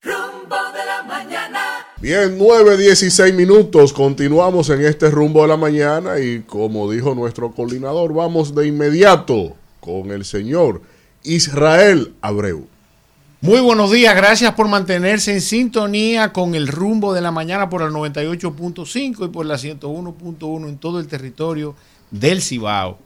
Rumbo de la mañana. Bien, 9.16 minutos. Continuamos en este rumbo de la mañana y como dijo nuestro coordinador, vamos de inmediato con el señor Israel Abreu. Muy buenos días, gracias por mantenerse en sintonía con el rumbo de la mañana por el 98.5 y por la 101.1 en todo el territorio del Cibao.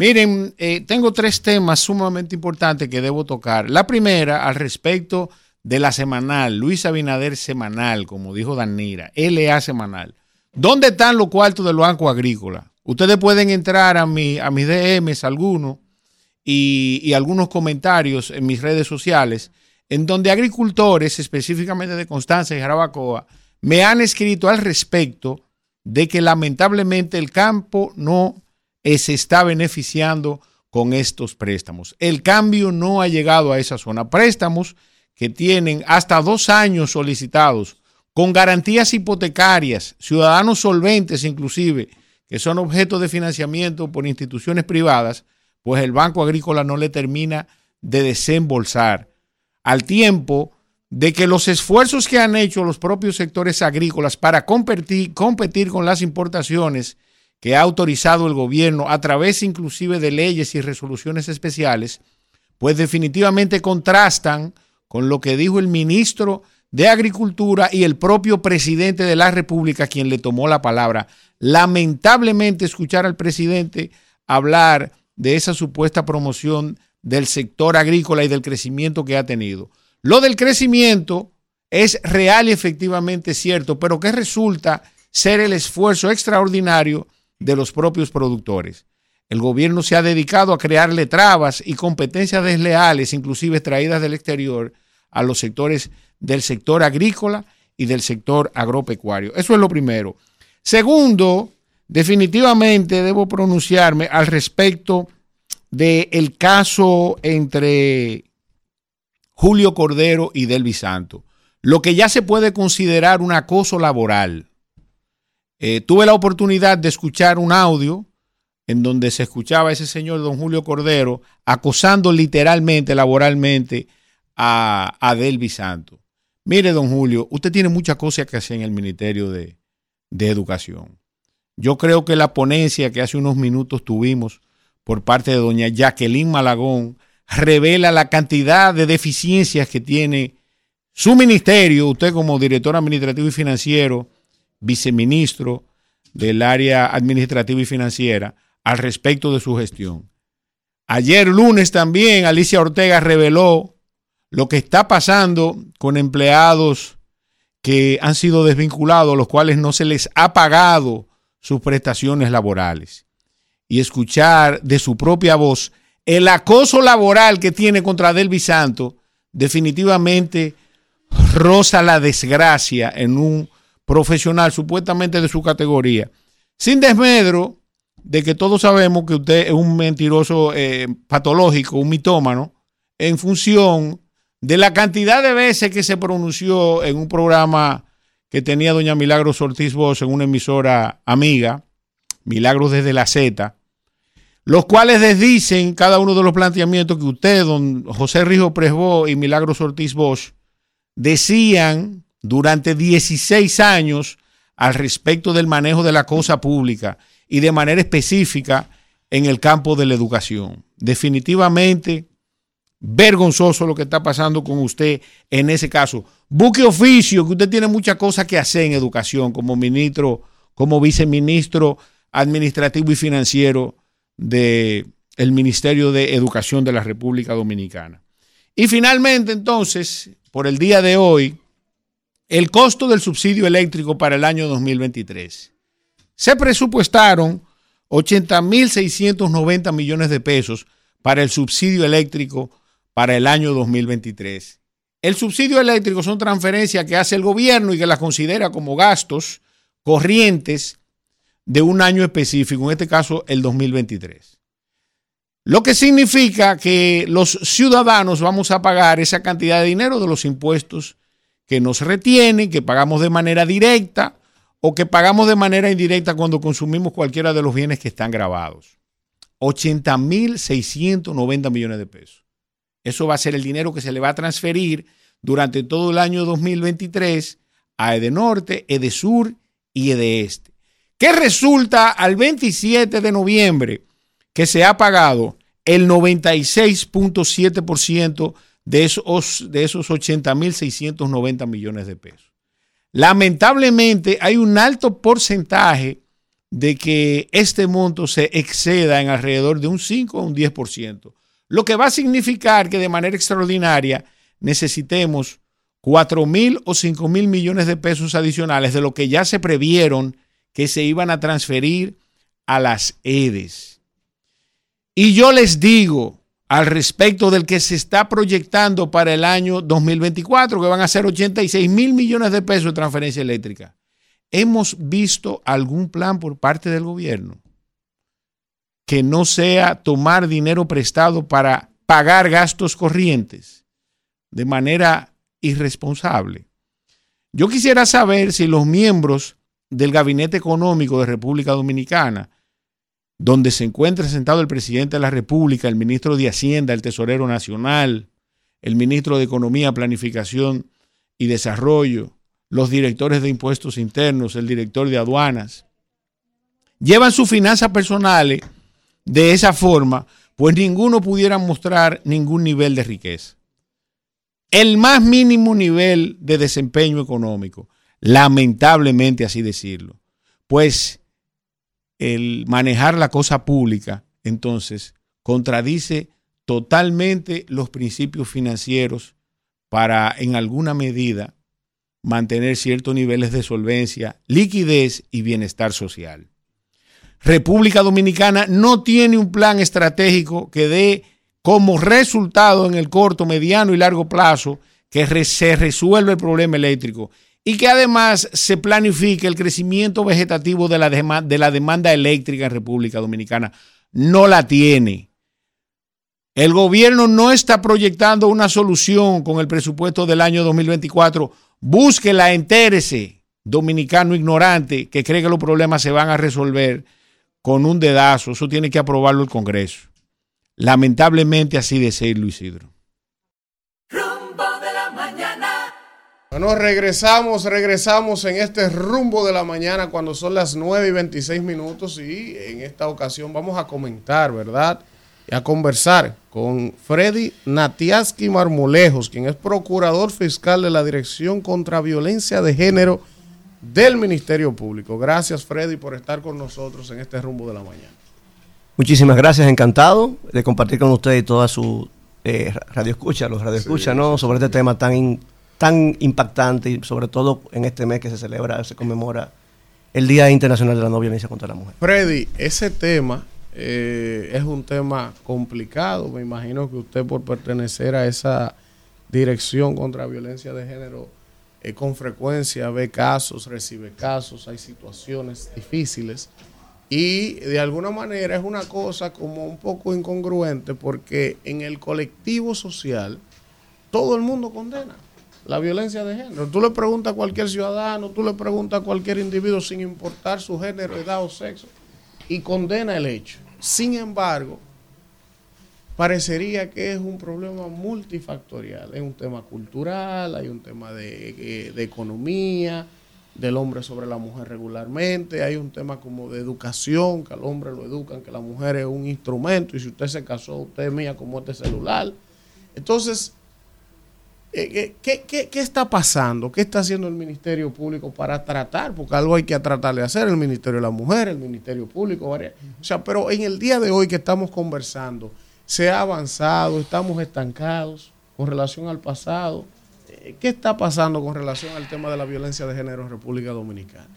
Miren, eh, tengo tres temas sumamente importantes que debo tocar. La primera, al respecto de la semanal, Luis Abinader semanal, como dijo Danira, LA semanal. ¿Dónde están los cuartos del Banco Agrícola? Ustedes pueden entrar a, mi, a mis DMs, algunos, y, y algunos comentarios en mis redes sociales, en donde agricultores, específicamente de Constanza y Jarabacoa, me han escrito al respecto de que lamentablemente el campo no se está beneficiando con estos préstamos. El cambio no ha llegado a esa zona. Préstamos que tienen hasta dos años solicitados, con garantías hipotecarias, ciudadanos solventes inclusive, que son objeto de financiamiento por instituciones privadas, pues el Banco Agrícola no le termina de desembolsar. Al tiempo de que los esfuerzos que han hecho los propios sectores agrícolas para competir, competir con las importaciones que ha autorizado el gobierno a través inclusive de leyes y resoluciones especiales, pues definitivamente contrastan con lo que dijo el ministro de Agricultura y el propio presidente de la República, quien le tomó la palabra. Lamentablemente escuchar al presidente hablar de esa supuesta promoción del sector agrícola y del crecimiento que ha tenido. Lo del crecimiento es real y efectivamente cierto, pero que resulta ser el esfuerzo extraordinario de los propios productores. El gobierno se ha dedicado a crearle trabas y competencias desleales, inclusive traídas del exterior, a los sectores del sector agrícola y del sector agropecuario. Eso es lo primero. Segundo, definitivamente debo pronunciarme al respecto del caso entre Julio Cordero y Delvi Santo, lo que ya se puede considerar un acoso laboral. Eh, tuve la oportunidad de escuchar un audio en donde se escuchaba a ese señor don Julio Cordero acosando literalmente, laboralmente a, a Delvi Santo. Mire, don Julio, usted tiene muchas cosas que hacer en el Ministerio de, de Educación. Yo creo que la ponencia que hace unos minutos tuvimos por parte de doña Jacqueline Malagón revela la cantidad de deficiencias que tiene su ministerio, usted como director administrativo y financiero, viceministro del área administrativa y financiera, al respecto de su gestión. Ayer lunes también Alicia Ortega reveló lo que está pasando con empleados que han sido desvinculados, los cuales no se les ha pagado sus prestaciones laborales. Y escuchar de su propia voz el acoso laboral que tiene contra Delvi Santo, definitivamente roza la desgracia en un profesional supuestamente de su categoría. Sin desmedro de que todos sabemos que usted es un mentiroso eh, patológico, un mitómano, en función de la cantidad de veces que se pronunció en un programa que tenía doña Milagros Ortiz Bosch en una emisora amiga, Milagros desde la Z, los cuales desdicen cada uno de los planteamientos que usted, don José Rijo Presbó y Milagros Ortiz Bosch, decían durante 16 años al respecto del manejo de la cosa pública y de manera específica en el campo de la educación. Definitivamente, vergonzoso lo que está pasando con usted en ese caso. Busque oficio, que usted tiene muchas cosas que hacer en educación como ministro, como viceministro administrativo y financiero del el Ministerio de Educación de la República Dominicana. Y finalmente, entonces, por el día de hoy, el costo del subsidio eléctrico para el año 2023. Se presupuestaron 80.690 millones de pesos para el subsidio eléctrico para el año 2023. El subsidio eléctrico son transferencias que hace el gobierno y que las considera como gastos corrientes de un año específico, en este caso el 2023. Lo que significa que los ciudadanos vamos a pagar esa cantidad de dinero de los impuestos que nos retienen, que pagamos de manera directa o que pagamos de manera indirecta cuando consumimos cualquiera de los bienes que están grabados. 80.690 millones de pesos. Eso va a ser el dinero que se le va a transferir durante todo el año 2023 a Edenorte, Edesur y Edeeste. ¿Qué resulta al 27 de noviembre que se ha pagado el 96.7% de esos, de esos 80.690 millones de pesos? Lamentablemente hay un alto porcentaje de que este monto se exceda en alrededor de un 5 o un 10%, lo que va a significar que de manera extraordinaria necesitemos 4 mil o 5 mil millones de pesos adicionales de lo que ya se previeron que se iban a transferir a las EDES. Y yo les digo al respecto del que se está proyectando para el año 2024, que van a ser 86 mil millones de pesos de transferencia eléctrica. ¿Hemos visto algún plan por parte del gobierno que no sea tomar dinero prestado para pagar gastos corrientes de manera irresponsable? Yo quisiera saber si los miembros del Gabinete Económico de República Dominicana, donde se encuentra sentado el presidente de la República, el ministro de Hacienda, el tesorero nacional, el ministro de Economía, Planificación y Desarrollo, los directores de impuestos internos, el director de aduanas, llevan sus finanzas personales de esa forma, pues ninguno pudiera mostrar ningún nivel de riqueza. El más mínimo nivel de desempeño económico, lamentablemente así decirlo, pues el manejar la cosa pública, entonces, contradice totalmente los principios financieros para, en alguna medida, mantener ciertos niveles de solvencia, liquidez y bienestar social. República Dominicana no tiene un plan estratégico que dé como resultado en el corto, mediano y largo plazo que se resuelva el problema eléctrico y que además se planifique el crecimiento vegetativo de la, de la demanda eléctrica en República Dominicana. No la tiene. El gobierno no está proyectando una solución con el presupuesto del año 2024 Búsquela, entérese, dominicano ignorante que cree que los problemas se van a resolver con un dedazo. Eso tiene que aprobarlo el Congreso. Lamentablemente así de ser, Luis Isidro. Bueno, regresamos, regresamos en este rumbo de la mañana cuando son las 9 y 26 minutos y en esta ocasión vamos a comentar, ¿verdad? Y a conversar con Freddy Natiaski Marmolejos, quien es procurador fiscal de la Dirección contra Violencia de Género del Ministerio Público. Gracias, Freddy, por estar con nosotros en este rumbo de la mañana. Muchísimas gracias, encantado de compartir con usted y toda su eh, radio escucha, los radio escucha, ¿no? Sobre este tema tan, tan impactante y sobre todo en este mes que se celebra, se conmemora el Día Internacional de la No Violencia contra la Mujer. Freddy, ese tema eh, es un tema complicado. Me imagino que usted por pertenecer a esa dirección contra violencia de género eh, con frecuencia ve casos, recibe casos, hay situaciones difíciles. Y de alguna manera es una cosa como un poco incongruente porque en el colectivo social todo el mundo condena la violencia de género. Tú le preguntas a cualquier ciudadano, tú le preguntas a cualquier individuo sin importar su género, edad o sexo, y condena el hecho. Sin embargo, parecería que es un problema multifactorial. Es un tema cultural, hay un tema de, eh, de economía, del hombre sobre la mujer regularmente, hay un tema como de educación, que al hombre lo educan, que la mujer es un instrumento y si usted se casó, usted es mía como este celular. Entonces, ¿qué, qué, qué está pasando? ¿Qué está haciendo el Ministerio Público para tratar? Porque algo hay que tratar de hacer, el Ministerio de la Mujer, el Ministerio Público, varias- o sea, pero en el día de hoy que estamos conversando, se ha avanzado, estamos estancados con relación al pasado. Eh, ¿Qué está pasando con relación al tema de la violencia de género en República Dominicana?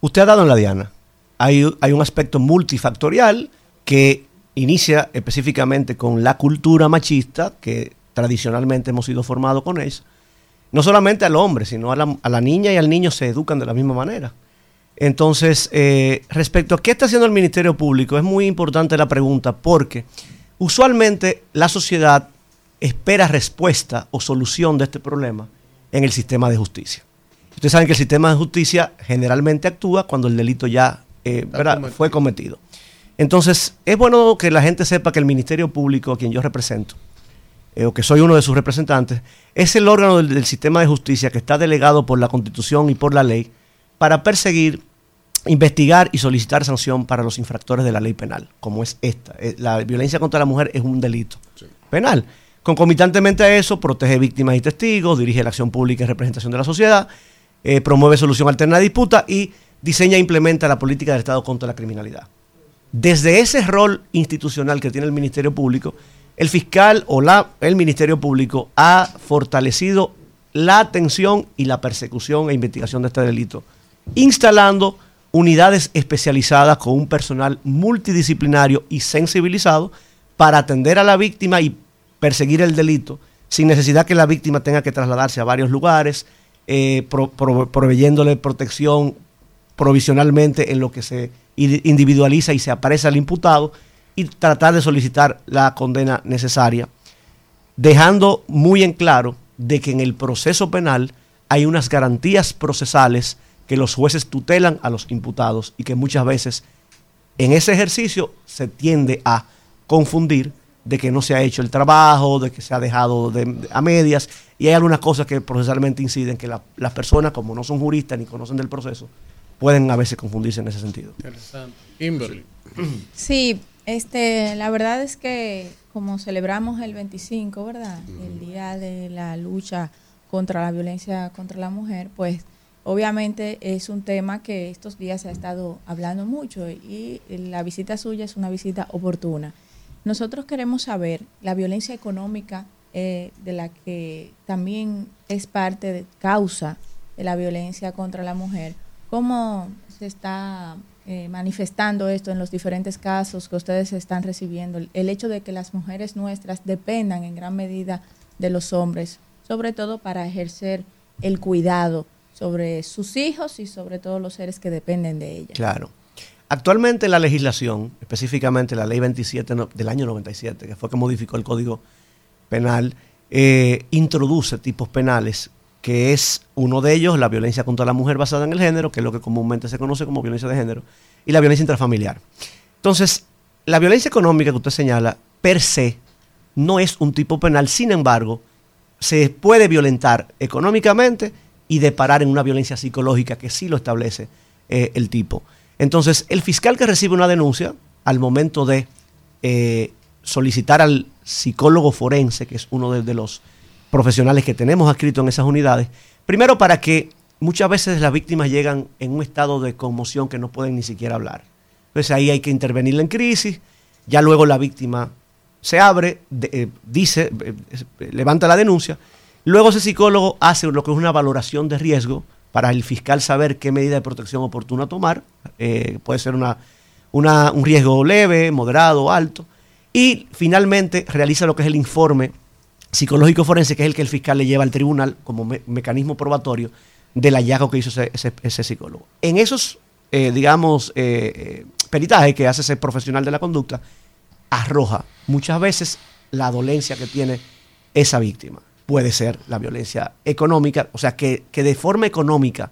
Usted ha dado en la diana. Hay, hay un aspecto multifactorial que inicia específicamente con la cultura machista, que tradicionalmente hemos sido formados con eso. No solamente al hombre, sino a la, a la niña y al niño se educan de la misma manera. Entonces, eh, respecto a qué está haciendo el Ministerio Público, es muy importante la pregunta porque usualmente la sociedad espera respuesta o solución de este problema en el sistema de justicia. Ustedes saben que el sistema de justicia generalmente actúa cuando el delito ya eh, fue cometido. Entonces, es bueno que la gente sepa que el Ministerio Público, a quien yo represento, eh, o que soy uno de sus representantes, es el órgano del, del sistema de justicia que está delegado por la Constitución y por la ley para perseguir, investigar y solicitar sanción para los infractores de la ley penal, como es esta. Eh, La violencia contra la mujer es un delito penal. Concomitantemente a eso, protege víctimas y testigos, dirige la acción pública en representación de la sociedad, eh, promueve solución alterna de disputa y diseña e implementa la política del Estado contra la criminalidad. Desde ese rol institucional que tiene el Ministerio Público, el fiscal o la, el Ministerio Público ha fortalecido la atención y la persecución e investigación de este delito, instalando unidades especializadas con un personal multidisciplinario y sensibilizado para atender a la víctima y perseguir el delito sin necesidad que la víctima tenga que trasladarse a varios lugares, eh, pro- pro- proveyéndole protección provisionalmente en lo que se indi- individualiza y se aparece al imputado y tratar de solicitar la condena necesaria, dejando muy en claro de que en el proceso penal hay unas garantías procesales que los jueces tutelan a los imputados y que muchas veces en ese ejercicio se tiende a confundir de que no se ha hecho el trabajo, de que se ha dejado de- de- a medias, y hay algunas cosas que procesalmente inciden que la- las personas, como no son juristas ni conocen del proceso, pueden a veces confundirse en ese sentido. Interesante. Kimberly. Sí, este, la verdad es que como celebramos el 25, ¿verdad? El día de la lucha contra la violencia contra la mujer, pues obviamente es un tema que estos días se ha estado hablando mucho y la visita suya es una visita oportuna. Nosotros queremos saber la violencia económica eh, de la que también es parte de causa de la violencia contra la mujer. ¿Cómo se está eh, manifestando esto en los diferentes casos que ustedes están recibiendo? El, hecho de que las mujeres nuestras dependan en gran medida de los hombres, sobre todo para ejercer el cuidado sobre sus hijos y sobre todo los seres que dependen de ellas. Claro. Actualmente la legislación, específicamente la ley 27 no- del año 97, que fue que modificó el Código Penal, eh, introduce tipos penales, que es uno de ellos la violencia contra la mujer basada en el género, que es lo que comúnmente se conoce como violencia de género, y la violencia intrafamiliar. Entonces, la violencia económica que usted señala, per se, no es un tipo penal, sin embargo, se puede violentar económicamente y deparar en una violencia psicológica que sí lo establece eh, el tipo. Entonces, el fiscal que recibe una denuncia, al momento de eh, solicitar al psicólogo forense, que es uno de, de los profesionales que tenemos adscrito en esas unidades, primero para que muchas veces las víctimas llegan en un estado de conmoción que no pueden ni siquiera hablar. Entonces ahí hay que intervenir en crisis, ya luego la víctima se abre, eh, dice, eh, levanta la denuncia, luego ese psicólogo hace lo que es una valoración de riesgo para el fiscal saber qué medida de protección oportuna tomar, eh, puede ser una- un riesgo leve, moderado, alto, y finalmente realiza lo que es el informe psicológico forense, que es el que el fiscal le lleva al tribunal como me- mecanismo probatorio del hallazgo que hizo ese, ese- psicólogo. En esos, eh, digamos, eh, eh, peritajes que hace ese profesional de la conducta, arroja muchas veces la dolencia que tiene esa víctima. Puede ser la violencia económica, o sea, que, que de forma económica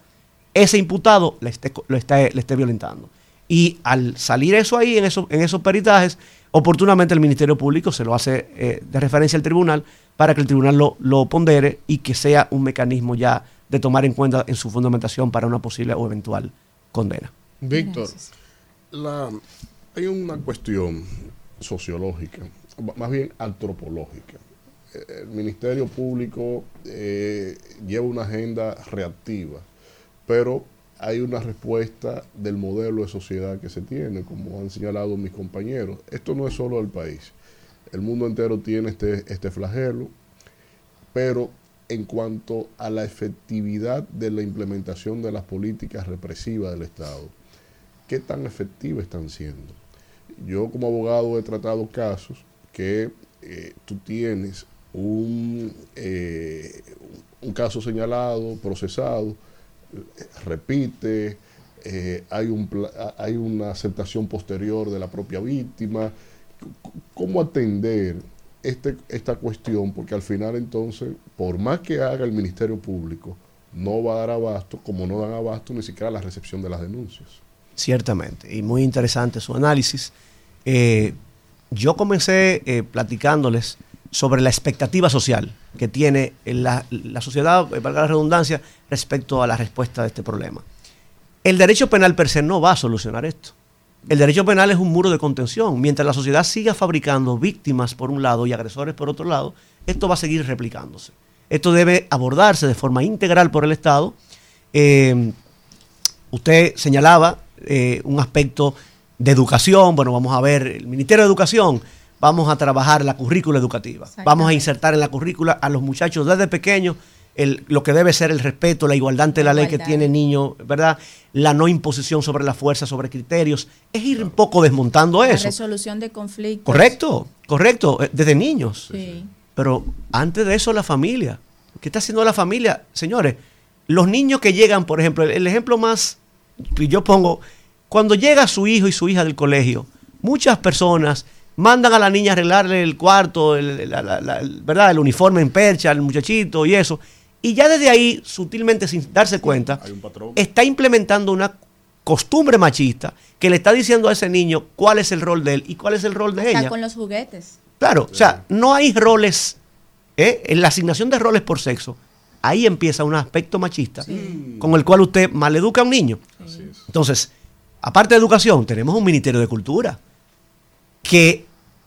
ese imputado le esté, lo está- le esté violentando. Y al salir eso ahí, en, eso- en esos peritajes, oportunamente el Ministerio Público se lo hace eh, de referencia al tribunal para que el tribunal lo, lo pondere y que sea un mecanismo ya de tomar en cuenta en su fundamentación para una posible o eventual condena. Víctor. La, hay una cuestión sociológica, más bien antropológica. Eh, El Ministerio Público eh, lleva una agenda reactiva, pero hay una respuesta del modelo de sociedad que se tiene, como han señalado mis compañeros. Esto no es solo del país. El mundo entero tiene este, este flagelo, pero en cuanto a la efectividad de la implementación de las políticas represivas del Estado, ¿qué tan efectivas están siendo? Yo como abogado he tratado casos que eh, tú tienes un, eh, un caso señalado, procesado, repite, eh, hay, un, hay una aceptación posterior de la propia víctima. ¿Cómo atender este, esta cuestión? Porque al final entonces, por más que haga el Ministerio Público, no va a dar abasto, como no dan abasto ni siquiera la recepción de las denuncias. Ciertamente, y muy interesante su análisis. Eh, yo comencé eh, platicándoles sobre la expectativa social que tiene la, la sociedad, eh, valga la redundancia, respecto a la respuesta de este problema. El derecho penal per se no va a solucionar esto. El derecho penal es un muro de contención. Mientras la sociedad siga fabricando víctimas por un lado y agresores por otro lado, esto va a seguir replicándose. Esto debe abordarse de forma integral por el Estado. Eh, usted señalaba eh, un aspecto de educación, bueno, vamos a ver, el Ministerio de Educación, vamos a trabajar la currícula educativa, vamos a insertar en la currícula a los muchachos desde pequeños el- lo que debe ser el respeto, la igualdad ante la ley que tiene el niño, ¿verdad? La no imposición sobre la fuerza, sobre criterios, es ir un poco desmontando La eso. resolución de conflictos. Correcto, correcto, eh, desde niños. Sí. Pero antes de eso, la familia. ¿Qué está haciendo la familia? Señores, los niños que llegan, por ejemplo, el, el ejemplo más que yo pongo, cuando llega su hijo y su hija del colegio, muchas personas mandan a la niña a arreglarle el cuarto, el, la- la- la- el- ¿verdad? el uniforme en percha, al muchachito y eso. Y ya desde ahí, sutilmente, sin darse cuenta, está implementando una costumbre machista que le está diciendo a ese niño cuál es el rol de él y cuál es el rol de Está ella. con los juguetes. Claro, o sea, no hay roles, ¿eh? en la asignación de roles por sexo, ahí empieza un aspecto machista con el cual usted maleduca a un niño. Entonces, aparte de educación, tenemos un Ministerio de Cultura que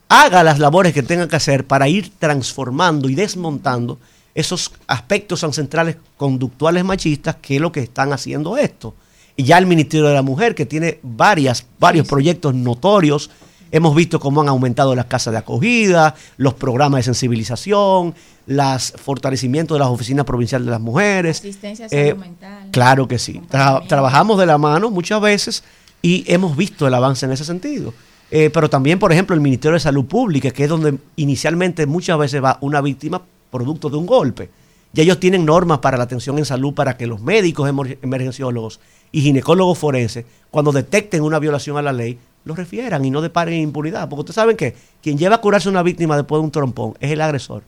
haga las labores que tenga que hacer para ir transformando y desmontando esos aspectos ancestrales conductuales machistas que es lo que están haciendo esto. Y ya el Ministerio de la Mujer, que tiene varias, varios proyectos notorios, hemos visto cómo han aumentado las casas de acogida, los programas de sensibilización, los fortalecimientos de las oficinas provinciales de las mujeres. Asistencia Eh, mental. Claro que sí. Tra- trabajamos de la mano muchas veces y hemos visto el avance en ese sentido. Eh, pero también, por ejemplo, el Ministerio de Salud Pública, que es donde inicialmente muchas veces va una víctima producto de un golpe. Y ellos tienen normas para la atención en salud para que los médicos emer- emergenciólogos y ginecólogos forenses, cuando detecten una violación a la ley, lo refieran y no deparen impunidad. Porque ustedes saben que quien lleva a curarse una víctima después de un trompón es el agresor.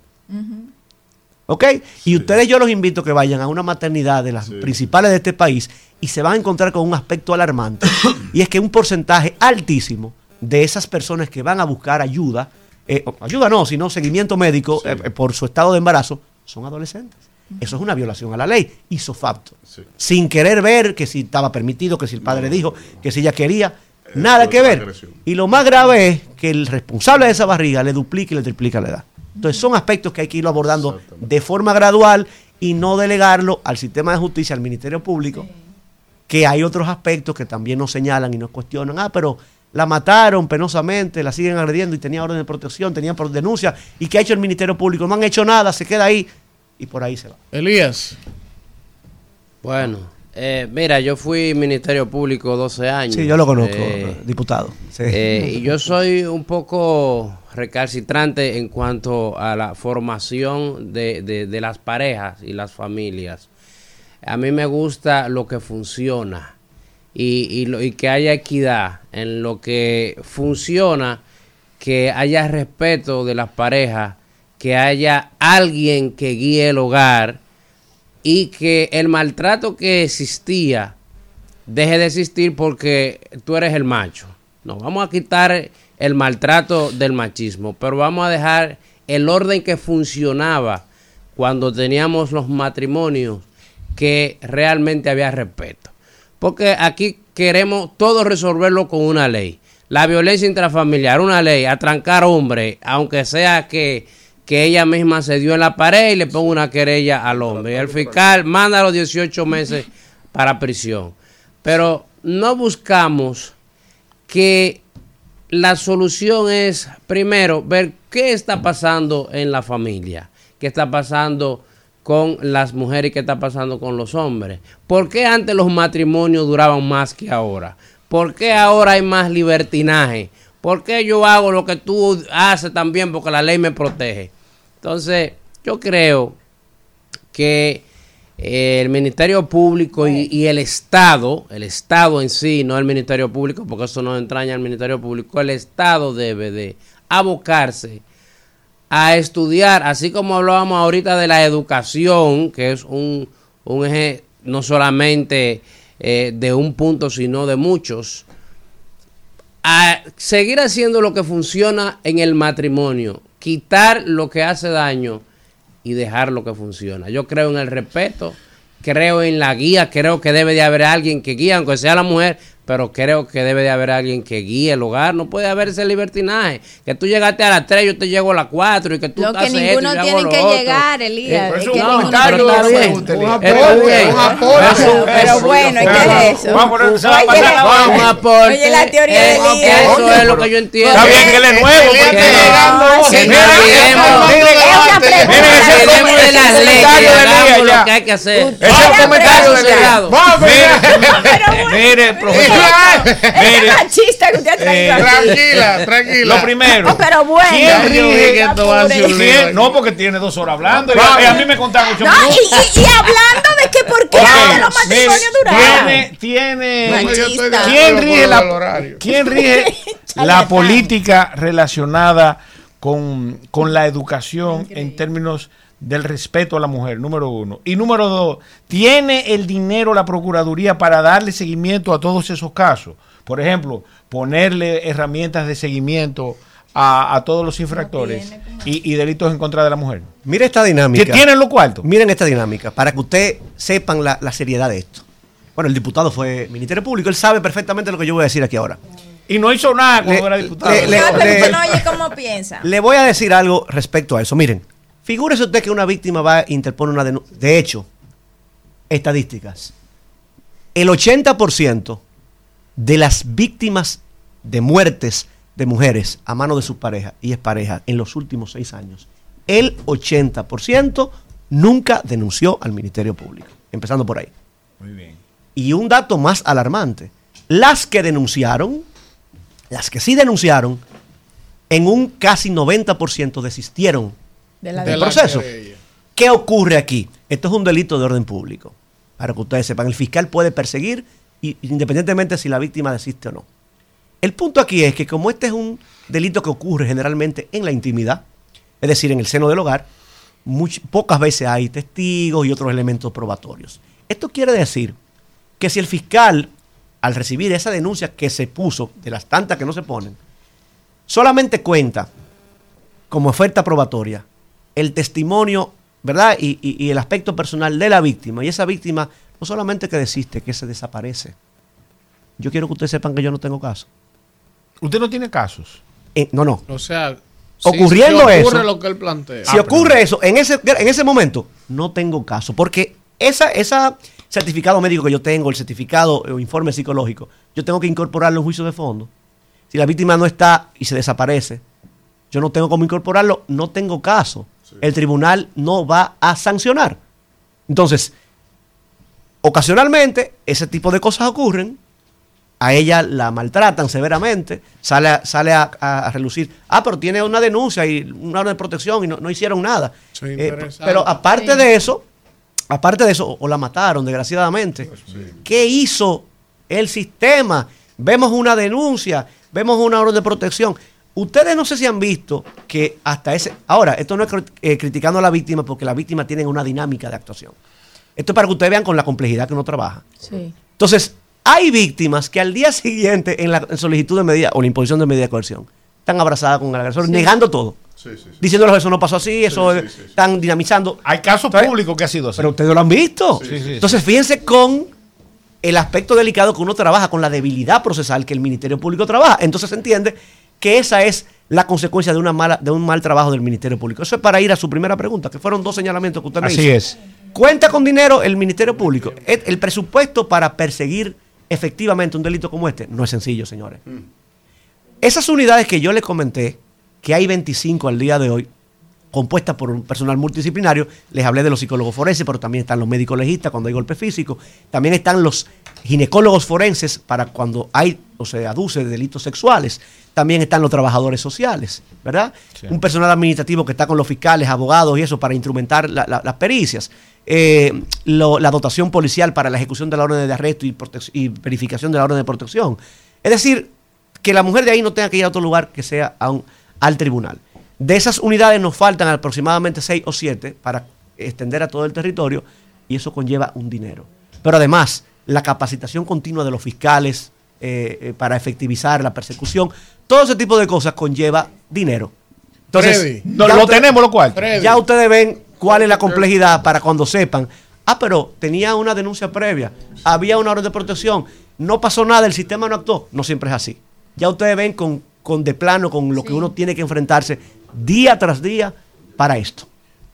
¿Ok? Y ustedes yo los invito a que vayan a una maternidad de las principales de este país y se van a encontrar con un aspecto alarmante. <coughs> y es que un porcentaje altísimo de esas personas que van a buscar ayuda, eh, ayuda no, sino seguimiento médico eh, por su estado de embarazo, son adolescentes. Eso es una violación a la ley, hizo facto. Sin querer ver que si estaba permitido, que si el padre dijo, que si ella quería, nada que ver. Y lo más grave es que el responsable de esa barriga le duplica y le triplica la edad. Entonces son aspectos que hay que irlo abordando de forma gradual y no delegarlo al sistema de justicia, al Ministerio Público, que hay otros aspectos que también nos señalan y nos cuestionan. Ah, pero la mataron penosamente, la siguen agrediendo y tenía orden de protección, tenían por denuncia. ¿Y qué ha hecho el Ministerio Público? No han hecho nada, se queda ahí y por ahí se va. Elías. Bueno, eh, mira, yo fui Ministerio Público 12 años. Sí, yo lo conozco, Eh, diputado. Sí. eh, y yo soy un poco recalcitrante en cuanto a la formación de, de- de las parejas y las familias. A mí me gusta lo que funciona y, y lo- y que haya equidad en lo que funciona, que haya respeto de las parejas, que haya alguien que guíe el hogar y que el maltrato que existía deje de existir porque tú eres el macho. No, vamos a quitar el maltrato del machismo, pero vamos a dejar el orden que funcionaba cuando teníamos los matrimonios que realmente había respeto. Porque aquí queremos todo resolverlo con una ley. La violencia intrafamiliar, una ley, atrancar hombre, aunque sea que, que ella misma se dio en la pared y le ponga una querella al hombre. Y el fiscal manda los 18 meses para prisión. Pero no buscamos que la solución es, primero, ver qué está pasando en la familia, qué está pasando con las mujeres y qué está pasando con los hombres. ¿Por qué antes los matrimonios duraban más que ahora? ¿Por qué ahora hay más libertinaje? ¿Por qué yo hago lo que tú haces también porque la ley me protege? Entonces, yo creo que eh, el Ministerio Público y, y el Estado, el Estado en sí, no el Ministerio Público, porque eso no entraña al Ministerio Público, el Estado debe de abocarse a estudiar, así como hablábamos ahorita de la educación, que es un, un eje no solamente eh, de un punto, sino de muchos, a seguir haciendo lo que funciona en el matrimonio, quitar lo que hace daño y dejar lo que funciona. Yo creo en el respeto, creo en la guía, creo que debe de haber alguien que guíe, aunque sea la mujer, pero creo que debe de haber alguien que guíe el hogar. No puede haber ese libertinaje. Que tú llegaste a las 3, yo te llego a las 4 y que tú Lo que esto ninguno hago tiene que otro. llegar, Elías. Eh, Es eso que es un comentario, está llegar. bien. Un aporte, un aporte. Pero bueno, ¿y qué es eso? Vamos a pasar un aporte. Oye, la teoría de Eh, Elías. Eso es lo que yo entiendo. Está bien que él es nuevo. No, Que no de las leyes, lo que hay que hacer. Ese es el comentario de Elías. Mire, profesor. Es Mire, una chista que usted ha traído Eh. Tranquila, tranquila. lo primero. Oh, pero bueno. ¿Quién lío ¿Quién? No, porque tiene dos horas hablando. Y a, y a mí me contaron ocho No, minutos. y, y, y hablando de que por qué Ok, antes los matrimonios duraban. Tiene, tiene, ¿Quién rige <laughs> la. ¿quién rige la política relacionada con, con la educación en términos del respeto a la mujer? Número uno. Y número dos, ¿tiene el dinero la Procuraduría para darle seguimiento a todos esos casos? Por ejemplo, ponerle herramientas de seguimiento a, a todos los infractores y, y delitos en contra de la mujer. Mire esta dinámica. ¿Que tienen los cuartos? Miren esta dinámica, para que ustedes sepan la, la seriedad de esto. Bueno, el diputado fue Ministerio Público, él sabe perfectamente lo que yo voy a decir aquí ahora. Y no hizo nada cuando Le- era diputado. le- le- No, pero le- usted no oye cómo piensa. Le voy a decir algo respecto a eso. Miren, figúrese usted que una víctima va a interponer una denuncia. De hecho, estadísticas. El 80% de las víctimas de muertes de mujeres a mano de sus parejas y exparejas en los últimos seis años, el 80% nunca denunció al Ministerio Público. Empezando por ahí. Muy bien. Y un dato más alarmante, las que denunciaron, las que sí denunciaron, en un casi 90% desistieron De la De del proceso. querella. ¿Qué ocurre aquí? Esto es un delito de orden público. Para que ustedes sepan, el fiscal puede perseguir y- independientemente si la víctima desiste o no. El punto aquí es que como este es un delito que ocurre generalmente en la intimidad, es decir, en el seno del hogar, much- pocas veces hay testigos y otros elementos probatorios. Esto quiere decir que si el fiscal, al recibir esa denuncia que se puso, de las tantas que no se ponen, solamente cuenta como oferta probatoria el testimonio, ¿verdad? Y, y- y el aspecto personal de la víctima. Y esa víctima no solamente que desiste, que se desaparece. Yo quiero que ustedes sepan que yo no tengo caso. ¿Usted no tiene casos? Eh, no, no. O sea, Ocurriendo si ocurre eso- lo que él plantea. Si ocurre eso en ese, en ese momento, no tengo caso. Porque esa, esa certificado médico que yo tengo, el certificado o informe psicológico, yo tengo que incorporarlo en juicio de fondo. Si la víctima no está y se desaparece, yo no tengo cómo incorporarlo, no tengo caso. El tribunal no va a sancionar. Entonces, ocasionalmente ese tipo de cosas ocurren, a ella la maltratan severamente, sale, a, sale a, relucir, ah, pero tiene una denuncia y una orden de protección y no, no hicieron nada. Eh, pero aparte Sí. de eso, aparte de eso, o, o la mataron, desgraciadamente, ¿qué hizo el sistema? Vemos una denuncia, vemos una orden de protección. Ustedes no sé si han visto que hasta ese... Ahora, esto no es eh, criticando a la víctima porque la víctima tiene una dinámica de actuación. Esto es para que ustedes vean con la complejidad que uno trabaja. Sí. Entonces, hay víctimas que al día siguiente en la en solicitud de medida o la imposición de medida de coerción están abrazadas con el agresor, Sí. negando todo. Diciéndoles eso no pasó así, eso están dinamizando. Hay casos Entonces, públicos que ha sido así. Pero ustedes lo han visto. Sí, sí, sí. Entonces, fíjense con el aspecto delicado que uno trabaja, con la debilidad procesal que el Ministerio Público trabaja. Entonces se entiende que esa es la consecuencia de, una mala, de un mal trabajo del Ministerio Público. Eso es para ir a su primera pregunta, que fueron dos señalamientos que usted me Así hizo. es. ¿Cuenta con dinero el Ministerio Público? El el presupuesto para perseguir efectivamente un delito como este no es sencillo, señores. Esas unidades que yo les comenté, que hay 25 al día de hoy, compuestas por un personal multidisciplinario, les hablé de los psicólogos forenses, pero también están los médicos legistas cuando hay golpe físico, también están los ginecólogos forenses para cuando hay o se aduce de delitos sexuales, también están los trabajadores sociales, ¿verdad? Un personal administrativo que está con los fiscales, abogados y eso para instrumentar la- la- las pericias. Eh, lo- la dotación policial para la ejecución de la orden de arresto y, y verificación de la orden de protección. Es decir, que la mujer de ahí no tenga que ir a otro lugar que sea a un- al tribunal. De esas unidades nos faltan aproximadamente seis o siete para extender a todo el territorio y eso conlleva un dinero. Pero además, la capacitación continua de los fiscales eh, eh, para efectivizar la persecución, todo ese tipo de cosas conlleva dinero. Entonces, No, lo usted- tenemos, lo cual. Ya ustedes ven cuál es la complejidad para cuando sepan, ah, pero tenía una denuncia previa, había una orden de protección, no pasó nada, el sistema no actuó. No siempre es así. Ya ustedes ven con, con de plano, con lo que uno tiene que enfrentarse día tras día para esto.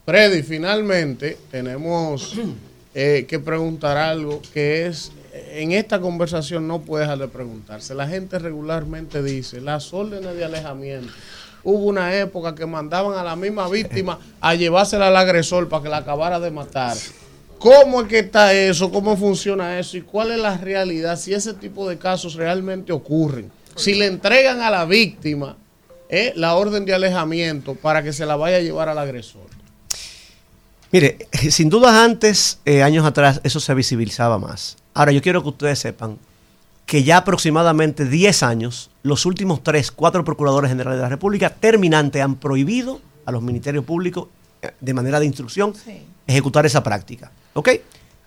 Freddy, finalmente tenemos <clears throat> eh, que preguntar algo que es, en esta conversación no puede dejar de preguntarse. La gente regularmente dice, las órdenes de alejamiento. Hubo una época que mandaban a la misma víctima a llevársela al agresor para que la acabara de matar. ¿Cómo es que está eso? ¿Cómo funciona eso? ¿Y cuál es la realidad? Si ese tipo de casos realmente ocurren. Si le entregan a la víctima eh, la orden de alejamiento para que se la vaya a llevar al agresor. Mire, sin duda antes, eh, años atrás, eso se visibilizaba más. Ahora, yo quiero que ustedes sepan que ya aproximadamente 10 años, los últimos 3, 4 procuradores generales de la República terminante han prohibido a los ministerios públicos, eh, de manera de instrucción, ejecutar esa práctica. ¿Ok?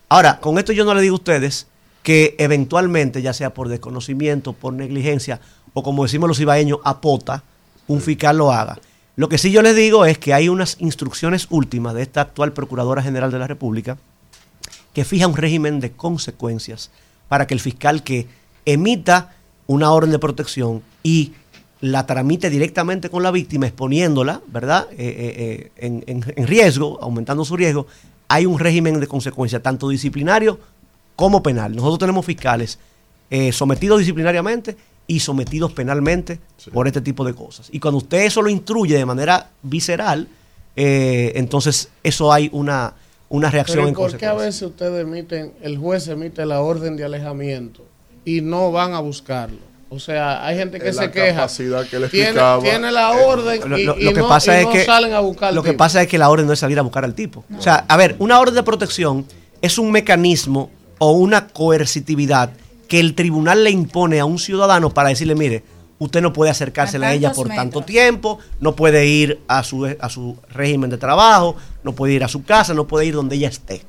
Ahora, con esto yo no le digo a ustedes que eventualmente, ya sea por desconocimiento, por negligencia, o como decimos los ibaeños, apota, un fiscal lo haga. Lo que sí yo les digo es que hay unas instrucciones últimas de esta actual Procuradora General de la República que fija un régimen de consecuencias para que el fiscal que emita una orden de protección y la tramite directamente con la víctima, exponiéndola, ¿verdad?, Eh, eh, eh, en, riesgo, aumentando su riesgo, hay un régimen de consecuencias, tanto disciplinario como penal. Nosotros tenemos fiscales sometidos disciplinariamente y sometidos penalmente por este tipo de cosas. Y cuando usted eso lo instruye de manera visceral, eh, entonces eso hay una, una reacción Pero ¿y en ¿por qué a veces ustedes emiten, el juez emite la orden de alejamiento y no van a buscarlo? O sea, hay gente que se la queja. capacidad que le tiene, explicaba. tiene la orden Lo, y, lo- y lo que no, pasa y es no que salen a buscar al lo que tipo. pasa es que la orden no es salir a buscar al tipo. O sea, a ver, una orden de protección es un mecanismo o una coercitividad que el tribunal le impone a un ciudadano para decirle, mire, usted no puede acercársela A a ella por tanto tiempo, no puede ir a su, a su régimen de trabajo, no puede ir a su casa, no puede ir donde ella esté.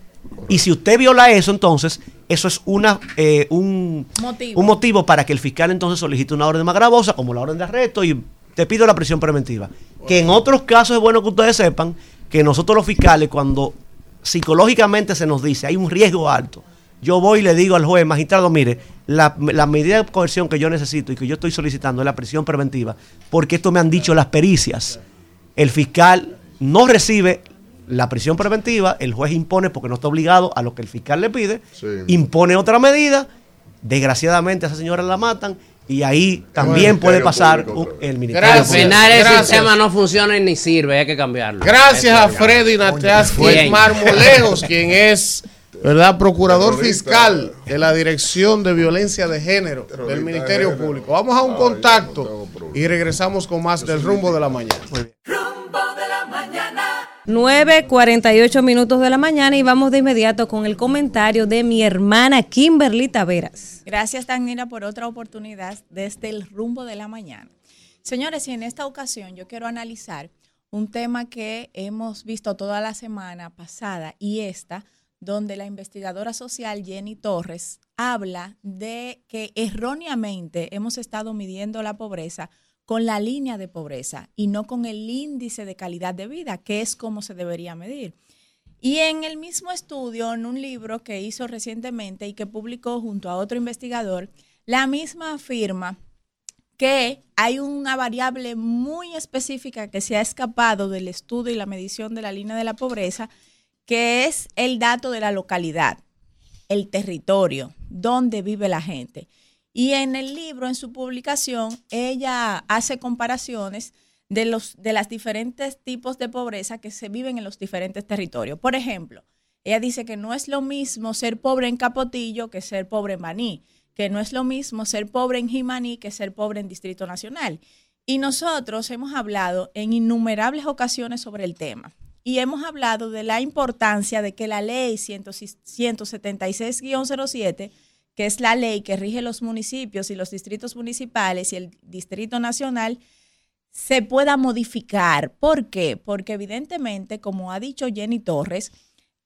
Y si usted viola eso, entonces, eso es una, eh, un, Motivo. un motivo para que el fiscal entonces solicite una orden más gravosa, como la orden de arresto, y te pido la prisión preventiva. Que en otros casos es bueno que ustedes sepan que nosotros los fiscales, cuando psicológicamente se nos dice hay un riesgo alto, yo voy y le digo al juez, magistrado, mire, la, la medida de coerción que yo necesito y que yo estoy solicitando es la prisión preventiva, porque esto me han dicho las pericias. El fiscal no recibe la prisión preventiva, el juez impone porque no está obligado a lo que el fiscal le pide, impone otra medida, desgraciadamente a esa señora la matan y ahí también puede pasar un- el ministerio. Al final el gracias. sistema no funciona ni sirve, hay que cambiarlo. Gracias a Eso. Freddy Bien. Marmolejos, quien es ¿verdad? procurador fiscal de la Dirección de Violencia de Género del Ministerio Público. Vamos a un contacto y regresamos con más del rumbo de la mañana. Rumbo de la mañana. 9.48 minutos de la mañana y vamos de inmediato con el comentario de mi hermana Kimberly Taveras. Gracias, Danira, por otra oportunidad desde el rumbo de la mañana. Señores, y en esta ocasión yo quiero analizar un tema que hemos visto toda la semana pasada y esta, donde la investigadora social Jenny Torres habla de que erróneamente hemos estado midiendo la pobreza con la línea de pobreza y no con el índice de calidad de vida, que es como se debería medir. Y en el mismo estudio, en un libro que hizo recientemente y que publicó junto a otro investigador, la misma afirma que hay una variable muy específica que se ha escapado del estudio y la medición de la línea de la pobreza, que es el dato de la localidad, el territorio, donde vive la gente. Y en el libro, en su publicación, ella hace comparaciones de los de las diferentes tipos de pobreza que se viven en los diferentes territorios. Por ejemplo, ella dice que no es lo mismo ser pobre en Capotillo que ser pobre en Baní que no es lo mismo ser pobre en Jimaní que ser pobre en Distrito Nacional. Y nosotros hemos hablado en innumerables ocasiones sobre el tema y hemos hablado de la importancia de que la ley 176-07, que es la ley que rige los municipios y los distritos municipales y el Distrito Nacional, se pueda modificar. ¿Por qué? Porque evidentemente, como ha dicho Jenny Torres,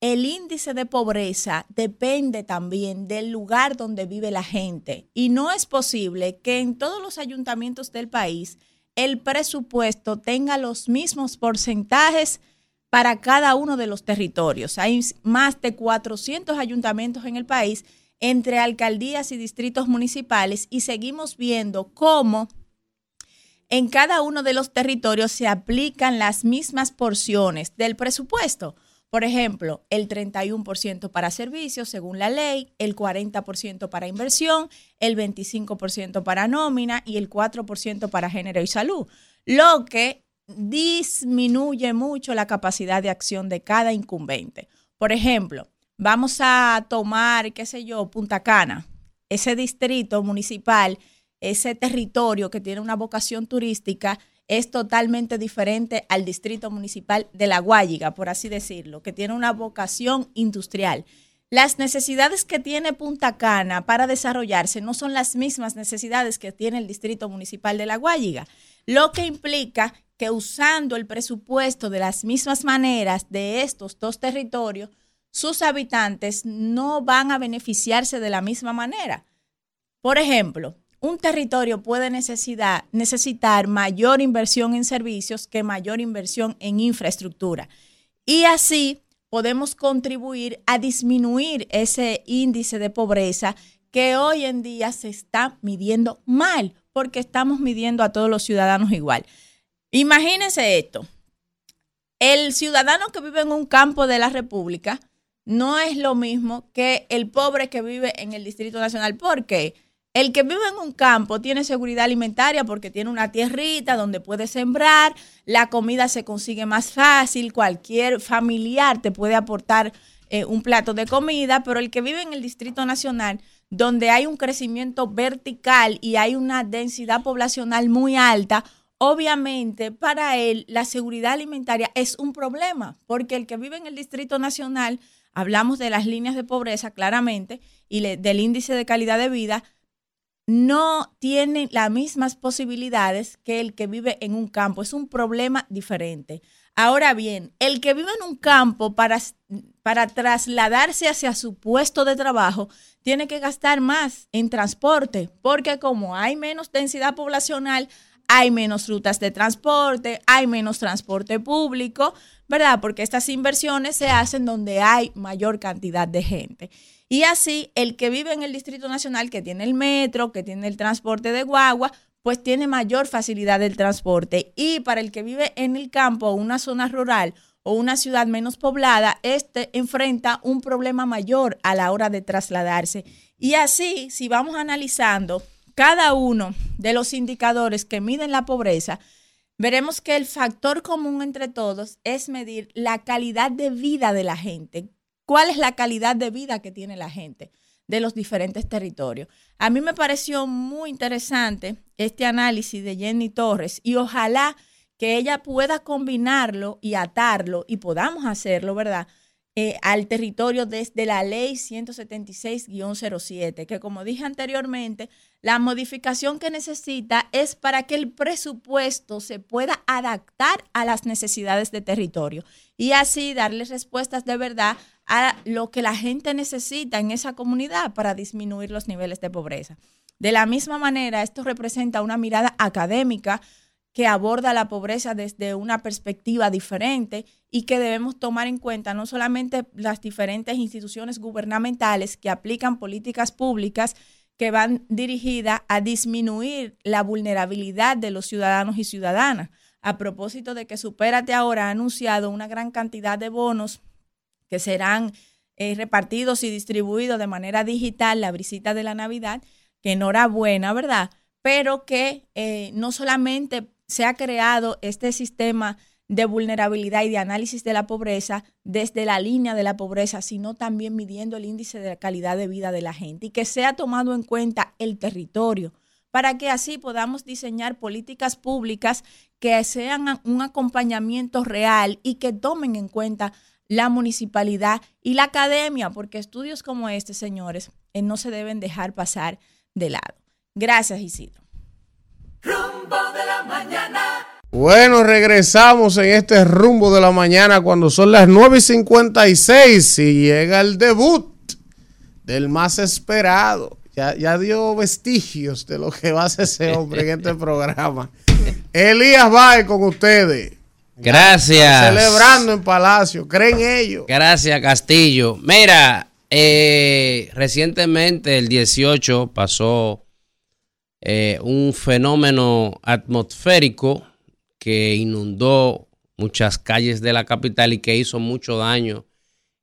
el índice de pobreza depende también del lugar donde vive la gente y no es posible que en todos los ayuntamientos del país el presupuesto tenga los mismos porcentajes para cada uno de los territorios. Hay más de 400 ayuntamientos en el país entre alcaldías y distritos municipales y seguimos viendo cómo en cada uno de los territorios se aplican las mismas porciones del presupuesto. Por ejemplo, el 31% para servicios según la ley, el 40% para inversión, el 25% para nómina y el 4% para género y salud, lo que disminuye mucho la capacidad de acción de cada incumbente. Por ejemplo, vamos a tomar, qué sé yo, Punta Cana, ese distrito municipal, ese territorio que tiene una vocación turística, es totalmente diferente al distrito municipal de La Guayiga, por así decirlo, que tiene una vocación industrial. Las necesidades que tiene Punta Cana para desarrollarse no son las mismas necesidades que tiene el distrito municipal de La Guayiga, lo que implica que usando el presupuesto de las mismas maneras de estos dos territorios, sus habitantes no van a beneficiarse de la misma manera. Por ejemplo, un territorio puede necesitar, necesitar mayor inversión en servicios que mayor inversión en infraestructura. Y así podemos contribuir a disminuir ese índice de pobreza que hoy en día se está midiendo mal, porque estamos midiendo a todos los ciudadanos igual. Imagínense esto. El ciudadano que vive en un campo de la República no es lo mismo que el pobre que vive en el Distrito Nacional. ¿Por qué? El que vive en un campo tiene seguridad alimentaria porque tiene una tierrita donde puede sembrar, la comida se consigue más fácil, cualquier familiar te puede aportar eh, un plato de comida, pero el que vive en el Distrito Nacional, donde hay un crecimiento vertical y hay una densidad poblacional muy alta, obviamente para él la seguridad alimentaria es un problema, porque el que vive en el Distrito Nacional, hablamos de las líneas de pobreza claramente y del índice de calidad de vida, no tiene las mismas posibilidades que el que vive en un campo. Es un problema diferente. Ahora bien, el que vive en un campo para, para trasladarse hacia su puesto de trabajo tiene que gastar más en transporte, porque como hay menos densidad poblacional, hay menos rutas de transporte, hay menos transporte público, ¿verdad? Porque estas inversiones se hacen donde hay mayor cantidad de gente. Y así, el que vive en el Distrito Nacional, que tiene el metro, que tiene el transporte de guagua, pues tiene mayor facilidad del transporte. Y para el que vive en el campo o una zona rural o una ciudad menos poblada, este enfrenta un problema mayor a la hora de trasladarse. Y así, si vamos analizando cada uno de los indicadores que miden la pobreza, veremos que el factor común entre todos es medir la calidad de vida de la gente cuál es la calidad de vida que tiene la gente de los diferentes territorios. A mí me pareció muy interesante este análisis de Jenny Torres y ojalá que ella pueda combinarlo y atarlo y podamos hacerlo, ¿verdad? Eh, al territorio desde la ley 176-07, que como dije anteriormente, la modificación que necesita es para que el presupuesto se pueda adaptar a las necesidades de territorio y así darle respuestas de verdad a lo que la gente necesita en esa comunidad para disminuir los niveles de pobreza. De la misma manera, esto representa una mirada académica que aborda la pobreza desde una perspectiva diferente y que debemos tomar en cuenta no solamente las diferentes instituciones gubernamentales que aplican políticas públicas que van dirigidas a disminuir la vulnerabilidad de los ciudadanos y ciudadanas. A propósito de que Supérate ahora ha anunciado una gran cantidad de bonos que serán eh, repartidos y distribuidos de manera digital, la brisita de la Navidad, que enhorabuena, ¿verdad? Pero que eh, no solamente se ha creado este sistema de vulnerabilidad y de análisis de la pobreza desde la línea de la pobreza, sino también midiendo el índice de calidad de vida de la gente y que sea tomado en cuenta el territorio para que así podamos diseñar políticas públicas que sean un acompañamiento real y que tomen en cuenta la municipalidad y la academia, porque estudios como este, señores, eh, no se deben dejar pasar de lado. Gracias, Isidro. Rumbo de la mañana. Bueno, regresamos en este rumbo de la mañana cuando son las 9 y 56 y llega el debut del más esperado. Ya, ya dio vestigios de lo que va a hacer ese hombre en este programa. <laughs> Elías Baez con ustedes. Gracias. Celebrando en Palacio. ¿Creen ellos? Gracias, Castillo. Mira, eh, recientemente, el 18, pasó eh, un fenómeno atmosférico que inundó muchas calles de la capital y que hizo mucho daño.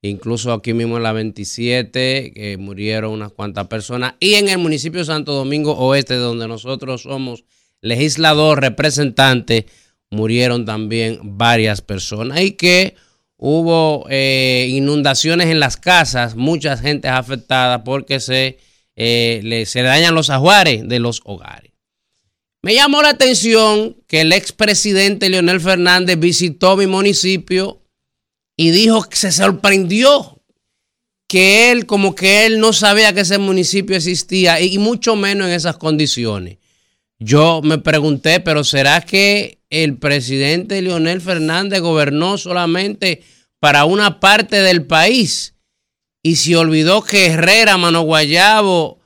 Incluso aquí mismo en la 27 que murieron unas cuantas personas. Y en el municipio de Santo Domingo Oeste, donde nosotros somos legislador, representante, murieron también varias personas. Y que hubo eh, inundaciones en las casas, mucha gente afectada porque se, eh, le, se dañan los ajuares de los hogares. Me llamó la atención que el expresidente Leonel Fernández visitó mi municipio y dijo que se sorprendió que él, como que él no sabía que ese municipio existía y mucho menos en esas condiciones. Yo me pregunté, pero ¿será que el presidente Leonel Fernández gobernó solamente para una parte del país y se olvidó que Herrera, Mano Guayabo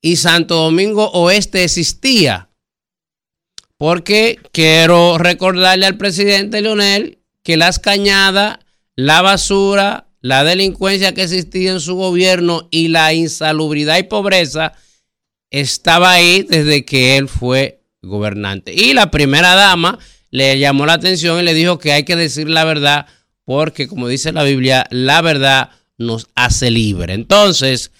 y Santo Domingo Oeste existía? Porque quiero recordarle al presidente Leonel que las cañadas, la basura, la delincuencia que existía en su gobierno y la insalubridad y pobreza estaba ahí desde que él fue gobernante. Y la primera dama le llamó la atención y le dijo que hay que decir la verdad porque, como dice la Biblia, la verdad nos hace libre. Entonces,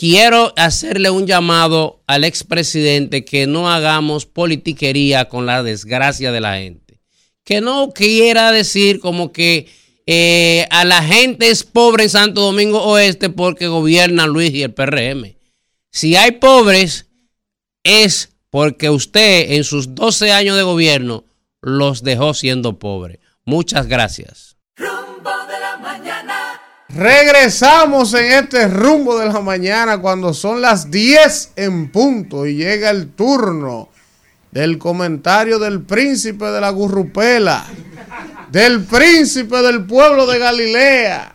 quiero hacerle un llamado al expresidente que no hagamos politiquería con la desgracia de la gente. Que no quiera decir como que eh, a la gente es pobre en Santo Domingo Oeste porque gobierna Luis y el PRM. Si hay pobres, es porque usted en sus 12 años de gobierno los dejó siendo pobres. Muchas gracias. Regresamos en este rumbo de la mañana cuando son las 10 en punto y llega el turno del comentario del príncipe de la Gurrupela, del príncipe del pueblo de Galilea,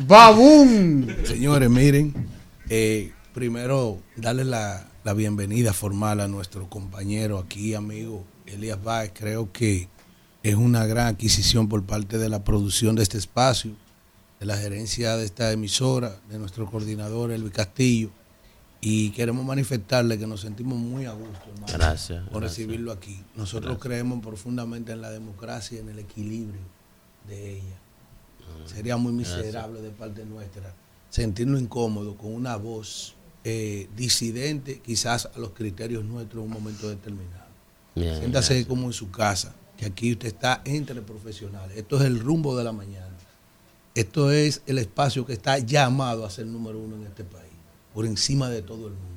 Babún. Señores, miren, eh, primero darle la, la bienvenida formal a nuestro compañero aquí, amigo Elías Báez. Creo que es una gran adquisición por parte de la producción de este espacio, de la gerencia de esta emisora, de nuestro coordinador Elvis Castillo. Y queremos manifestarle que nos sentimos muy a gusto hermano, Gracias, por gracias. recibirlo aquí. Nosotros creemos profundamente en la democracia y en el equilibrio de ella. Sería muy miserable de parte nuestra sentirnos incómodos con una voz eh, disidente quizás a los criterios nuestros en un momento determinado. Bien, Siéntase como en su casa, que aquí usted está entre profesionales. Esto es el rumbo de la mañana. Esto es el espacio que está llamado a ser número uno en este país, por encima de todo el mundo.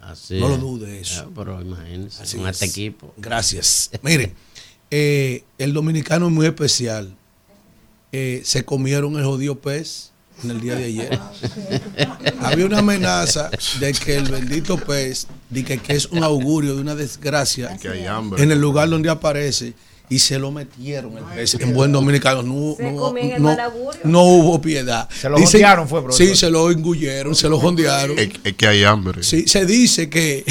Así no lo dude eso. Ah, pero imagínense, Así con es. este equipo. Gracias. Mire, eh, el dominicano es muy especial. Eh, se comieron el jodido pez en el día de ayer. <laughs> Había una amenaza de que el bendito pez, de que, que es un augurio de una desgracia Que hay hambre. en el lugar donde aparece y se lo metieron el pez. En buen dominicano no, no, no- no hubo piedad. Se lo jondearon, fue, profesor. Sí, se lo engulleron, se lo jondearon. Es, es que hay hambre. Sí, se dice <laughs> que,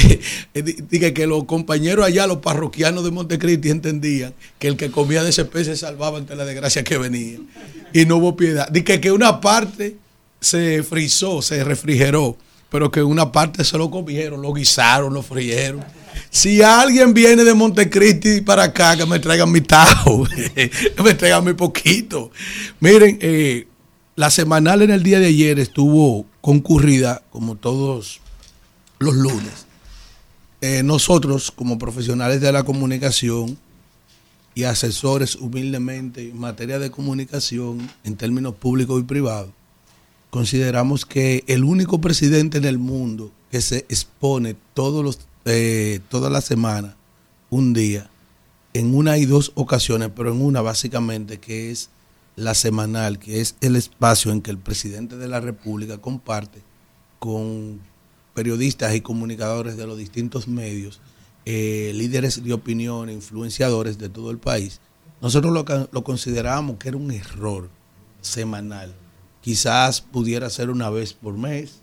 que los compañeros allá, los parroquianos de Montecristi, entendían que el que comía de ese pez se salvaba ante la desgracia que venía. Y no hubo piedad. Dice que una parte se frizó, se refrigeró, pero que una parte se lo comieron, lo guisaron, lo frieron. Si alguien viene de Montecristi para acá, que me traigan mi tajo, <laughs> que me traigan mi poquito. Miren, eh, la semanal en el día de ayer estuvo concurrida, como todos los lunes. Eh, nosotros, como profesionales de la comunicación y asesores humildemente en materia de comunicación en términos públicos y privados, consideramos que el único presidente en el mundo que se expone todos los, eh, toda la semana, un día, en una y dos ocasiones, pero en una básicamente que es la semanal, que es el espacio en que el presidente de la República comparte con periodistas y comunicadores de los distintos medios, eh, líderes de opinión, influenciadores de todo el país, nosotros lo, lo considerábamos que era un error semanal. Quizás pudiera ser una vez por mes,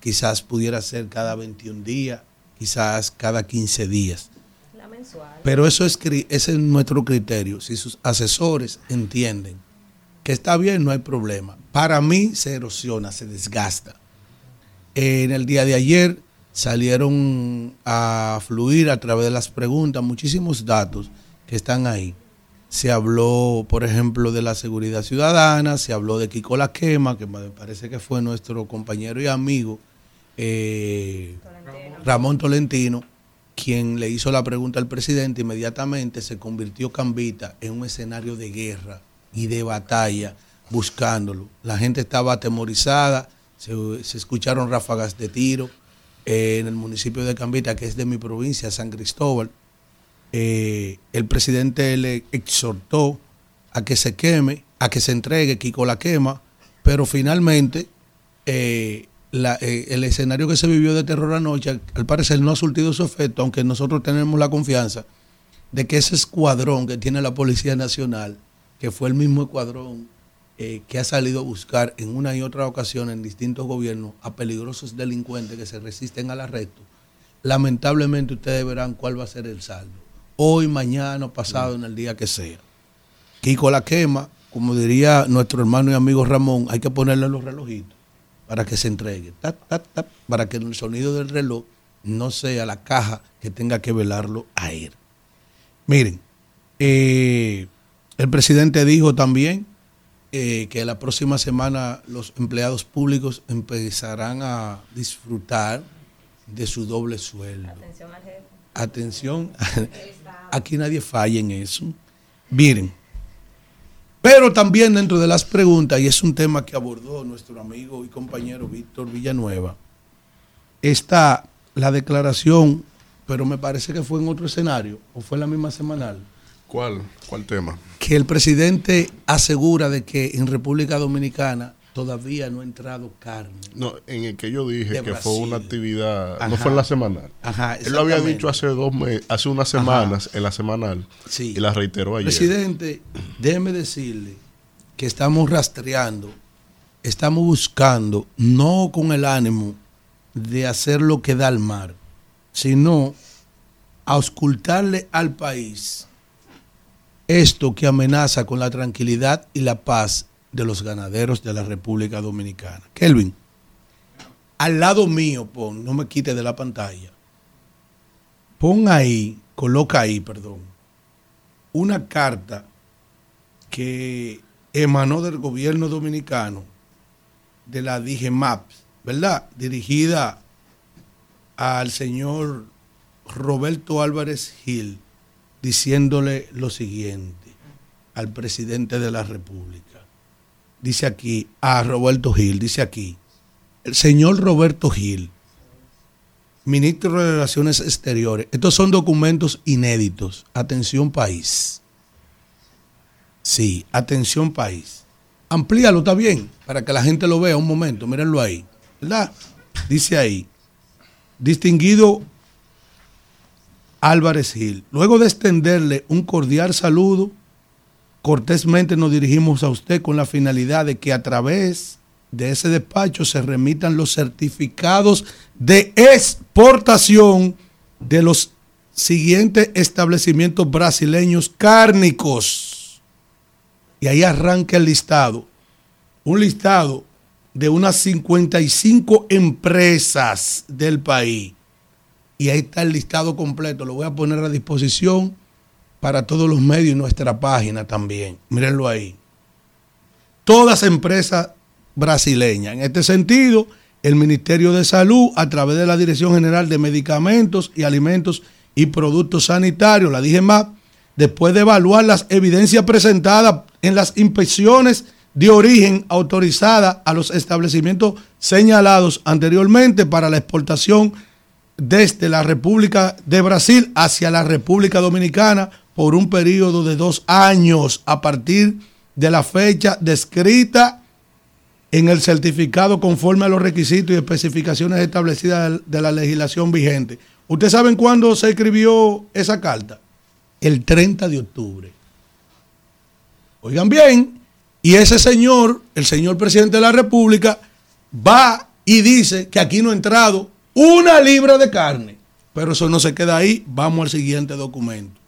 quizás pudiera ser cada 21 días, quizás cada 15 días. La mensual. Pero eso es, ese es nuestro criterio. Si sus asesores entienden que está bien, no hay problema. Para mí se erosiona, se desgasta. En el día de ayer salieron a fluir a través de las preguntas muchísimos datos que están ahí. Se habló, por ejemplo, de la seguridad ciudadana, se habló de Kiko La Quema, que me parece que fue nuestro compañero y amigo eh, Ramón Tolentino, quien le hizo la pregunta al presidente, inmediatamente se convirtió Cambita en un escenario de guerra y de batalla buscándolo. La gente estaba atemorizada, se, escucharon ráfagas de tiro eh, en el municipio de Cambita, que es de mi provincia, San Cristóbal. Eh, el presidente le exhortó a que se queme, a que se entregue, Kiko la quema, pero finalmente eh, eh, el escenario que se vivió de terror anoche, al, parecer no ha surtido su efecto, aunque nosotros tenemos la confianza de que ese escuadrón que tiene la Policía Nacional, que fue el mismo escuadrón que ha salido a buscar en una y otra ocasión en distintos gobiernos a peligrosos delincuentes que se resisten al arresto, lamentablemente ustedes verán cuál va a ser el saldo. Hoy, mañana, pasado, en el día que sea. Kiko la quema, como diría nuestro hermano y amigo Ramón, hay que ponerle los relojitos para que se entregue, tap, tap, tap, para que el sonido del reloj no sea la caja que tenga que velarlo a él. Miren, eh, el presidente dijo también eh, que la próxima semana los empleados públicos empezarán a disfrutar de su doble sueldo. Atención al jefe. Atención, <laughs> aquí nadie falla en eso. Miren, pero también dentro de las preguntas, y es un tema que abordó nuestro amigo y compañero Víctor Villanueva, está la declaración, pero me parece que fue en otro escenario, o fue en la misma semanal, ¿Cuál? ¿Cuál tema? que el presidente asegura de que en República Dominicana todavía no ha entrado carne. No, en el que yo dije que fue una actividad, no fue en la semanal. Ajá, Él lo había dicho hace dos meses, hace unas Ajá. semanas en la semanal Sí. y la reiteró ayer. Presidente, déjeme decirle que estamos rastreando, estamos buscando, no con el ánimo de hacer lo que da al mar, sino auscultarle al país esto que amenaza con la tranquilidad y la paz de los ganaderos de la República Dominicana. Kelvin, al lado mío, pon, no me quite de la pantalla, pon ahí, coloca ahí, perdón, una carta que emanó del gobierno dominicano, de la DIGEMAPS, ¿verdad? Dirigida al señor Roberto Álvarez Gil, diciéndole lo siguiente al presidente de la República. Dice aquí, a Roberto Gil, dice aquí, el señor Roberto Gil, ministro de Relaciones Exteriores, estos son documentos inéditos. Atención país. Sí, atención país. Amplíalo, está bien, para que la gente lo vea un momento, mírenlo ahí. ¿Verdad? Dice ahí, distinguido Álvarez Gil. Luego de extenderle un cordial saludo, cortésmente nos dirigimos a usted con la finalidad de que a través de ese despacho se remitan los certificados de exportación de los siguientes establecimientos brasileños cárnicos. Y ahí arranca el listado. Un listado de unas 55 empresas del país. Y ahí está el listado completo. Lo voy a poner a disposición para todos los medios y nuestra página también. Mírenlo ahí. Todas empresas brasileñas. En este sentido, el Ministerio de Salud, a través de la Dirección General de Medicamentos y Alimentos y Productos Sanitarios, la dije más, después de evaluar las evidencias presentadas en las inspecciones de origen autorizada a los establecimientos señalados anteriormente para la exportación desde la República de Brasil hacia la República Dominicana por un periodo de dos años a partir de la fecha descrita en el certificado conforme a los requisitos y especificaciones establecidas de la legislación vigente. ¿Ustedes saben cuándo se escribió esa carta? El 30 de octubre. Oigan bien, y ese señor, el señor presidente de la República, va y dice que aquí no ha entrado una libra de carne. Pero eso no se queda ahí. Vamos al siguiente documento.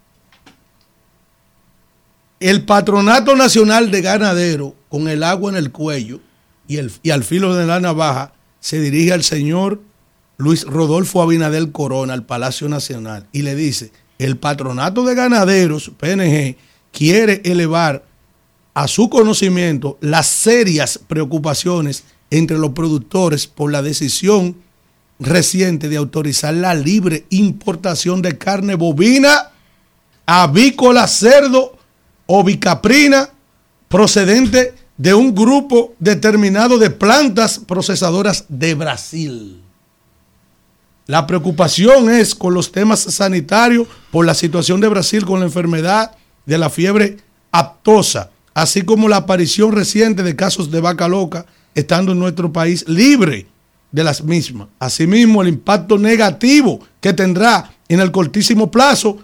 El Patronato Nacional de Ganadero, con el agua en el cuello y, el, y al filo de la navaja, se dirige al señor Luis Rodolfo Abinadel Corona, al Palacio Nacional, y le dice, el Patronato de Ganaderos, PNG, quiere elevar a su conocimiento las serias preocupaciones entre los productores por la decisión reciente de autorizar la libre importación de carne bovina, avícola, cerdo o bicaprina procedente de un grupo determinado de plantas procesadoras de Brasil. La preocupación es con los temas sanitarios por la situación de Brasil con la enfermedad de la fiebre aptosa así como la aparición reciente de casos de vaca loca, estando en nuestro país libre de las mismas. Asimismo, el impacto negativo que tendrá en el cortísimo plazo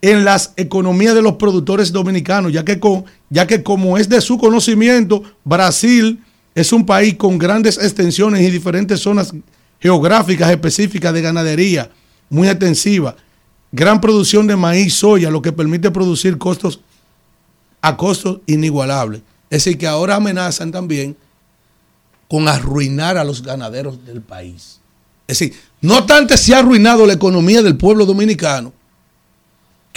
en las economías de los productores dominicanos, ya que, con, ya que como es de su conocimiento, Brasil es un país con grandes extensiones y diferentes zonas geográficas específicas de ganadería muy extensiva, gran producción de maíz, soya, lo que permite producir costos a costos inigualables. Es decir, que ahora amenazan también con arruinar a los ganaderos del país. Es decir, no tanto se ha arruinado la economía del pueblo dominicano,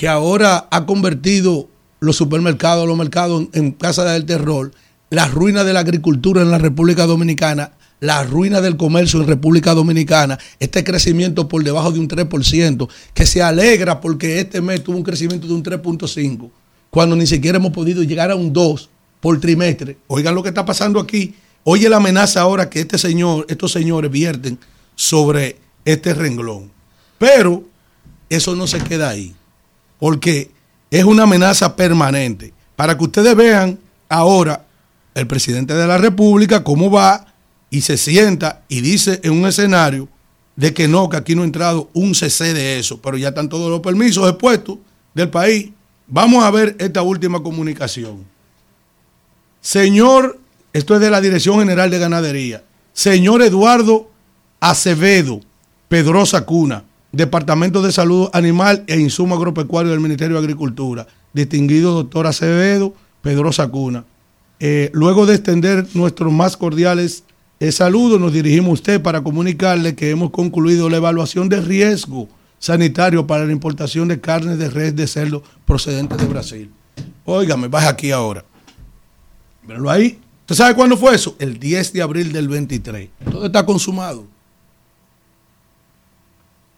que ahora ha convertido los supermercados, los mercados en casa del terror, la ruina de la agricultura en la República Dominicana, la ruina del comercio en República Dominicana, este crecimiento por debajo de un 3%, que se alegra porque este mes tuvo un crecimiento de un 3.5% cuando ni siquiera hemos podido llegar a un 2 por trimestre. Oigan lo que está pasando aquí. Oye la amenaza ahora que este señor, estos señores vierten sobre este renglón. Pero eso no se queda ahí, porque es una amenaza permanente. Para que ustedes vean ahora el presidente de la República cómo va y se sienta y dice en un escenario de que no, que aquí no ha entrado un CC de eso, pero ya están todos los permisos expuestos del país Vamos a ver esta última comunicación. Señor, esto es de la Dirección General de Ganadería. Señor Eduardo Acevedo Pedrosa Cuna, Departamento de Salud Animal e Insumo Agropecuario del Ministerio de Agricultura. Distinguido doctor Acevedo Pedrosa Cuna. Eh, luego de extender nuestros más cordiales eh, saludos, nos dirigimos a usted para comunicarle que hemos concluido la evaluación de riesgo sanitario para la importación de carne de res de cerdo procedente de Brasil. Óigame, baja aquí ahora. Míralo ahí. ¿Usted sabe cuándo fue eso? El 10 de abril del 23. Todo está consumado.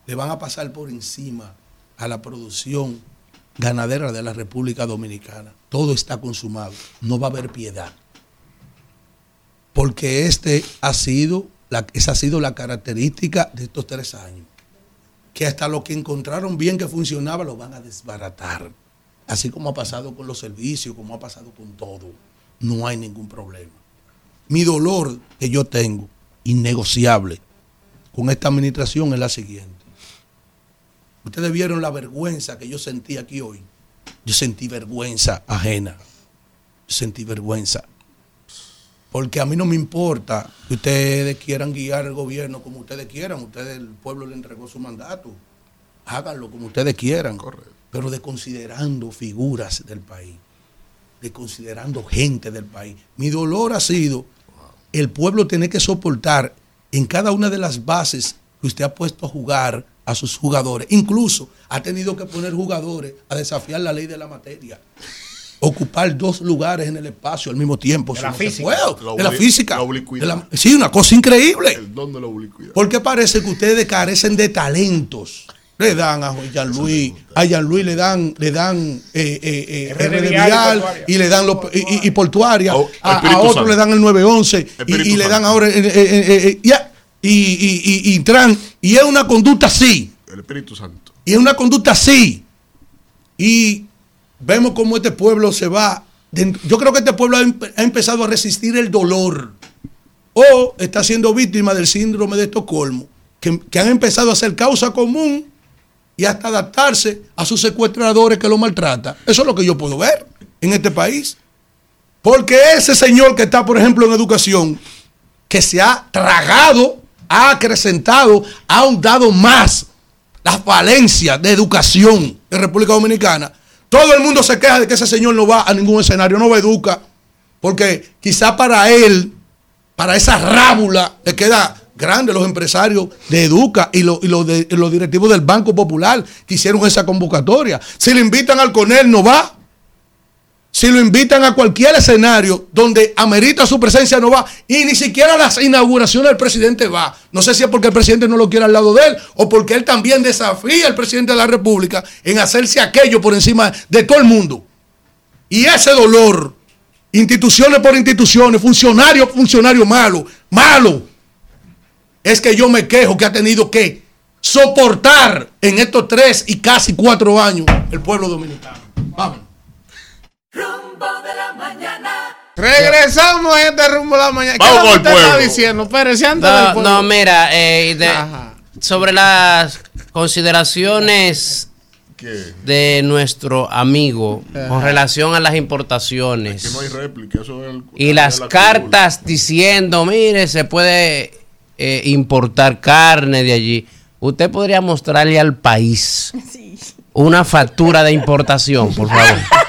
Le van a pasar por encima a la producción ganadera de la República Dominicana. Todo está consumado. No va a haber piedad. Porque este ha sido la, esa ha sido la característica de estos tres años que hasta lo que encontraron bien que funcionaba lo van a desbaratar. Así como ha pasado con los servicios, como ha pasado con todo. No hay ningún problema. Mi dolor que yo tengo, innegociable, con esta administración es la siguiente. Ustedes vieron la vergüenza que yo sentí aquí hoy. Yo sentí vergüenza ajena. Yo sentí vergüenza. Porque a mí no me importa que ustedes quieran guiar el gobierno como ustedes quieran. Ustedes, el pueblo le entregó su mandato. Háganlo como ustedes quieran. Pero de considerando figuras del país. De considerando gente del país. Mi dolor ha sido el pueblo tiene que soportar en cada una de las bases que usted ha puesto a jugar a sus jugadores. Incluso ha tenido que poner jugadores a desafiar la ley de la materia. Ocupar dos lugares en el espacio al mismo tiempo. De Eso la no se física. puede. La de la obli- física. la oblicuidad. De la- sí, una cosa increíble. El don de la oblicuidad. Porque parece que ustedes carecen de talentos. Le dan a Jean Luis, a Jean Luis le dan, le dan eh, eh, eh, RD Vial y le dan los y, y- y Portuaria. Oh, a, a otro le dan el 911 y, y le dan ahora eh, eh, eh, eh, ya, y, y, y, y tran- y es una conducta así. El Espíritu Santo. Y es una conducta así. Y vemos cómo este pueblo se va. yo creo que este pueblo ha, empe- ha empezado a resistir el dolor. O está siendo víctima del síndrome de Estocolmo. Que, que han empezado a hacer causa común y hasta adaptarse a sus secuestradores que lo maltratan. Eso es lo que yo puedo ver en este país. Porque ese señor que está, por ejemplo, en educación, que se ha tragado, ha acrecentado, ha ahondado más las falencias de educación en República Dominicana. Todo el mundo se queja de que ese señor no va a ningún escenario, no va a educa, porque quizá para él, para esa rábula, le queda grande los empresarios de Educa y, lo- y los, de- los directivos del Banco Popular que hicieron esa convocatoria. Si le invitan al Conel, no va. Si lo invitan a cualquier escenario donde amerita su presencia, no va. Y ni siquiera a las inauguraciones del presidente va. No sé si es porque el presidente no lo quiere al lado de él o porque él también desafía al presidente de la República en hacerse aquello por encima de todo el mundo. Y ese dolor, instituciones por instituciones, funcionario por funcionario malo, malo, es que yo me quejo que ha tenido que soportar en estos tres y casi cuatro años el pueblo dominicano. Vamos. Rumbo de la mañana. Regresamos a este rumbo de la mañana. ¿Qué Vamos usted está diciendo? Pérez, del No, pueblo. no, mira, eh, de- sobre las consideraciones de nuestro amigo con relación a las importaciones Que no hay réplica. Eso es el- y las la cartas diciendo, mire, se puede eh, importar carne de allí. Usted podría mostrarle al país <laughs> una factura de importación, por favor. <laughs>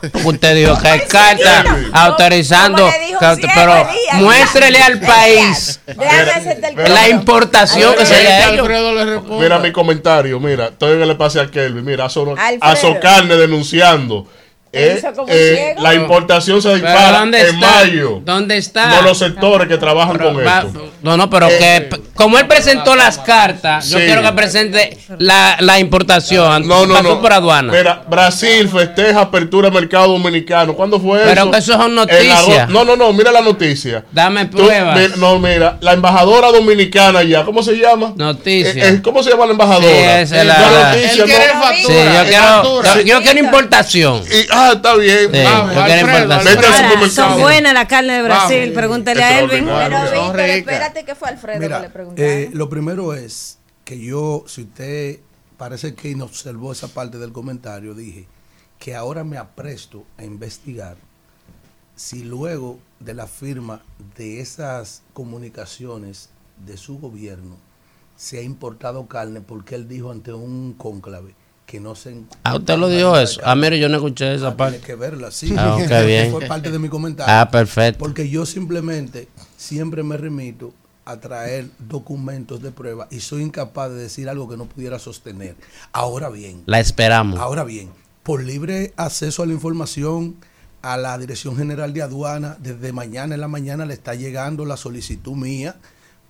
<laughs> Usted dijo que hay carta autorizando, dijo pero muéstrele al país el la importación que se le ha hecho. Mira mi comentario, mira, estoy que le pase a Kelvin, mira, a, Sor- Alfredo. a Socarne denunciando. Eh, eh, la importación se Pero dispara ¿dónde en está? mayo. ¿Dónde está? No los sectores que trabajan Pero con va- esto. No, no, pero Eh, que p- como él presentó las cartas, yo quiero que presente la, la importación. No, no, pasó no. por aduana. Mira, Brasil festeja apertura de mercado dominicano. ¿Cuándo fue Pero eso? que eso son noticias. No, no, no, mira la noticia. Dame pruebas. no, mira, la embajadora dominicana ya, ¿cómo se llama? Noticia. Eh, eh, ¿Cómo se llama la embajadora? Sí, esa es la- noticia, Él ¿no? quiere factura, Sí, yo quiero- factura. yo- yo quiero importación. Y- ah, está bien. Sí, Alfredo, vete al supermercado. son buenas la carne de Brasil. Pregúntele a Elvin. Pero Víctor, espérate que fue Alfredo Mira, que le preguntaron. eh, lo primero es que yo, si usted parece que no observó esa parte del comentario, dije que ahora me apresto a investigar si luego de la firma de esas comunicaciones de su gobierno se ha importado carne porque él dijo ante un cónclave que no se Ah, usted lo dijo eso. Ah, mire, yo no escuché esa parte. Tiene que verla, sí. Ah, bien. Fue parte de mi comentario. Ah, perfecto. Porque yo simplemente siempre me remito a traer documentos de prueba y soy incapaz de decir algo que no pudiera sostener. Ahora bien, La esperamos. ahora bien, por libre acceso a la información a la Dirección General de Aduana, desde mañana en la mañana le está llegando la solicitud mía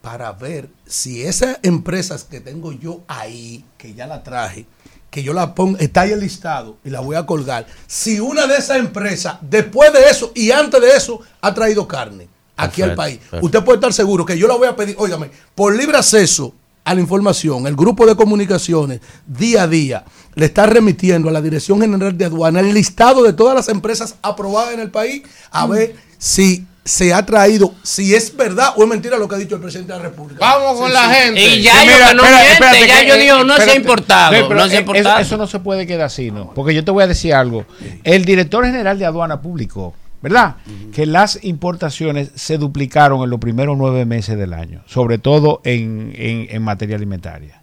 para ver si esas empresas que tengo yo ahí, que ya la traje, que yo la pongo, está ahí el listado y la voy a colgar. Si una de esas empresas, después de eso y antes de eso, ha traído carne aquí al país, perfecto. usted puede estar seguro que yo la voy a pedir, óigame, por libre acceso a la información, el grupo de comunicaciones día a día le está remitiendo a la Dirección General de Aduana el listado de todas las empresas aprobadas en el país a ver si se ha traído, si es verdad o es mentira lo que ha dicho el presidente de la República. Vamos con la gente. Y ya yo que no miente, ya yo digo, no se ha espérate. importado, no se ha es- importado. Eso no se puede quedar así, ¿no? Porque yo te voy a decir algo. El director general de aduana publicó, ¿verdad? Que las importaciones se duplicaron en los primeros nueve meses del año, sobre todo en, en, en materia alimentaria.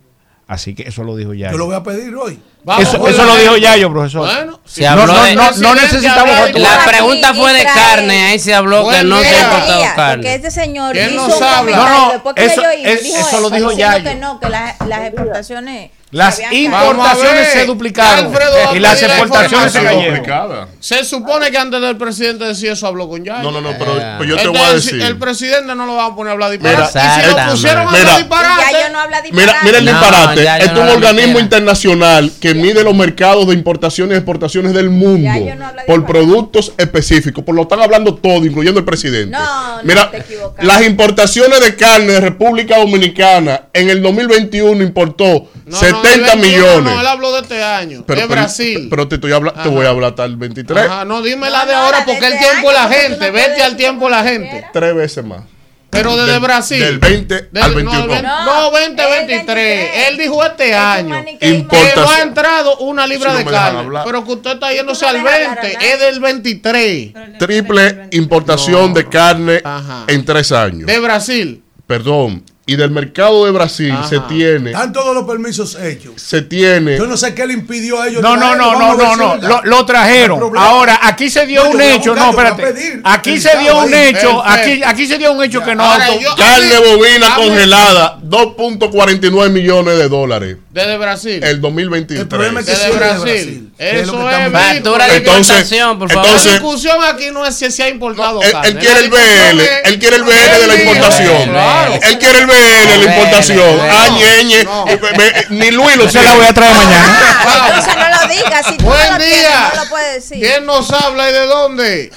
Así que eso lo dijo ya. Yo lo voy a pedir hoy. Eso, eso lo dijo Yayo, profesor. Bueno, Se no, habló no, de- no, no necesitamos. La pregunta fue de carne, ahí se habló que no se ha Porque carne. este señor ¿Quién hizo nos habla? No, no, después que eso- yo hice, es- dijo eso lo eso, dijo diciendo Yayo. que no, que las, las exportaciones Las importaciones se duplicaron y las exportaciones se cayeron. Se supone que antes del presidente decir eso habló con Yayo. No, no, no, pero, Eh. pero yo te Entonces, voy a decir. El presidente no lo va a poner a hablar Mira, disparate. y si lo pusieron a Mira. hablar disparate. No habla Mira, disparate. mira el disparate. no es un organismo internacional que mide los mercados de importaciones y exportaciones del mundo no por productos específicos. Por lo están hablando todo, incluyendo el presidente. No, no, Mira, te equivocas. las importaciones de carne de República Dominicana en el 2021 importó No, no, 70 el 21 millones. No, él habló de este año. pero, de Brasil. pero te, estoy habla- te voy a hablar hasta el 23. Ajá, no, dime la de ahora porque el este tiempo la gente. Vete al tiempo la gente. Tres veces más. Pero desde Del- Brasil. Del 20 Del- al no, 21. ven- No, 2023. Él dijo este año. Que no ha entrado una libra Si no de carne. hablar. Pero que usted está yéndose no al dejas hablar 20. a nadie. Es del 23. Triple importación de carne Ajá. en tres años. De Brasil. Perdón. Y del mercado de Brasil Ajá. se tiene. Están todos los permisos hechos. Se tiene. Yo no sé qué le impidió a ellos. No, no, no, no, no, no. Lo, lo trajeron. Ahora, aquí se dio No, un hecho. buscar, No, espérate. Aquí se dio un ahí. hecho. Aquí, aquí se dio un hecho que no. Ahora, auto- yo- Carne bovina congelada, 2.49 millones de dólares. Desde Brasil. El 2023. El problema es que Desde Brasil. Brasil. Eso es. Factura de Entonces- importación, por favor. La entonces- discusión aquí no es si se ha importado él, carne. él quiere el BL, él quiere el BL de la importación. claro. Él quiere el BL de la importación. Ah, ñeñe. Eh, eh, Ni Luis lo Se la voy a traer mañana. Entonces no lo digas, si tú no Buen día. no lo puedes decir. ¿Quién nos habla y de dónde?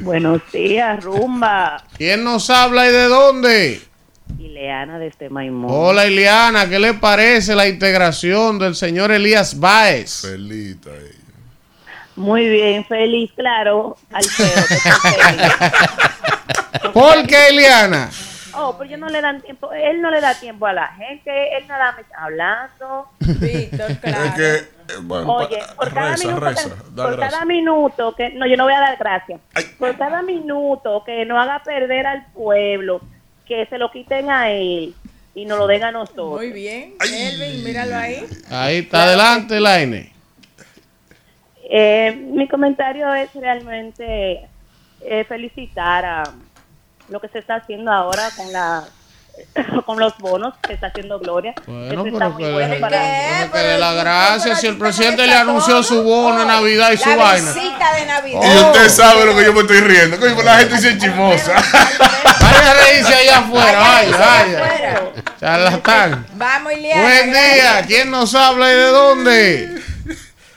Buenos días, Rumba. ¿Quién nos habla y de dónde? Ileana de este Maimón. Hola Ileana, ¿qué le parece la integración del señor Elías Báez? Felita, ella. Muy bien, feliz, claro. Estoy feliz. ¿Por qué Ileana? Oh, pero yo no le dan tiempo, él no le da tiempo a la gente, él nada más está hablando. Víctor, claro. Es que, eh, bueno, Oye, por cada reza, minuto, reza, que, da por cada minuto que, no, yo no voy a dar gracias. Ay. Por cada minuto que no haga perder al pueblo, que se lo quiten a él y nos lo den a nosotros. Muy bien. Elvin, míralo ahí. Ahí está adelante, Laine. Eh, mi comentario es realmente eh, felicitar a lo que se está haciendo ahora con la <laughs> con los bonos que está haciendo Gloria. Bueno, Eso está pero muy que, bueno para que dé la gracia si el presidente te le anunció todo. su bono de Oh, Navidad y su vaina. de Navidad. Y usted sabe lo que yo me estoy riendo. Coño, la gente dice chimosa. <laughs> Vaya a reírse allá afuera, vaya, vaya. Afuera. Charlatán. Vamos. Buen día, ¿quién nos habla y de dónde?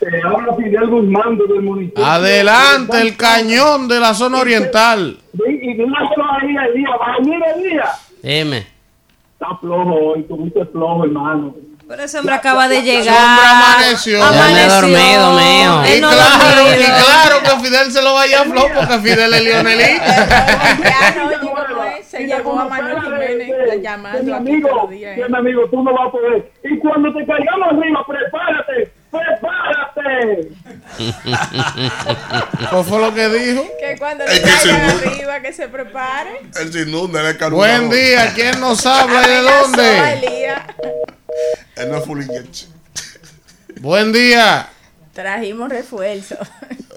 Eh, habla Fidel Guzmán desde el municipio. Adelante, el cañón de la zona oriental. Y, dígaselo ahí al día, va, mira el día. Dime. Está flojo hoy, tuviste flojo, hermano. Pero ese hombre acaba de llegar. hombre amaneció. Ya me he dormido, mío. Y no claro, y claro que Fidel se lo vaya a flow porque Fidel es Lionelista. Ya no, oye, ¿cómo es? Se llevó a Manuel Jiménez llamando mi aquí amigo, mi amigo, tú no vas a poder. Y cuando te caigamos arriba, prepárate, prepárate. ¿Qué fue lo que dijo? Que cuando le inunda. arriba, que se prepare. Él se inunda el. Buen día, ¿quién nos habla y de dónde? Él no es. Buen día. Trajimos refuerzo.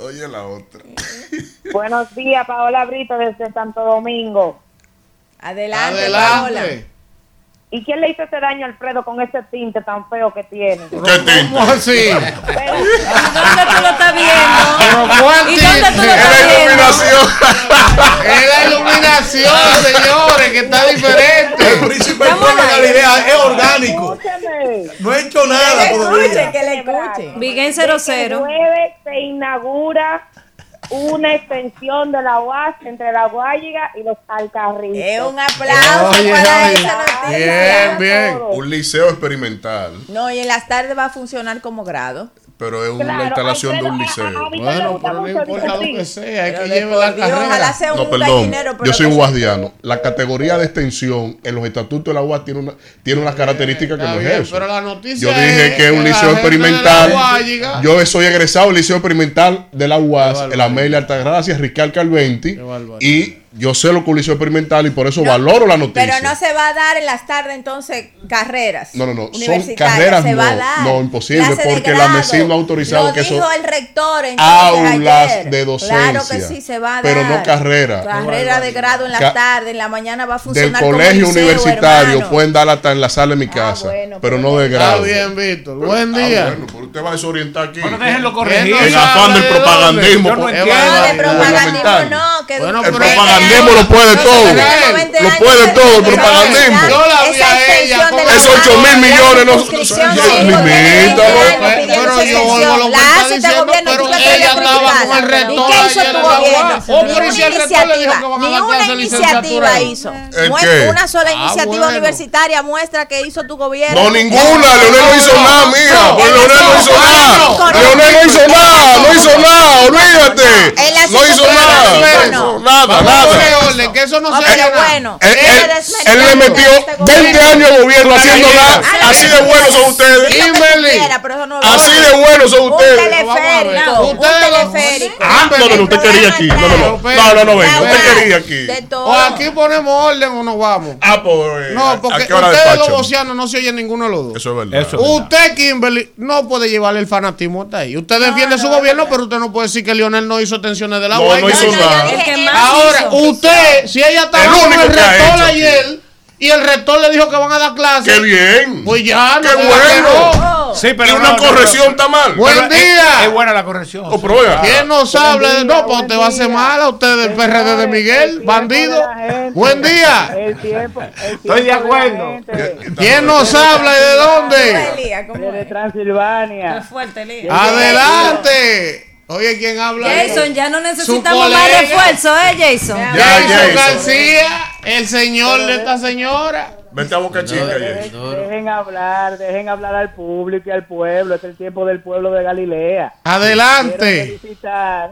Oye, la otra. Buenos días, Paola Brito desde Santo Domingo. Adelante, Paola. ¿Y quién le hizo ese daño a Alfredo con ese tinte tan feo que tiene? ¿Qué tinta? ¿Cómo así? ¿Dónde tú lo estás viendo? Pero ¿cuál ¿Y dónde tú lo tinte? estás Es la viendo? iluminación. Es la iluminación, señores, que está El diferente. príncipe del pueblo de Galilea es orgánico. Escúchame. No he hecho Que nada le escuche, todavía. que le escuche. Big en De que el 00. jueves se inaugura una extensión de la UAS entre la Guayiga y los Alcarritos. Es un aplauso Oye, para oye. esa noticia. Bien, bien. Un liceo experimental. No, y en las tardes va a funcionar como grado. Pero es una Claro, instalación de un liceo. Bueno, pero no importa que sea, hay Pero que de llevar la Dios, carrera. ojalá sea No, perdón. Yo soy un guardiano. La categoría de extensión en los estatutos de la UAS tiene, una, tiene unas características que no bien, es eso. pero la noticia Yo dije es que es un liceo experimental. UAS Yo soy egresado del liceo experimental de la UAS, el Amelia Altagracia, Ricardo Calventi. Y yo sé lo que es un liceo experimental y por eso valoro la noticia. Pero no se va a dar en las tardes entonces carreras. No, no, no, son universitarias, carreras se no, va a dar. no, imposible, Clase porque la. MESID no ha autorizado Lo que eso- dijo el rector entonces, Aulas ayer. de docencia. Claro que sí se va a dar. pero no carrera. Carrera de grado en la Ca- tarde, en la mañana va a Del funcionar como colegio liceo, universitario hermano. pueden dar hasta en la sala de mi casa, pero no de Está grado. bien, Víctor. Buen Ah, día. bueno, pero usted va a desorientar aquí. Bueno, déjenlo corregir. En afán del propagandismo. No. No, de propagandismo no, que Bueno, propagandismo lo puede todo. Lo puede todo el propagandismo. Esos 8 mil millones no. Pero yo su vuelvo a lo que La está hace este diciendo, gobierno, pero ella estaba con el rector ¿Y qué hizo tu gobierno? Ni una iniciativa, ni una iniciativa hizo. Una sola Ah, iniciativa universitaria muestra que hizo tu gobierno. No, ninguna. Leonel no hizo nada. No, Pues Leonel no hizo nada. Leonel no hizo nada. No hizo nada. Olvídate. No hizo nada. no. Nada, Orden, que eso no se pero haga nada. bueno, Él, le metió este gobierno. 20 años de gobierno haciendo nada. Así de buenos son ustedes. Así de buenos son ustedes. un teleférico. Ah, no, no, no, usted quería aquí. No, no, no. No, no, no, venga. Usted quería aquí. Todo. O aquí ponemos orden o nos vamos. Ah, pues. No, porque ¿A qué hora ustedes los bocianos no se oyen ninguno de los dos. Eso es verdad. Usted, Kimberly, no puede llevarle el fanatismo hasta ahí. Usted defiende su gobierno, pero usted no puede decir que Lionel no hizo tensiones de la No, no hizo nada. Ahora. Usted, si ella estaba El con el rector hecho ayer y el rector le dijo que van a dar clases, ¡Qué bien! pues ya, ¡Qué no bueno! no. Sí, Y pero una no, no, corrección no. está mal. Buen es- día. Es, buena la corrección. Oh, oiga. ¿Quién nos habla de no? Pues usted va a hacer mal a usted del PRD de Miguel, bandido. Buen día. El tiempo, el Estoy de acuerdo. ¿Quién nos habla y de dónde? Elías, ¿cómo Desde es? Transilvania. Es fuerte, Elías. Adelante. Oye, ¿quién habla? Jason, ya no necesitamos más refuerzo, ¿eh, Jason? Ya, Jason Jason. García, el señor de esta señora. Vete a Boca Chica, Jay. Dejen, dejen hablar, dejen hablar al público y al pueblo. Es el tiempo del pueblo de Galilea. Quiero Adelante. felicitar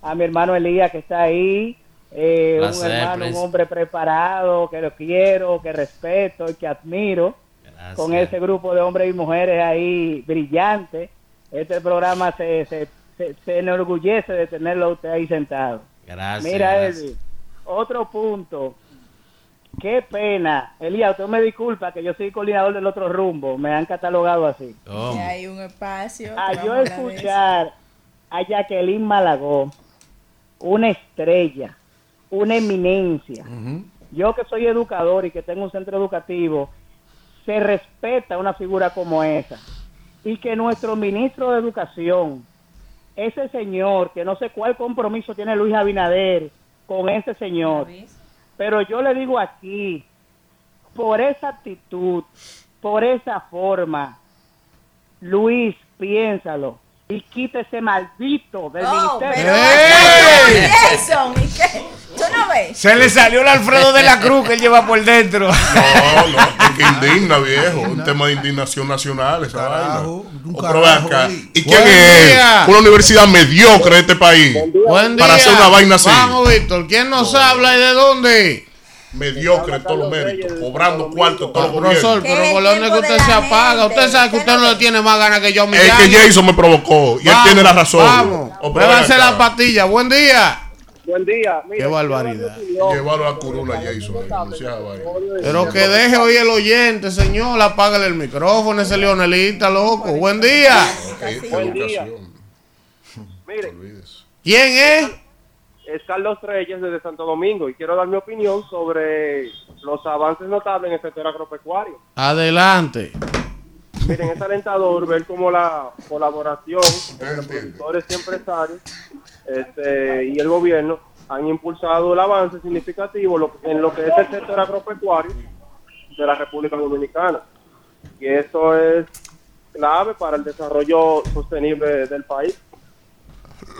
a mi hermano Elías que está ahí. eh, un hermano, un Prince. hombre preparado, que lo quiero, que respeto y que admiro. Gracias. Con ese grupo de hombres y mujeres ahí brillantes. Este programa se, se, se, se enorgullece de tenerlo a usted ahí sentado. Gracias. Mira. Elvi, otro punto. Qué pena. Elías, usted me disculpa que yo soy coordinador del otro rumbo. Me han catalogado así. Que hay un espacio. A yo escuchar a Jacqueline Malagó, una estrella, una eminencia. Yo que soy educador y que tengo un centro educativo, se respeta una figura como esa. Y que nuestro ministro de Educación, ese señor, que no sé cuál compromiso tiene Luis Abinader con ese señor, pero yo le digo aquí, por esa actitud, por esa forma, Luis, piénsalo y quita ese maldito del Oh, ministerio. pero Jason, ¿y qué? ¿Tú no ves? Se le salió el Alfredo de la Cruz que él lleva por dentro. No, no, es que indigna, viejo. Un tema de indignación nacional, esa vaina. Oh, pero ven acá. ¿Y quién es día. Una universidad mediocre de este país. Buen día. Para hacer una vaina así. Vamos, Víctor. ¿Quién nos habla y de dónde? Mediocre en todos los méritos. Cobrando cuarto todos los Profesor, pero por lo único que usted se apaga. Usted sabe que usted no le tiene más ganas que yo. Es que Jason me provocó y él tiene la razón. Vamos. Ven la acá. pastilla. Buen día. Buen día. Qué barbaridad. Llevarlo a la curula, Jason. Pero que deje oír el oyente, señor. Apágale el micrófono, ese leonelita, loco. Buen día. Buen día. educación. Mire, ¿Quién es? Es Carlos Reyes desde Santo Domingo y quiero dar mi opinión sobre los avances notables en el sector agropecuario. Adelante. Miren, es alentador ver cómo la colaboración entre productores y empresarios este, y el gobierno han impulsado el avance significativo en lo que es el sector agropecuario de la República Dominicana. Y eso es clave para el desarrollo sostenible del país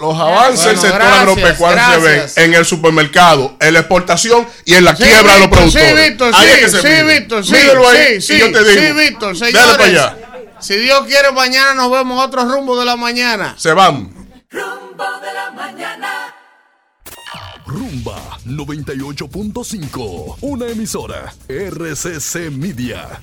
los avances del bueno, sector agropecuario gracias. se ven en el supermercado, en la exportación y en la sí, quiebra Víctor, de los productores. Sí, Víctor, ahí sí, es que se sí. Víctor, sí, ahí, sí, yo te digo, sí, Víctor, señores, dale para allá. Si Dios quiere, mañana nos vemos otro rumbo de la mañana. Se van. Rumbo de la mañana. Rumba 98.5, una emisora RCC Media.